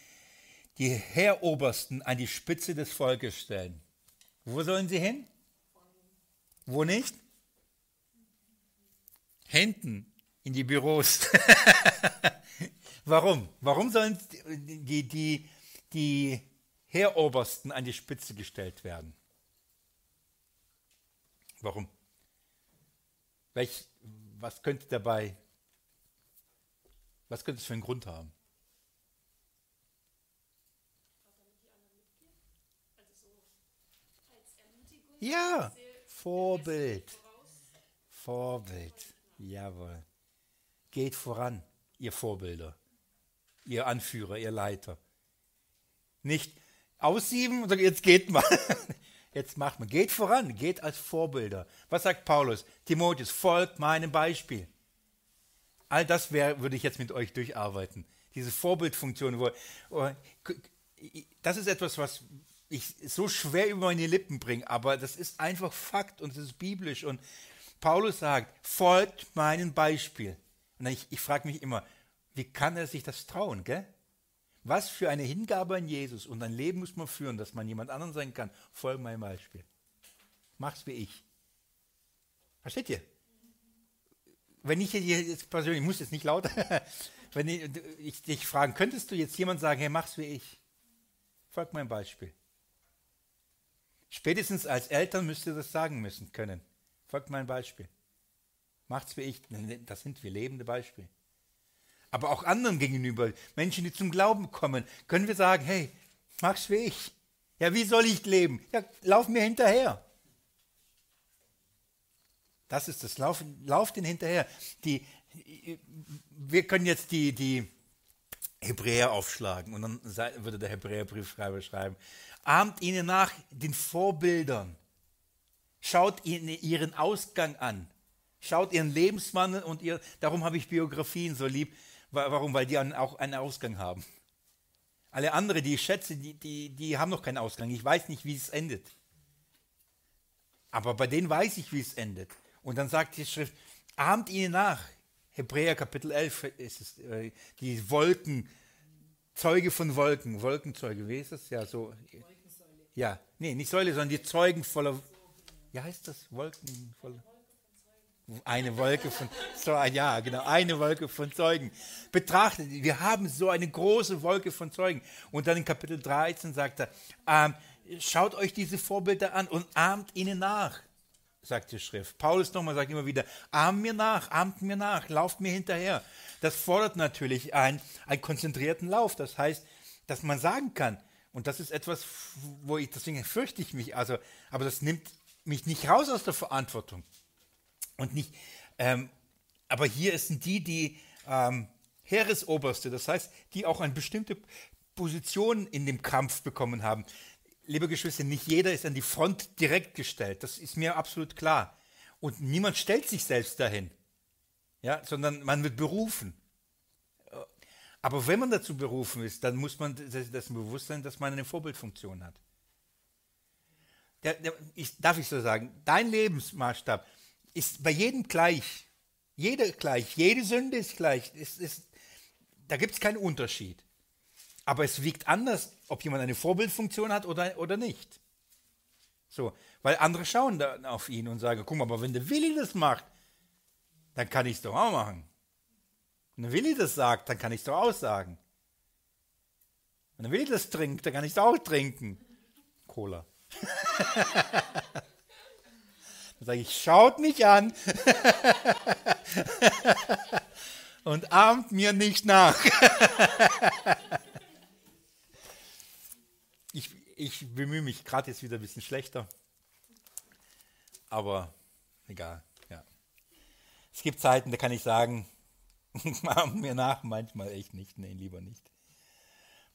Speaker 1: die Heerobersten an die Spitze des Volkes stellen. Wo sollen sie hin? Wo nicht? Hinten in die Büros. Warum? Warum sollen die, die, die Heerobersten an die Spitze gestellt werden? Warum? Welch, was könnte dabei, was könnte es für einen Grund haben? Ja, Vorbild. Vorbild. Jawohl. Geht voran, ihr Vorbilder. ihr Anführer, ihr Leiter. Nicht aussieben und sagen, jetzt geht mal. Jetzt macht man. Geht voran, geht als Vorbilder. Was sagt Paulus? Timotheus, folgt meinem Beispiel. All das wär, würde ich jetzt mit euch durcharbeiten. Diese Vorbildfunktion. Wo, wo, das ist etwas, was ich so schwer über meine Lippen bringe, aber das ist einfach Fakt und es ist biblisch. Und Paulus sagt, folgt meinem Beispiel. Und ich, ich frage mich immer, wie kann er sich das trauen, gell? Was für eine Hingabe an Jesus und ein Leben muss man führen, dass man jemand anderen sein kann. Folge meinem Beispiel. Mach's wie ich. Versteht ihr? Wenn ich jetzt persönlich, ich muss jetzt nicht lauter, wenn ich, ich dich fragen, könntest du jetzt jemand sagen, hey, mach's wie ich? Folg meinem Beispiel. Spätestens als Eltern müsst ihr das sagen müssen können. Folgt mein Beispiel. Macht's wie ich. Das sind wir lebende Beispiele. Aber auch anderen gegenüber, Menschen, die zum Glauben kommen, können wir sagen, hey, mach's wie ich. Ja, wie soll ich leben? Ja, lauf mir hinterher. Das ist das, lauf, lauf den hinterher. Die, wir können jetzt die, die Hebräer aufschlagen und dann würde der Hebräerbriefschreiber schreiben, ahmt ihnen nach den Vorbildern, schaut ihnen ihren Ausgang an, schaut ihren Lebenswandel und ihr, darum habe ich Biografien so lieb, warum? Weil die auch einen Ausgang haben. Alle anderen, die ich schätze, die, die, die haben noch keinen Ausgang. Ich weiß nicht, wie es endet. Aber bei denen weiß ich, wie es endet. Und dann sagt die Schrift, ahmt ihnen nach. Hebräer Kapitel 11 ist es, äh, die Wolken, Zeuge von Wolken, Wolkenzeuge, wie ist das? Ja, so. Ja, nee, nicht Säule, sondern die Zeugen voller, wie heißt das? Wolken voller. Eine Wolke von Zeugen, ja, genau, eine Wolke von Zeugen. Betrachtet, wir haben so eine große Wolke von Zeugen. Und dann in Kapitel 13 sagt er, ähm, schaut euch diese Vorbilder an und ahmt ihnen nach sagt die Schrift. Paulus nochmal sagt immer wieder, ahmt mir nach, ahmt mir nach, lauft mir hinterher. Das fordert natürlich einen, einen konzentrierten Lauf. Das heißt, dass man sagen kann, und das ist etwas, wo ich, deswegen fürchte ich mich, also, aber das nimmt mich nicht raus aus der Verantwortung. Und nicht, ähm, aber hier sind die, die ähm, Heeresoberste, das heißt, die auch eine bestimmte Position in dem Kampf bekommen haben liebe Geschwister, nicht jeder ist an die Front direkt gestellt. Das ist mir absolut klar. Und niemand stellt sich selbst dahin, ja, sondern man wird berufen. Aber wenn man dazu berufen ist, dann muss man das bewusst sein, dass man eine Vorbildfunktion hat. Der, der, ich, darf ich so sagen, dein Lebensmaßstab ist bei jedem gleich. Jeder gleich, jede Sünde ist gleich. Ist, ist, da gibt es keinen Unterschied. Aber es wiegt anders, ob jemand eine Vorbildfunktion hat oder, oder nicht. So, weil andere schauen dann auf ihn und sagen, guck mal, aber wenn der Willi das macht, dann kann ich es doch auch machen. Wenn der Willi das sagt, dann kann ich es doch auch sagen. Wenn der Willi das trinkt, dann kann ich es auch trinken. Cola. dann sage ich, schaut mich an und ahmt mir nicht nach. ich bemühe mich gerade jetzt wieder ein bisschen schlechter. Aber egal, ja. Es gibt Zeiten, da kann ich sagen, machen mir nach, manchmal echt nicht, nein, lieber nicht.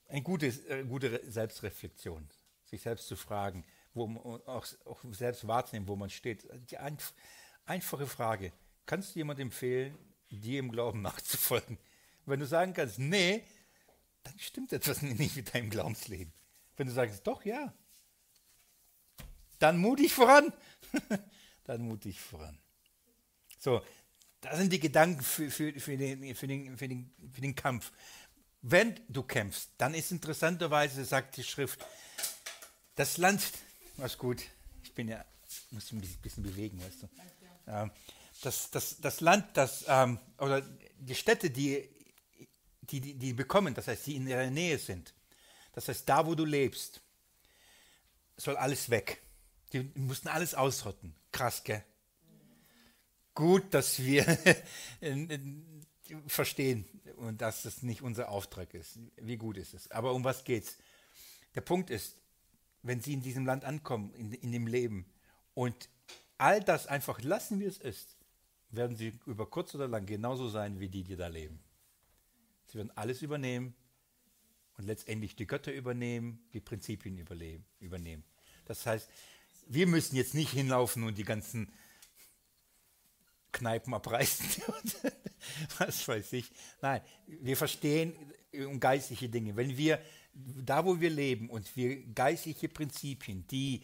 Speaker 1: Eine gute, äh, gute Selbstreflexion, sich selbst zu fragen, wo man, auch, auch selbst wahrzunehmen, wo man steht. Die einf einfache Frage, kannst du jemandem empfehlen, dir im Glauben nachzufolgen? Wenn du sagen kannst, nee, dann stimmt etwas nicht mit deinem Glaubensleben. Wenn du sagst, doch, ja, dann mutig voran. dann mutig voran. So, das sind die Gedanken für, für, für, den, für, den, für, den, für den Kampf. Wenn du kämpfst, dann ist interessanterweise, sagt die Schrift, das Land, was gut, ich bin ja, muss mich ein bisschen bewegen, weißt du. Ähm, das, das, das Land, das, ähm, oder die Städte, die, die, die, die bekommen, das heißt, die in ihrer Nähe sind, das heißt, da, wo du lebst, soll alles weg. Die mussten alles ausrotten. Krass, gell? Gut, dass wir verstehen und dass das nicht unser Auftrag ist. Wie gut ist es? Aber um was geht's? Der Punkt ist, wenn sie in diesem Land ankommen, in, in dem Leben und all das einfach lassen, wie es ist, werden sie über kurz oder lang genauso sein wie die, die da leben. Sie werden alles übernehmen und letztendlich die Götter übernehmen, die Prinzipien übernehmen. Das heißt, wir müssen jetzt nicht hinlaufen und die ganzen Kneipen abreißen. Was weiß ich. Nein, wir verstehen um geistliche Dinge. Wenn wir da, wo wir leben und wir geistliche Prinzipien, die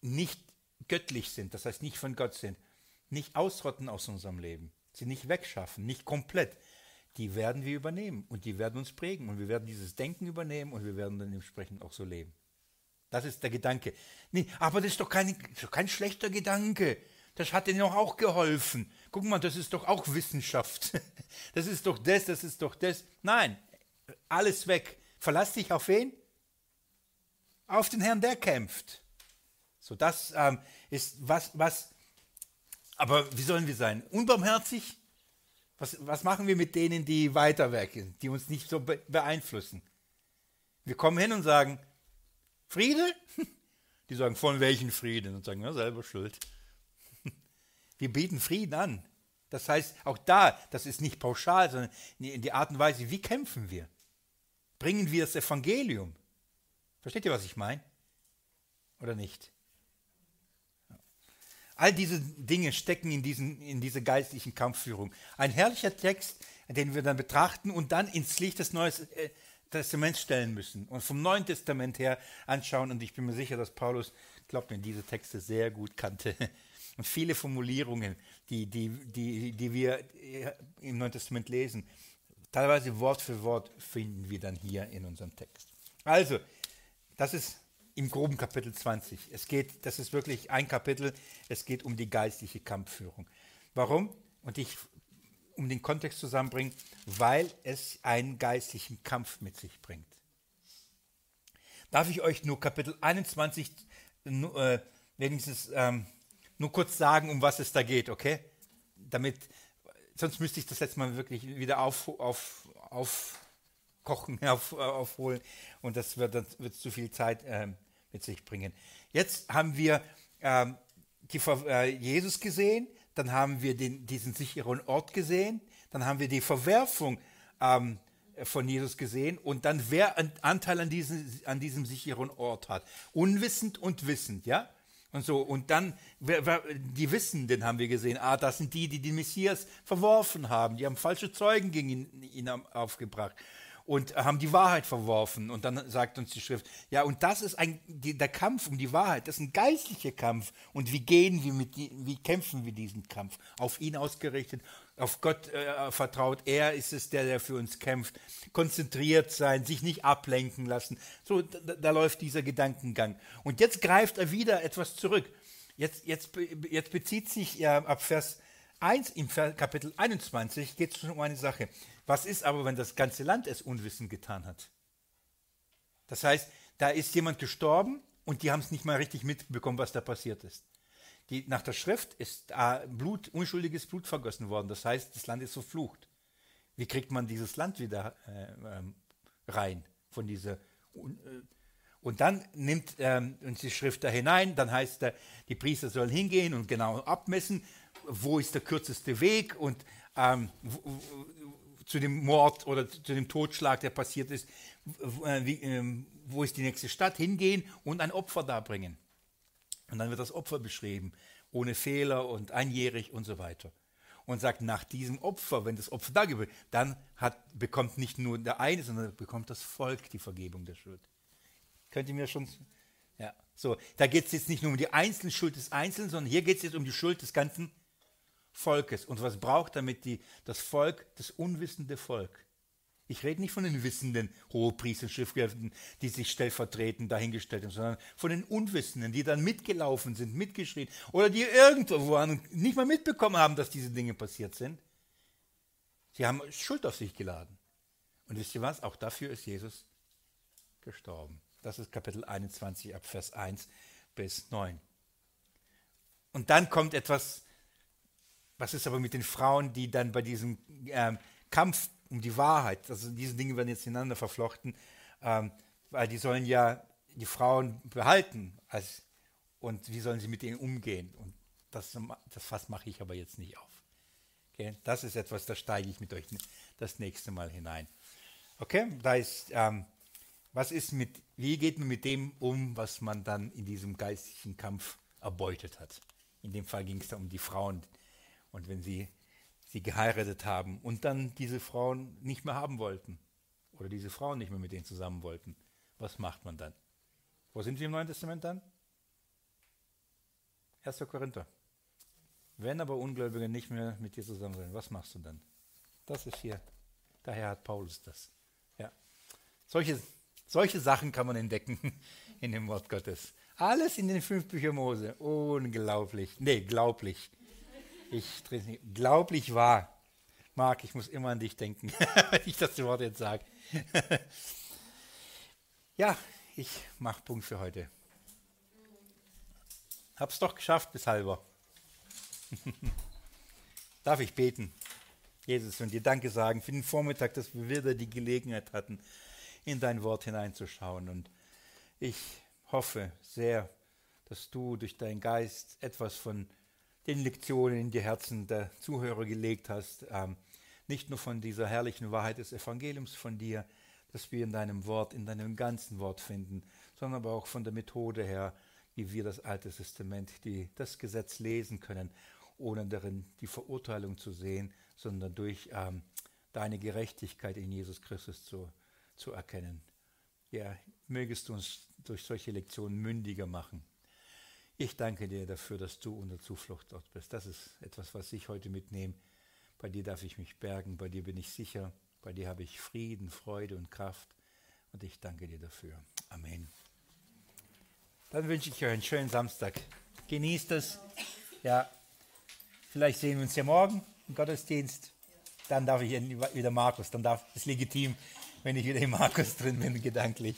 Speaker 1: nicht göttlich sind, das heißt nicht von Gott sind, nicht ausrotten aus unserem Leben, sie nicht wegschaffen, nicht komplett, die werden wir übernehmen und die werden uns prägen und wir werden dieses Denken übernehmen und wir werden dann entsprechend auch so leben. Das ist der Gedanke. Nee, aber das ist doch kein, doch kein schlechter Gedanke. Das hat ihnen auch geholfen. Guck mal, das ist doch auch Wissenschaft. Das ist doch das, das ist doch das. Nein, alles weg. Verlass dich auf wen? Auf den Herrn, der kämpft. So, das ähm, ist was, was, aber wie sollen wir sein? Unbarmherzig? Was, was machen wir mit denen, die weiter weg sind, die uns nicht so beeinflussen? Wir kommen hin und sagen, Friede? Die sagen, von welchen Frieden? Und sagen, ja, selber schuld. Wir bieten Frieden an. Das heißt, auch da, das ist nicht pauschal, sondern in die Art und Weise, wie kämpfen wir? Bringen wir das Evangelium? Versteht ihr, was ich meine? Oder nicht? All diese Dinge stecken in, diesen, in dieser geistlichen Kampfführung. Ein herrlicher Text, den wir dann betrachten und dann ins Licht des Neuen äh, Testaments stellen müssen und vom Neuen Testament her anschauen. Und ich bin mir sicher, dass Paulus, glaubt mir, diese Texte sehr gut kannte und viele Formulierungen, die, die, die, die wir äh, im Neuen Testament lesen, teilweise Wort für Wort finden wir dann hier in unserem Text. Also, das ist im groben Kapitel 20. Es geht, das ist wirklich ein Kapitel, es geht um die geistliche Kampfführung. Warum? Und ich, um den Kontext zusammenbringen, weil es einen geistlichen Kampf mit sich bringt. Darf ich euch nur Kapitel 21 äh, wenigstens ähm, nur kurz sagen, um was es da geht, okay? Damit, sonst müsste ich das jetzt mal wirklich wieder auf, auf, aufkochen, auf, aufholen und das wird, das wird zu viel Zeit äh, mit sich bringen. Jetzt haben wir ähm, die, äh, Jesus gesehen, dann haben wir den, diesen sicheren Ort gesehen, dann haben wir die Verwerfung ähm, von Jesus gesehen und dann wer Anteil an diesem, an diesem sicheren Ort hat. Unwissend und wissend, ja? Und so, und dann, die Wissenden haben wir gesehen, ah, das sind die, die den Messias verworfen haben, die haben falsche Zeugen gegen ihn, aufgebracht und haben die Wahrheit verworfen. Und dann sagt uns die Schrift, ja, und das ist ein, der Kampf um die Wahrheit, das ist ein geistlicher Kampf. Und wie gehen wir mit, wie kämpfen wir diesen Kampf? Auf ihn ausgerichtet, auf Gott äh, vertraut. Er ist es, der, der für uns kämpft. Konzentriert sein, sich nicht ablenken lassen. So, da, da läuft dieser Gedankengang. Und jetzt greift er wieder etwas zurück. Jetzt, jetzt, jetzt bezieht sich äh, ab Vers 1 im Kapitel 21 geht es um eine Sache. Was ist aber, wenn das ganze Land es unwissend getan hat? Das heißt, da ist jemand gestorben und die haben es nicht mal richtig mitbekommen, was da passiert ist. Die, nach der Schrift ist äh, Blut, unschuldiges Blut vergossen worden. Das heißt, das Land ist verflucht. Wie kriegt man dieses Land wieder äh, ähm, rein von dieser un, äh, und dann nimmt ähm, uns die Schrift da hinein, dann heißt er, die Priester sollen hingehen und genau abmessen, wo ist der kürzeste Weg und ähm, zu dem Mord oder zu dem Totschlag, der passiert ist, äh, wie, ähm, wo ist die nächste Stadt, hingehen und ein Opfer darbringen. Und dann wird das Opfer beschrieben, ohne Fehler und einjährig und so weiter. Und sagt, nach diesem Opfer, wenn das Opfer da gibt, dann hat, bekommt nicht nur der eine, sondern bekommt das Volk die Vergebung der Schuld. Könnt ihr mir schon. Ja, so. Da geht es jetzt nicht nur um die einzelne Schuld des Einzelnen, sondern hier geht es jetzt um die Schuld des ganzen Volkes. Und was braucht damit die, das Volk, das unwissende Volk? Ich rede nicht von den wissenden Hohepriestern, Schriftgelehrten, die sich stellvertretend dahingestellt haben, sondern von den Unwissenden, die dann mitgelaufen sind, mitgeschrien oder die irgendwo waren und nicht mal mitbekommen haben, dass diese Dinge passiert sind. Sie haben Schuld auf sich geladen. Und wisst ihr was? Auch dafür ist Jesus gestorben. Das ist Kapitel 21 ab Vers 1 bis 9. Und dann kommt etwas was ist aber mit den Frauen, die dann bei diesem ähm, Kampf um die Wahrheit, also diese Dinge werden jetzt ineinander verflochten, ähm, weil die sollen ja die Frauen behalten als, und wie sollen sie mit ihnen umgehen? Und das, das Fass mache ich aber jetzt nicht auf. Okay? Das ist etwas, da steige ich mit euch, das nächste Mal hinein. Okay, da ist, ähm, was ist mit, wie geht man mit dem um, was man dann in diesem geistlichen Kampf erbeutet hat? In dem Fall ging es da um die Frauen. Und wenn sie sie geheiratet haben und dann diese Frauen nicht mehr haben wollten oder diese Frauen nicht mehr mit denen zusammen wollten, was macht man dann? Wo sind wir im Neuen Testament dann? 1. Korinther. Wenn aber Ungläubige nicht mehr mit dir zusammen sind, was machst du dann? Das ist hier. Daher hat Paulus das. Ja. Solche, solche Sachen kann man entdecken in dem Wort Gottes. Alles in den fünf Büchern Mose. Unglaublich. Nee, glaublich. Ich glaublich wahr. Marc, ich muss immer an dich denken, wenn ich das Wort jetzt sage. ja, ich mache Punkt für heute. Hab's doch geschafft bis halber. Darf ich beten? Jesus, und dir Danke sagen für den Vormittag, dass wir wieder die Gelegenheit hatten, in dein Wort hineinzuschauen. Und ich hoffe sehr, dass du durch deinen Geist etwas von den Lektionen in die Herzen der Zuhörer gelegt hast. Ähm, nicht nur von dieser herrlichen Wahrheit des Evangeliums von dir, dass wir in deinem Wort, in deinem ganzen Wort finden, sondern aber auch von der Methode her, wie wir das Alte Testament, die, das Gesetz lesen können, ohne darin die Verurteilung zu sehen, sondern durch ähm, deine Gerechtigkeit in Jesus Christus zu, zu erkennen. Ja, mögest du uns durch solche Lektionen mündiger machen. Ich danke dir dafür, dass du unser Zuflucht dort bist. Das ist etwas, was ich heute mitnehme. Bei dir darf ich mich bergen, bei dir bin ich sicher, bei dir habe ich Frieden, Freude und Kraft. Und ich danke dir dafür. Amen. Dann wünsche ich euch einen schönen Samstag. Genießt es. Ja, vielleicht sehen wir uns ja morgen im Gottesdienst. Dann darf ich wieder Markus. Dann darf es legitim, wenn ich wieder im Markus drin bin, gedanklich.